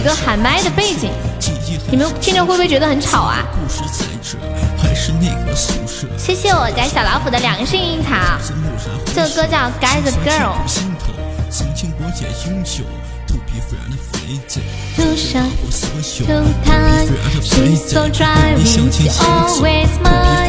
一个喊麦的背景。你们听着会不会觉得很吵啊？谢谢我家小老虎的良性樱桃。这个歌叫《Guys Girl》。Wherever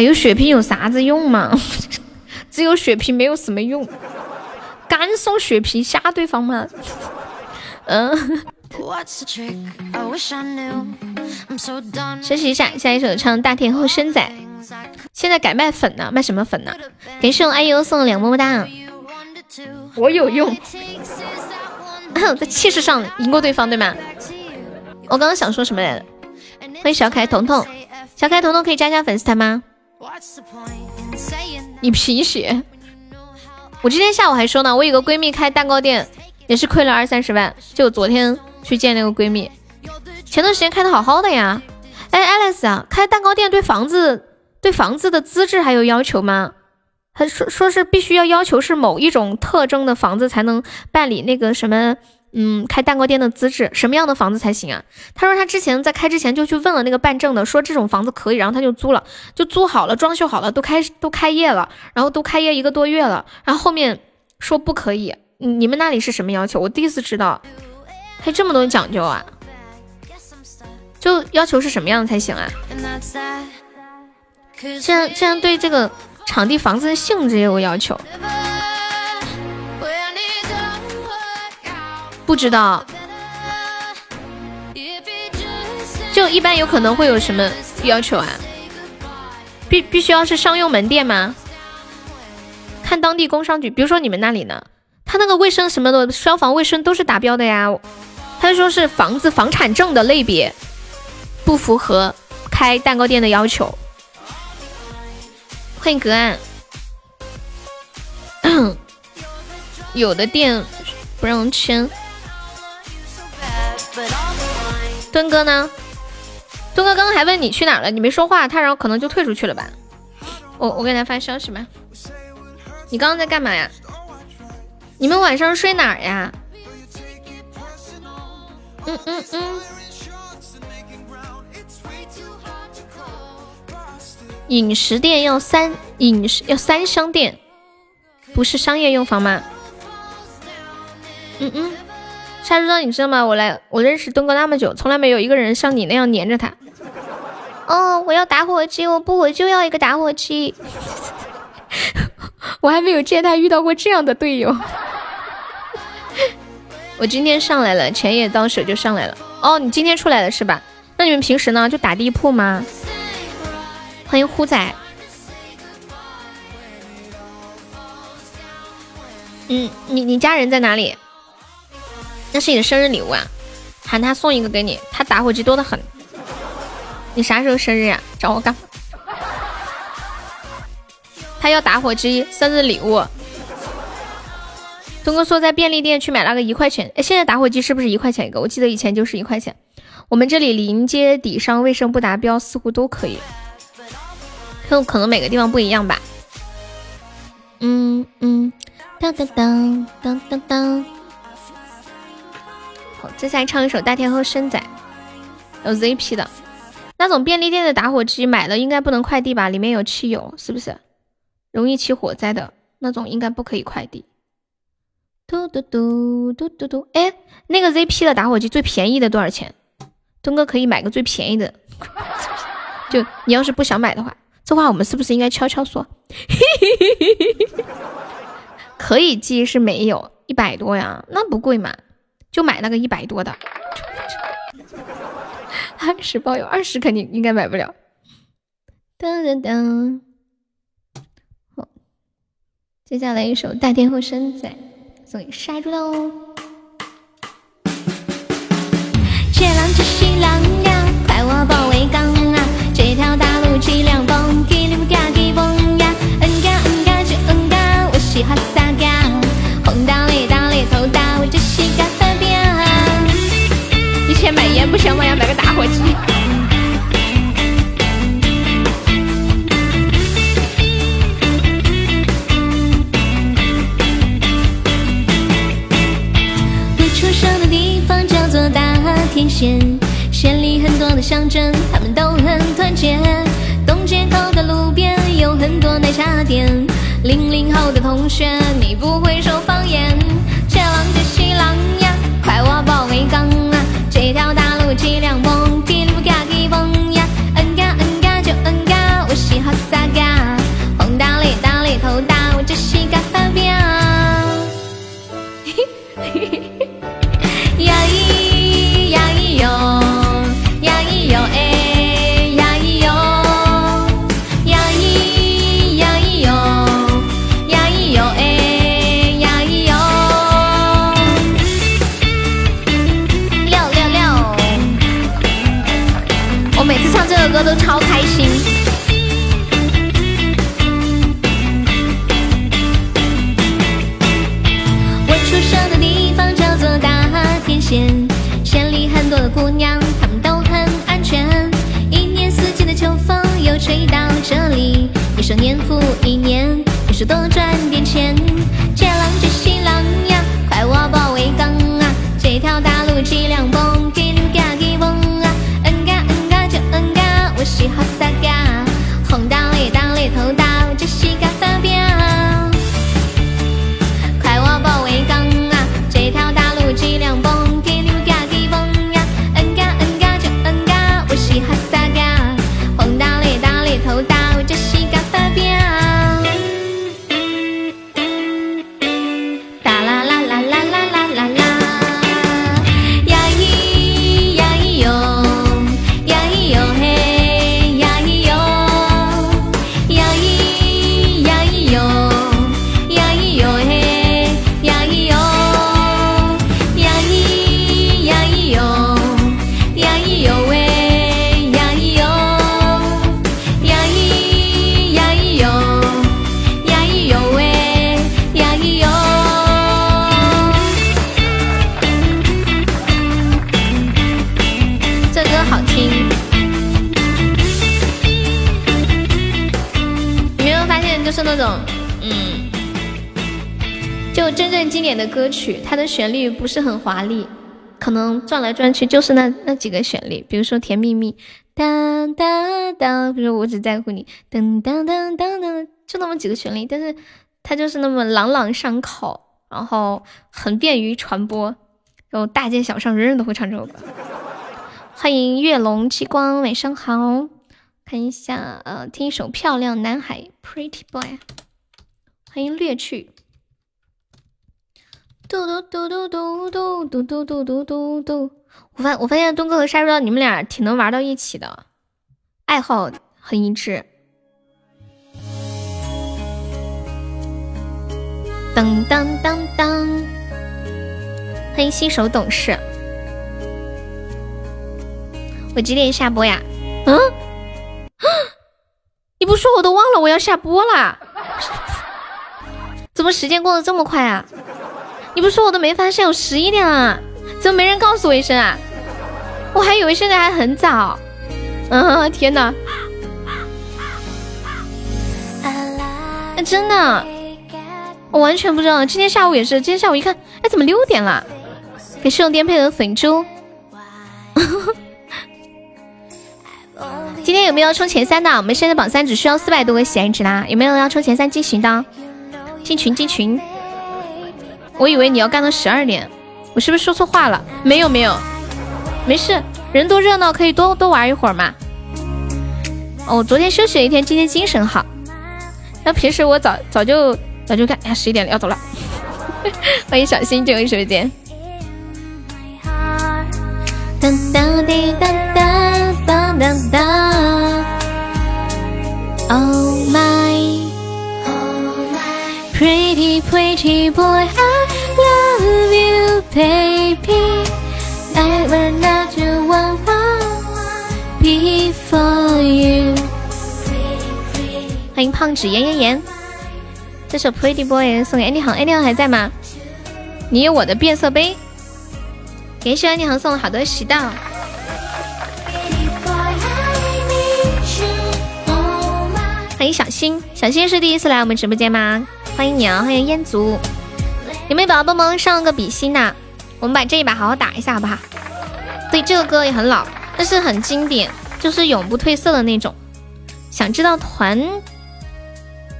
有血瓶有啥子用嘛？[laughs] 只有血瓶没有什么用，干送血瓶吓对方吗？[laughs] 嗯。休息一下，下一首唱《大天后生仔》。现在改卖粉呢，卖什么粉呢？感谢我爱优送的两么么哒。我有用，[laughs] 在气势上赢过对方，对吗？我刚刚想说什么来着？欢迎小凯彤彤，小凯彤彤可以加加粉丝团吗？你贫血。我今天下午还说呢，我有个闺蜜开蛋糕店，也是亏了二三十万，就昨天。去见那个闺蜜，前段时间开的好好的呀。哎，Alice 啊，开蛋糕店对房子对房子的资质还有要求吗？还说说是必须要要求是某一种特征的房子才能办理那个什么，嗯，开蛋糕店的资质，什么样的房子才行啊？他说他之前在开之前就去问了那个办证的，说这种房子可以，然后他就租了，就租好了，装修好了，都开都开业了，然后都开业一个多月了，然后后面说不可以。你们那里是什么要求？我第一次知道。还这么多讲究啊！就要求是什么样的才行啊？竟然竟然对这个场地房子的性质也有要求，不知道。就一般有可能会有什么要求啊？必必须要是商用门店吗？看当地工商局，比如说你们那里呢，他那个卫生什么的，消防卫生都是达标的呀。他说是房子房产证的类别不符合开蛋糕店的要求。欢迎隔岸，[coughs] 有的店不让签。墩哥呢？墩哥刚刚还问你去哪了，你没说话，他然后可能就退出去了吧？我我给他发消息吧。你刚刚在干嘛呀？你们晚上睡哪儿呀？嗯嗯嗯，饮食店要三饮食要三商店，不是商业用房吗？嗯嗯，沙猪刀，你知道吗？我来，我认识东哥那么久，从来没有一个人像你那样黏着他。哦，我要打火机，我不，我就要一个打火机。[laughs] 我还没有见他遇到过这样的队友。[laughs] 我今天上来了，钱也到手就上来了。哦，你今天出来了是吧？那你们平时呢？就打地铺吗？欢迎虎仔。嗯，你你家人在哪里？那是你的生日礼物啊，喊他送一个给你。他打火机多的很。你啥时候生日呀？找我干？他要打火机生日礼物。东哥说在便利店去买了个一块钱，哎，现在打火机是不是一块钱一个？我记得以前就是一块钱。我们这里临街底商卫生不达标，似乎都可以，就可能每个地方不一样吧。嗯嗯，当当当当当当。好，接下来唱一首《大天后生仔》，有 ZP 的那种便利店的打火机，买了应该不能快递吧？里面有汽油，是不是？容易起火灾的那种，应该不可以快递。嘟嘟嘟嘟嘟嘟，哎，那个 ZP 的打火机最便宜的多少钱？东哥可以买个最便宜的。[laughs] 就你要是不想买的话，这话我们是不是应该悄悄说？[laughs] 可以寄是没有，一百多呀，那不贵嘛，就买那个一百多的。[laughs] 二十包邮，二十肯定应该买不了。噔噔噔，好，接下来一首《大天后生仔》。送给杀猪喽！且浪且西浪呀，快我保卫岗啊！这条大路脊梁崩，给你们嘎给崩呀！嗯嘎嗯嘎就嗯嘎，我喜欢撒我？要买个打火机。天线，县里很多的乡镇，他们都很团结。东街头的路边有很多奶茶店。零零后的同学，你不会说方言。接浪接西浪呀，快挖保卫岗啊！这条大路脊梁崩，叽里不嘎叽崩呀，嗯嘎嗯嘎就嗯嘎。我嘻哈撒嘎，红大雷大雷头大，我就是个发飙。呀 [laughs] 复一年，你说多赚点钱。经典的歌曲，它的旋律不是很华丽，可能转来转去就是那那几个旋律，比如说《甜蜜蜜》，当当当，比如我只在乎你，噔噔噔噔噔，就那么几个旋律，但是它就是那么朗朗上口，然后很便于传播，然后大街小巷人人都会唱这首歌。欢迎月龙激光，晚上好，看一下，呃，听一首《漂亮男孩》，Pretty Boy，欢迎略去。嘟嘟嘟嘟嘟嘟嘟嘟嘟嘟嘟，我发我发现东哥和沙叔你们俩挺能玩到一起的，爱好很一致。当当当当，欢迎新手懂事。我几点下播呀？嗯？你不说我都忘了我要下播啦。[laughs] 怎么时间过得这么快啊？你不说我都没发现，我十一点了，怎么没人告诉我一声啊？我还以为现在还很早。嗯，天哪！哎，真的，我完全不知道。今天下午也是，今天下午一看，哎，怎么六点了？给室友颠沛的粉猪。[laughs] 今天有没有要冲前三的？我们现在榜三只需要四百多个喜爱值啦，有没有要冲前三进群的？进群进群。我以为你要干到十二点，我是不是说错话了？没有没有，没事，人多热闹，可以多多玩一会儿嘛。哦，昨天休息了一天，今天精神好。那平时我早早就早就干，哎呀，十一点了，要走了。[laughs] 欢迎小新进入直播间。当当滴当当当当当。Oh my pretty pretty boy, I love you, baby. I will not do one before you. 欢迎胖纸炎炎炎，这首 Pretty Boy 送给 Andy 航，Andy 航还在吗？你有我的变色杯。感谢 Andy 航送了好多喜到。欢迎小新，小新是第一次来我们直播间吗？欢迎你啊！欢迎烟族，有没有宝宝帮忙上个比心呐？我们把这一把好好打一下，好不好？对，这个歌也很老，但是很经典，就是永不褪色的那种。想知道团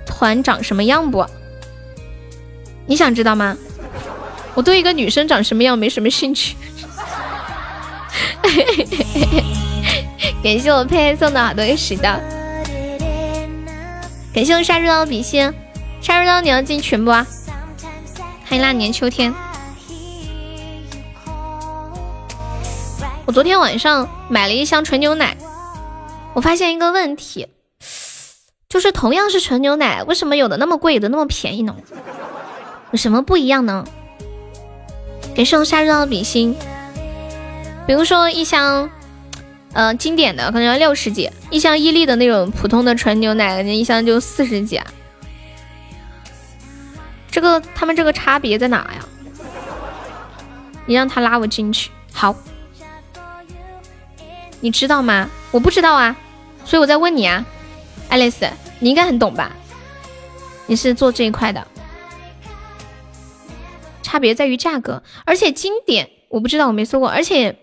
团长什么样不？你想知道吗？我对一个女生长什么样没什么兴趣。[laughs] 感谢我佩佩送的好多个石的。感谢我杀猪刀比心杀猪刀你要进群不？欢迎那年秋天。我昨天晚上买了一箱纯牛奶，我发现一个问题，就是同样是纯牛奶，为什么有的那么贵，有的那么便宜呢？有什么不一样呢？感谢我杀猪刀的比心。比如说一箱，呃，经典的可能要六十几，一箱伊利的那种普通的纯牛奶，那一箱就四十几啊。这个他们这个差别在哪呀？你让他拉我进去，好。你知道吗？我不知道啊，所以我在问你啊，爱丽丝，你应该很懂吧？你是做这一块的，差别在于价格，而且经典我不知道，我没搜过，而且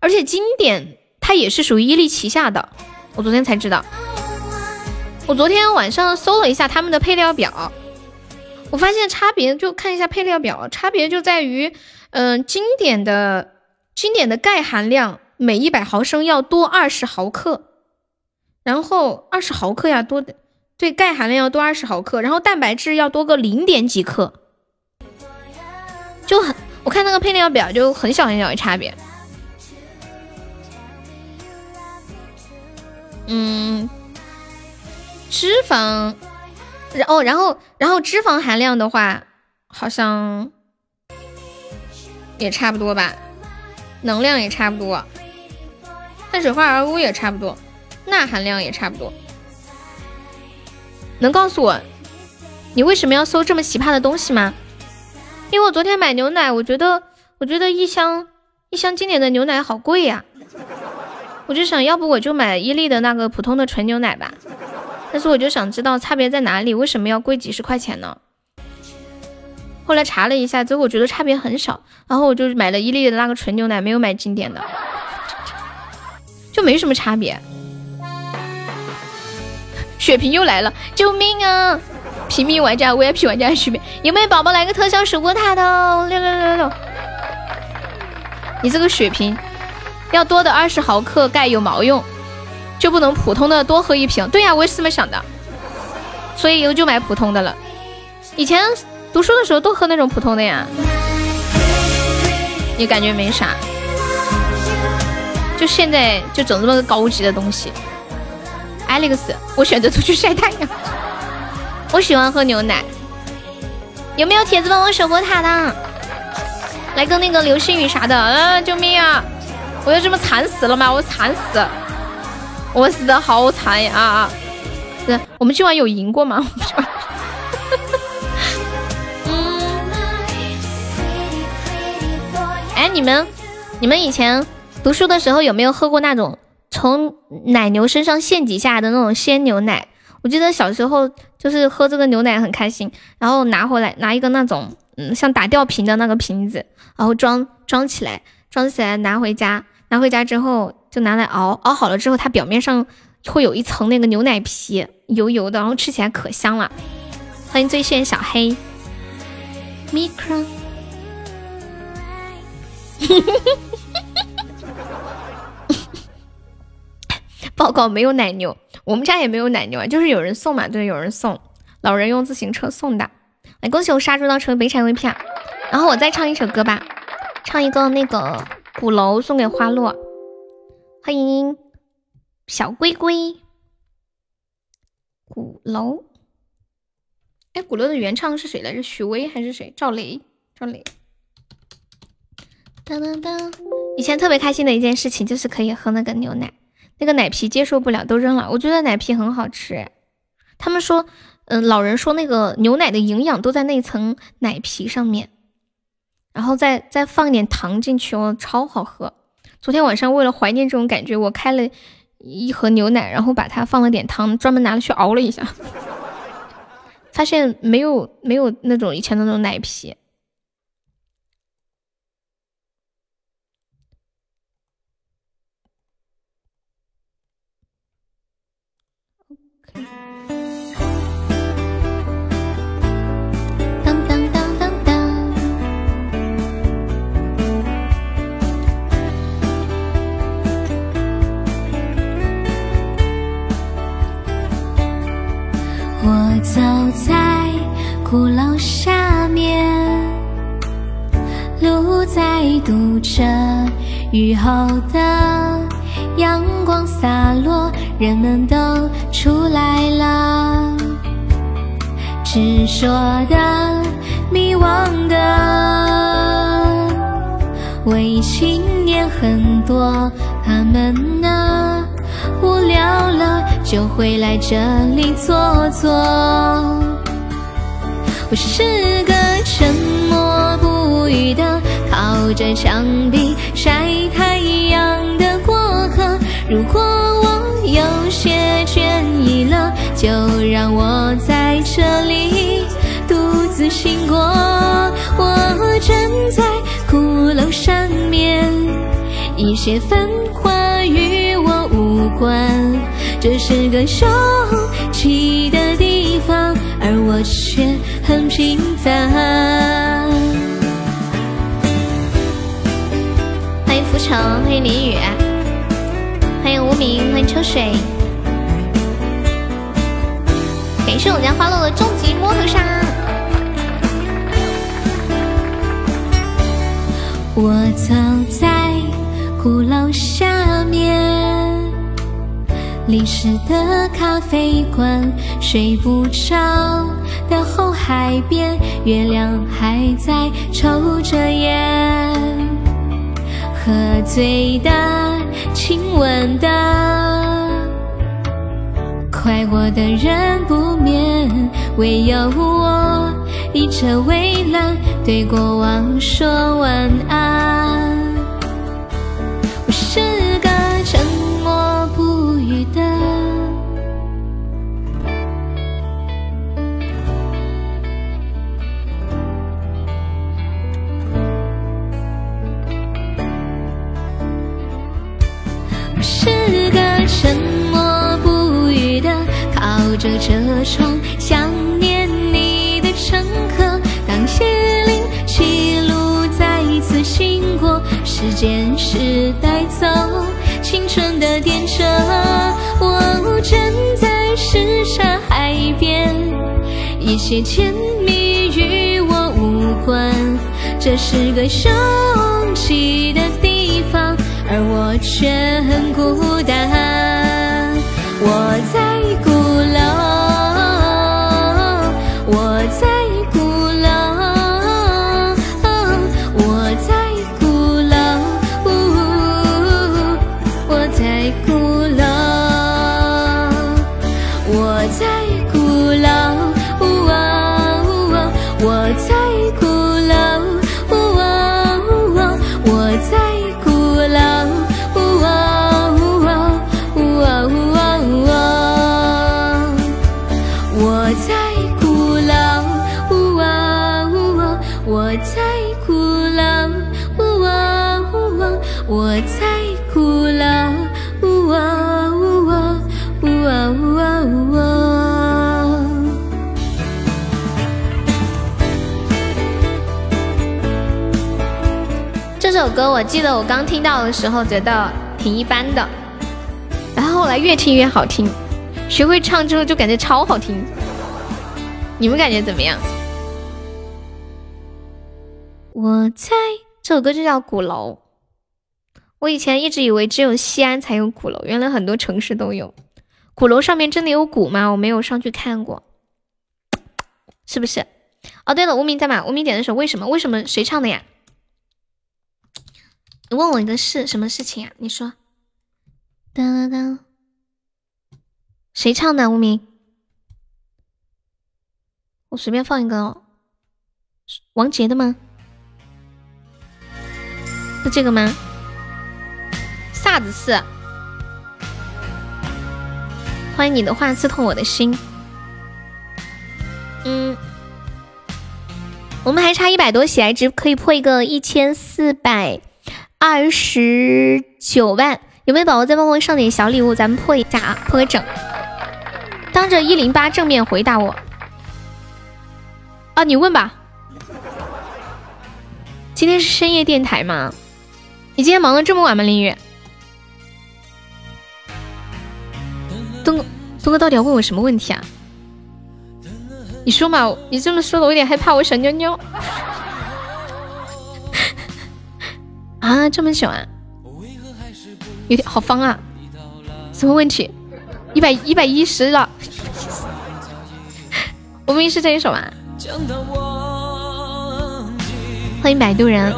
而且经典它也是属于伊利旗下的，我昨天才知道。我昨天晚上搜了一下他们的配料表，我发现差别就看一下配料表，差别就在于，嗯，经典的经典的钙含量。每一百毫升要多二十毫克，然后二十毫克呀多的，对钙含量要多二十毫克，然后蛋白质要多个零点几克，就很我看那个配料表就很小很小的差别。嗯，脂肪，然后然后然后脂肪含量的话，好像也差不多吧，能量也差不多。碳水化合物也差不多，钠含量也差不多。能告诉我你为什么要搜这么奇葩的东西吗？因为我昨天买牛奶，我觉得我觉得一箱一箱经典的牛奶好贵呀，我就想要不我就买伊利的那个普通的纯牛奶吧。但是我就想知道差别在哪里，为什么要贵几十块钱呢？后来查了一下，最后我觉得差别很少，然后我就买了伊利的那个纯牛奶，没有买经典的。就没什么差别。血瓶又来了，救命啊！平民玩家、VIP 玩家区别，有没有宝宝来个特效守波塔的？六六六六六！你这个血瓶要多的二十毫克钙有毛用？就不能普通的多喝一瓶？对呀，我也是这么想的，所以以后就买普通的了。以前读书的时候都喝那种普通的呀，也感觉没啥。就现在就整这么个高级的东西，Alex，我选择出去晒太阳。我喜欢喝牛奶，有没有铁子帮我守波塔的？来个那个流星雨啥的，嗯，救命啊！我要这么惨死了吗？我惨死，我死的好惨呀！啊！是，我们今晚有赢过吗？[laughs] 嗯。[laughs] 哎，你们，你们以前。读书的时候有没有喝过那种从奶牛身上献几下的那种鲜牛奶？我记得小时候就是喝这个牛奶很开心，然后拿回来拿一个那种嗯像打吊瓶的那个瓶子，然后装装起来，装起来拿回家，拿回家之后就拿来熬，熬好了之后它表面上会有一层那个牛奶皮，油油的，然后吃起来可香了。欢迎最炫小黑，micro。[laughs] 报告没有奶牛，我们家也没有奶牛啊，就是有人送嘛，对，有人送，老人用自行车送的。来，恭喜我杀猪刀成为北产 VP 啊！然后我再唱一首歌吧，唱一个那个鼓楼送给花落，欢迎小龟龟。鼓楼，哎，鼓楼的原唱是谁来着？许巍还是谁？赵雷，赵雷。当当当！以前特别开心的一件事情就是可以喝那个牛奶。那个奶皮接受不了，都扔了。我觉得奶皮很好吃，他们说，嗯，老人说那个牛奶的营养都在那层奶皮上面，然后再再放点糖进去，哦，超好喝。昨天晚上为了怀念这种感觉，我开了一盒牛奶，然后把它放了点汤，专门拿了去熬了一下，发现没有没有那种以前的那种奶皮。走在鼓楼下面，路在堵着，雨后的阳光洒落，人们都出来了。执着的，迷惘的，伪青年很多，他们？无聊了就会来这里坐坐。我是个沉默不语的，靠着墙壁晒太阳的过客。如果我有些倦意了，就让我在这里独自醒过。我站在鼓楼上面，一些繁华与我无关。这是个拥挤的地方，而我却很平凡。欢迎浮城，欢迎林雨，欢迎无名，欢迎秋水。感谢我家花落的终极摩托杀。我走在鼓楼下面，淋湿的咖啡馆，睡不着的后海边，月亮还在抽着烟，喝醉的，亲吻的，快活的人不眠，唯有我倚着围栏对过往说晚安。时间是带走青春的电车。我站在什刹海边，一些甜蜜与我无关。这是个拥挤的地方，而我却很孤单。记得我刚听到的时候觉得挺一般的，然后后来越听越好听，学会唱之后就感觉超好听。你们感觉怎么样？我在这首歌就叫鼓楼。我以前一直以为只有西安才有鼓楼，原来很多城市都有。鼓楼上面真的有鼓吗？我没有上去看过，是不是？哦，对了，无名在吗？无名点的时候为什么？为什么？谁唱的呀？你问我一个事，什么事情啊？你说。当当当，谁唱的？无名。我随便放一个哦，王杰的吗？是这个吗？啥子事？欢迎你的话刺痛我的心。嗯，我们还差一百多喜爱值，可以破一个一千四百二十九万。有没有宝宝再帮我上点小礼物？咱们破一下啊，破个整。当着一零八正面回答我。啊，你问吧。今天是深夜电台吗？你今天忙的这么晚吗，林雨？东东哥到底要问我什么问题啊？你说嘛？你这么说的，我有点害怕，我想尿尿。啊，这么久啊？有点好方啊？什么问题？一百一百一十了。[laughs] 我们是这一首啊。欢迎摆渡人。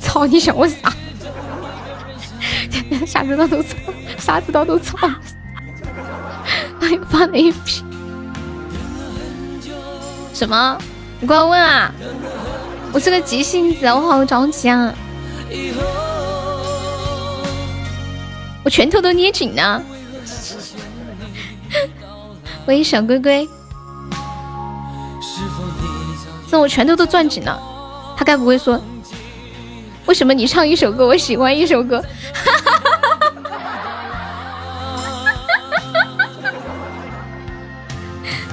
操，你想我啥？啥知道都操，啥知道都操。哎，发了一批。什么？你快问啊！我是个急性子，我好着急啊！我拳头都捏紧呢。[laughs] 欢迎小龟龟。这我拳头都攥紧了。他该不会说，为什么你唱一首歌，我喜欢一首歌？[laughs]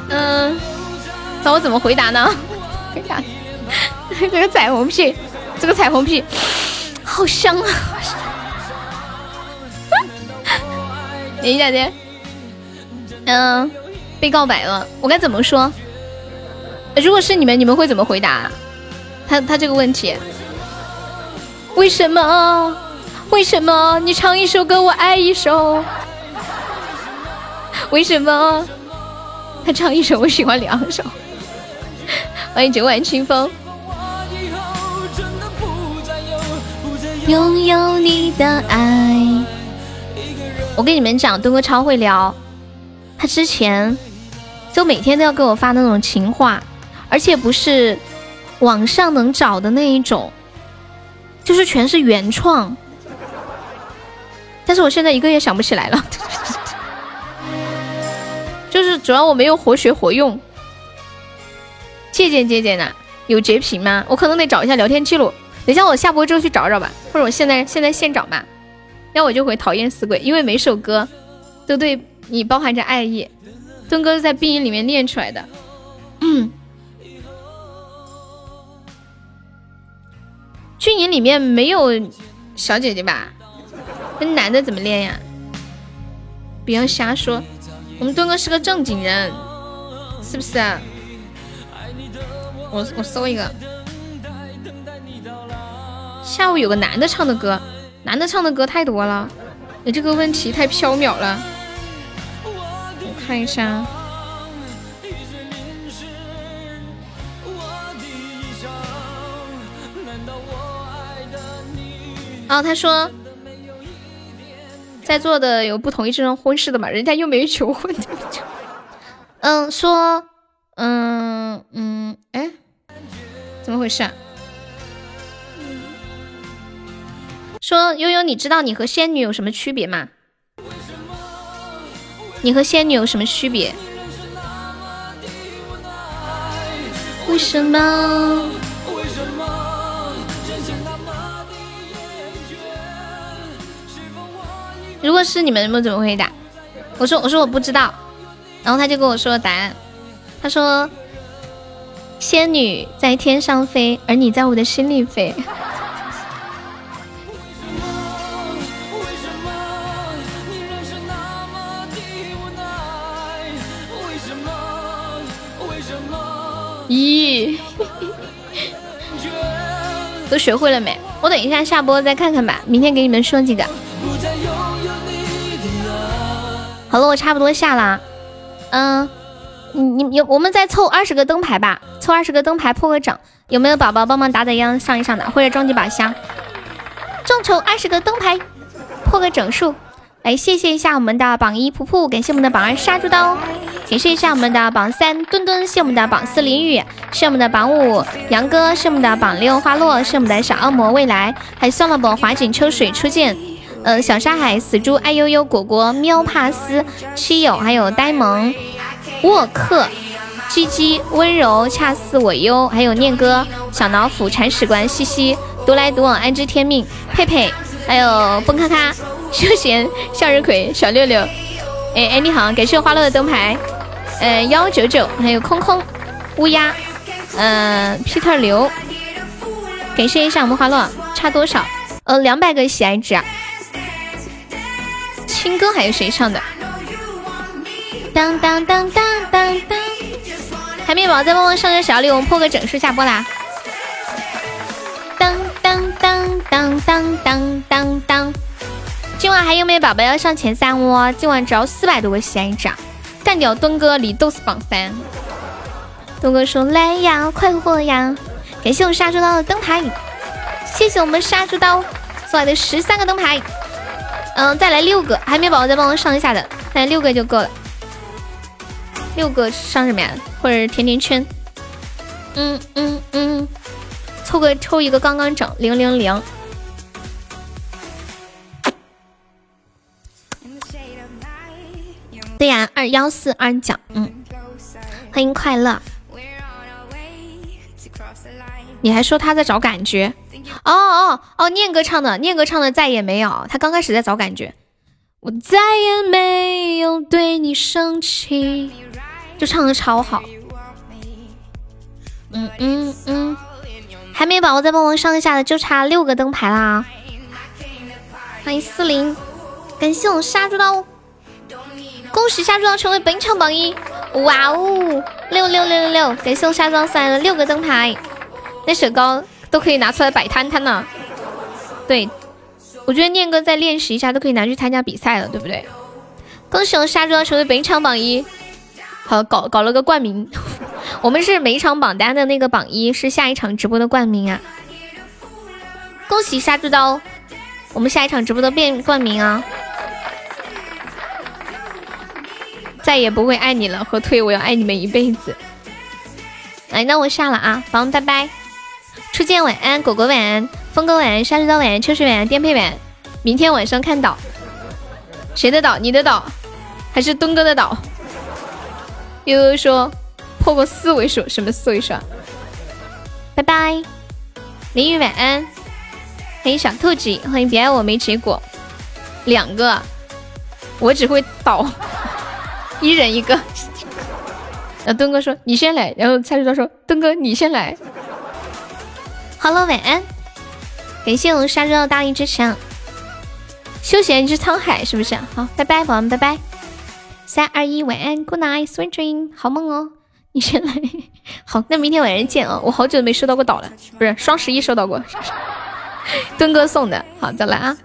嗯。那我怎么回答呢？回 [laughs] 答这个彩虹屁，这个彩虹屁好香啊！等一下，等，嗯，被告白了，我该怎么说？如果是你们，你们会怎么回答？他他这个问题，为什么？为什么你唱一首歌，我爱一首？为什么他唱一首，我喜欢两首？欢迎九晚清风。拥有你的爱。我跟你们讲，东哥超会聊。他之前就每天都要给我发那种情话，而且不是网上能找的那一种，就是全是原创。但是我现在一个也想不起来了。[laughs] 就是主要我没有活学活用。借鉴借鉴呢？有截屏吗？我可能得找一下聊天记录。等下我下播之后去找找吧，或者我现在现在现找嘛。要我就会讨厌死鬼，因为每首歌都对你包含着爱意。墩哥是在病音里面练出来的。嗯。军营里面没有小姐姐吧？那男的怎么练呀？不要瞎说，我们墩哥是个正经人，是不是？我我搜一个，下午有个男的唱的歌，男的唱的歌太多了，你这个问题太缥缈了，我看一下。哦，他说，在座的有不同意这桩婚事的吗？人家又没求婚。[laughs] 嗯，说，嗯嗯，哎。怎么回事啊？说悠悠，你知道你和仙女有什么区别吗？你和仙女有什么区别？为什么？如果是你们，我怎么回答？我说我说我不知道，然后他就跟我说答案，他说。仙女在天上飞，而你在我的心里飞。咦，[laughs] 都学会了没？我等一下下播再看看吧，明天给你们说几个。好了，我差不多下了，嗯。你你有我们再凑二十个灯牌吧，凑二十个灯牌破个整，有没有宝宝帮忙打打样上一上的，或者装几把香？众筹二十个灯牌破个整数，来谢谢一下我们的榜一噗噗，感谢我们的榜二杀猪刀，感谢一下我们的榜三墩墩，谢我们的榜四淋雨，谢我们的榜五杨哥，谢我们的榜六花落，谢我们的小恶魔未来，还送了本华锦秋水初见，呃小沙海死猪爱悠悠果果喵帕斯七友还有呆萌。沃克，鸡鸡温柔恰似我忧，还有念哥小老虎铲屎官西西独来独往安知天命。佩佩，还有蹦咔咔休闲向日葵小六六，哎哎你好，感谢花落的灯牌，呃幺九九，还有空空乌鸦，嗯 Peter 刘，感谢一下我们花落差多少？呃两百个喜爱值，青歌还有谁唱的？当当当当当当！海绵宝宝再帮忙上个小礼物，我们破个整数下播啦！当当当当当当当当！今晚还有没有宝宝要上前三哦？今晚只要四百多个喜爱值，干掉东哥，你都是榜三。东哥说来呀，快活呀！感谢我杀猪刀的灯牌，谢谢我们杀猪刀送来的十三个灯牌。嗯，再来六个，还没宝宝再帮我上一下的，再来六个就够了。六个上什么呀？或者甜甜圈？嗯嗯嗯，凑个抽一个刚刚整零零零。对呀，二幺四二奖，嗯，欢迎快乐。你还说他在找感觉？哦哦哦，念哥唱的，念哥唱的再也没有。他刚开始在找感觉，我再也没有对你生气，就唱的超好。嗯嗯嗯，还没宝宝再帮忙上一下的，就差六个灯牌啦。欢迎四零，感谢我杀猪刀，恭喜杀猪刀成为本场榜一！哇哦，六六六六六，感谢我杀猪刀送来了六个灯牌，那雪糕。都可以拿出来摆摊摊呢，对，我觉得念哥再练习一下都可以拿去参加比赛了，对不对？恭喜我杀猪刀成为本场榜一，好搞搞了个冠名，[laughs] 我们是每一场榜单的那个榜一，是下一场直播的冠名啊！恭喜杀猪刀，我们下一场直播的变冠名啊！再也不会爱你了，和退，我要爱你们一辈子。来，那我下了啊，宝宝拜拜。初见晚安，果果晚安，峰哥晚安，沙石刀晚安，秋水晚安，颠沛晚安。明天晚上看岛，谁的岛？你的岛，还是东哥的岛？悠悠说破过四位数，什么四位数？拜拜，淋雨晚安，欢迎小兔子，欢迎别爱我没结果，两个，我只会倒，一人一个。[laughs] 然后东哥说你先来，然后蔡石刀说东哥你先来。Hello，晚安！感谢我们沙洲的大力支持啊。休闲之沧海是不是？好，拜拜，宝宝们，拜拜。三二一，晚安，Good night，sweet dream，好梦哦。你先来。[laughs] 好，那明天晚上见哦。我好久没收到过岛了，不是双十一收到过，[laughs] 墩哥送的。好，再来啊。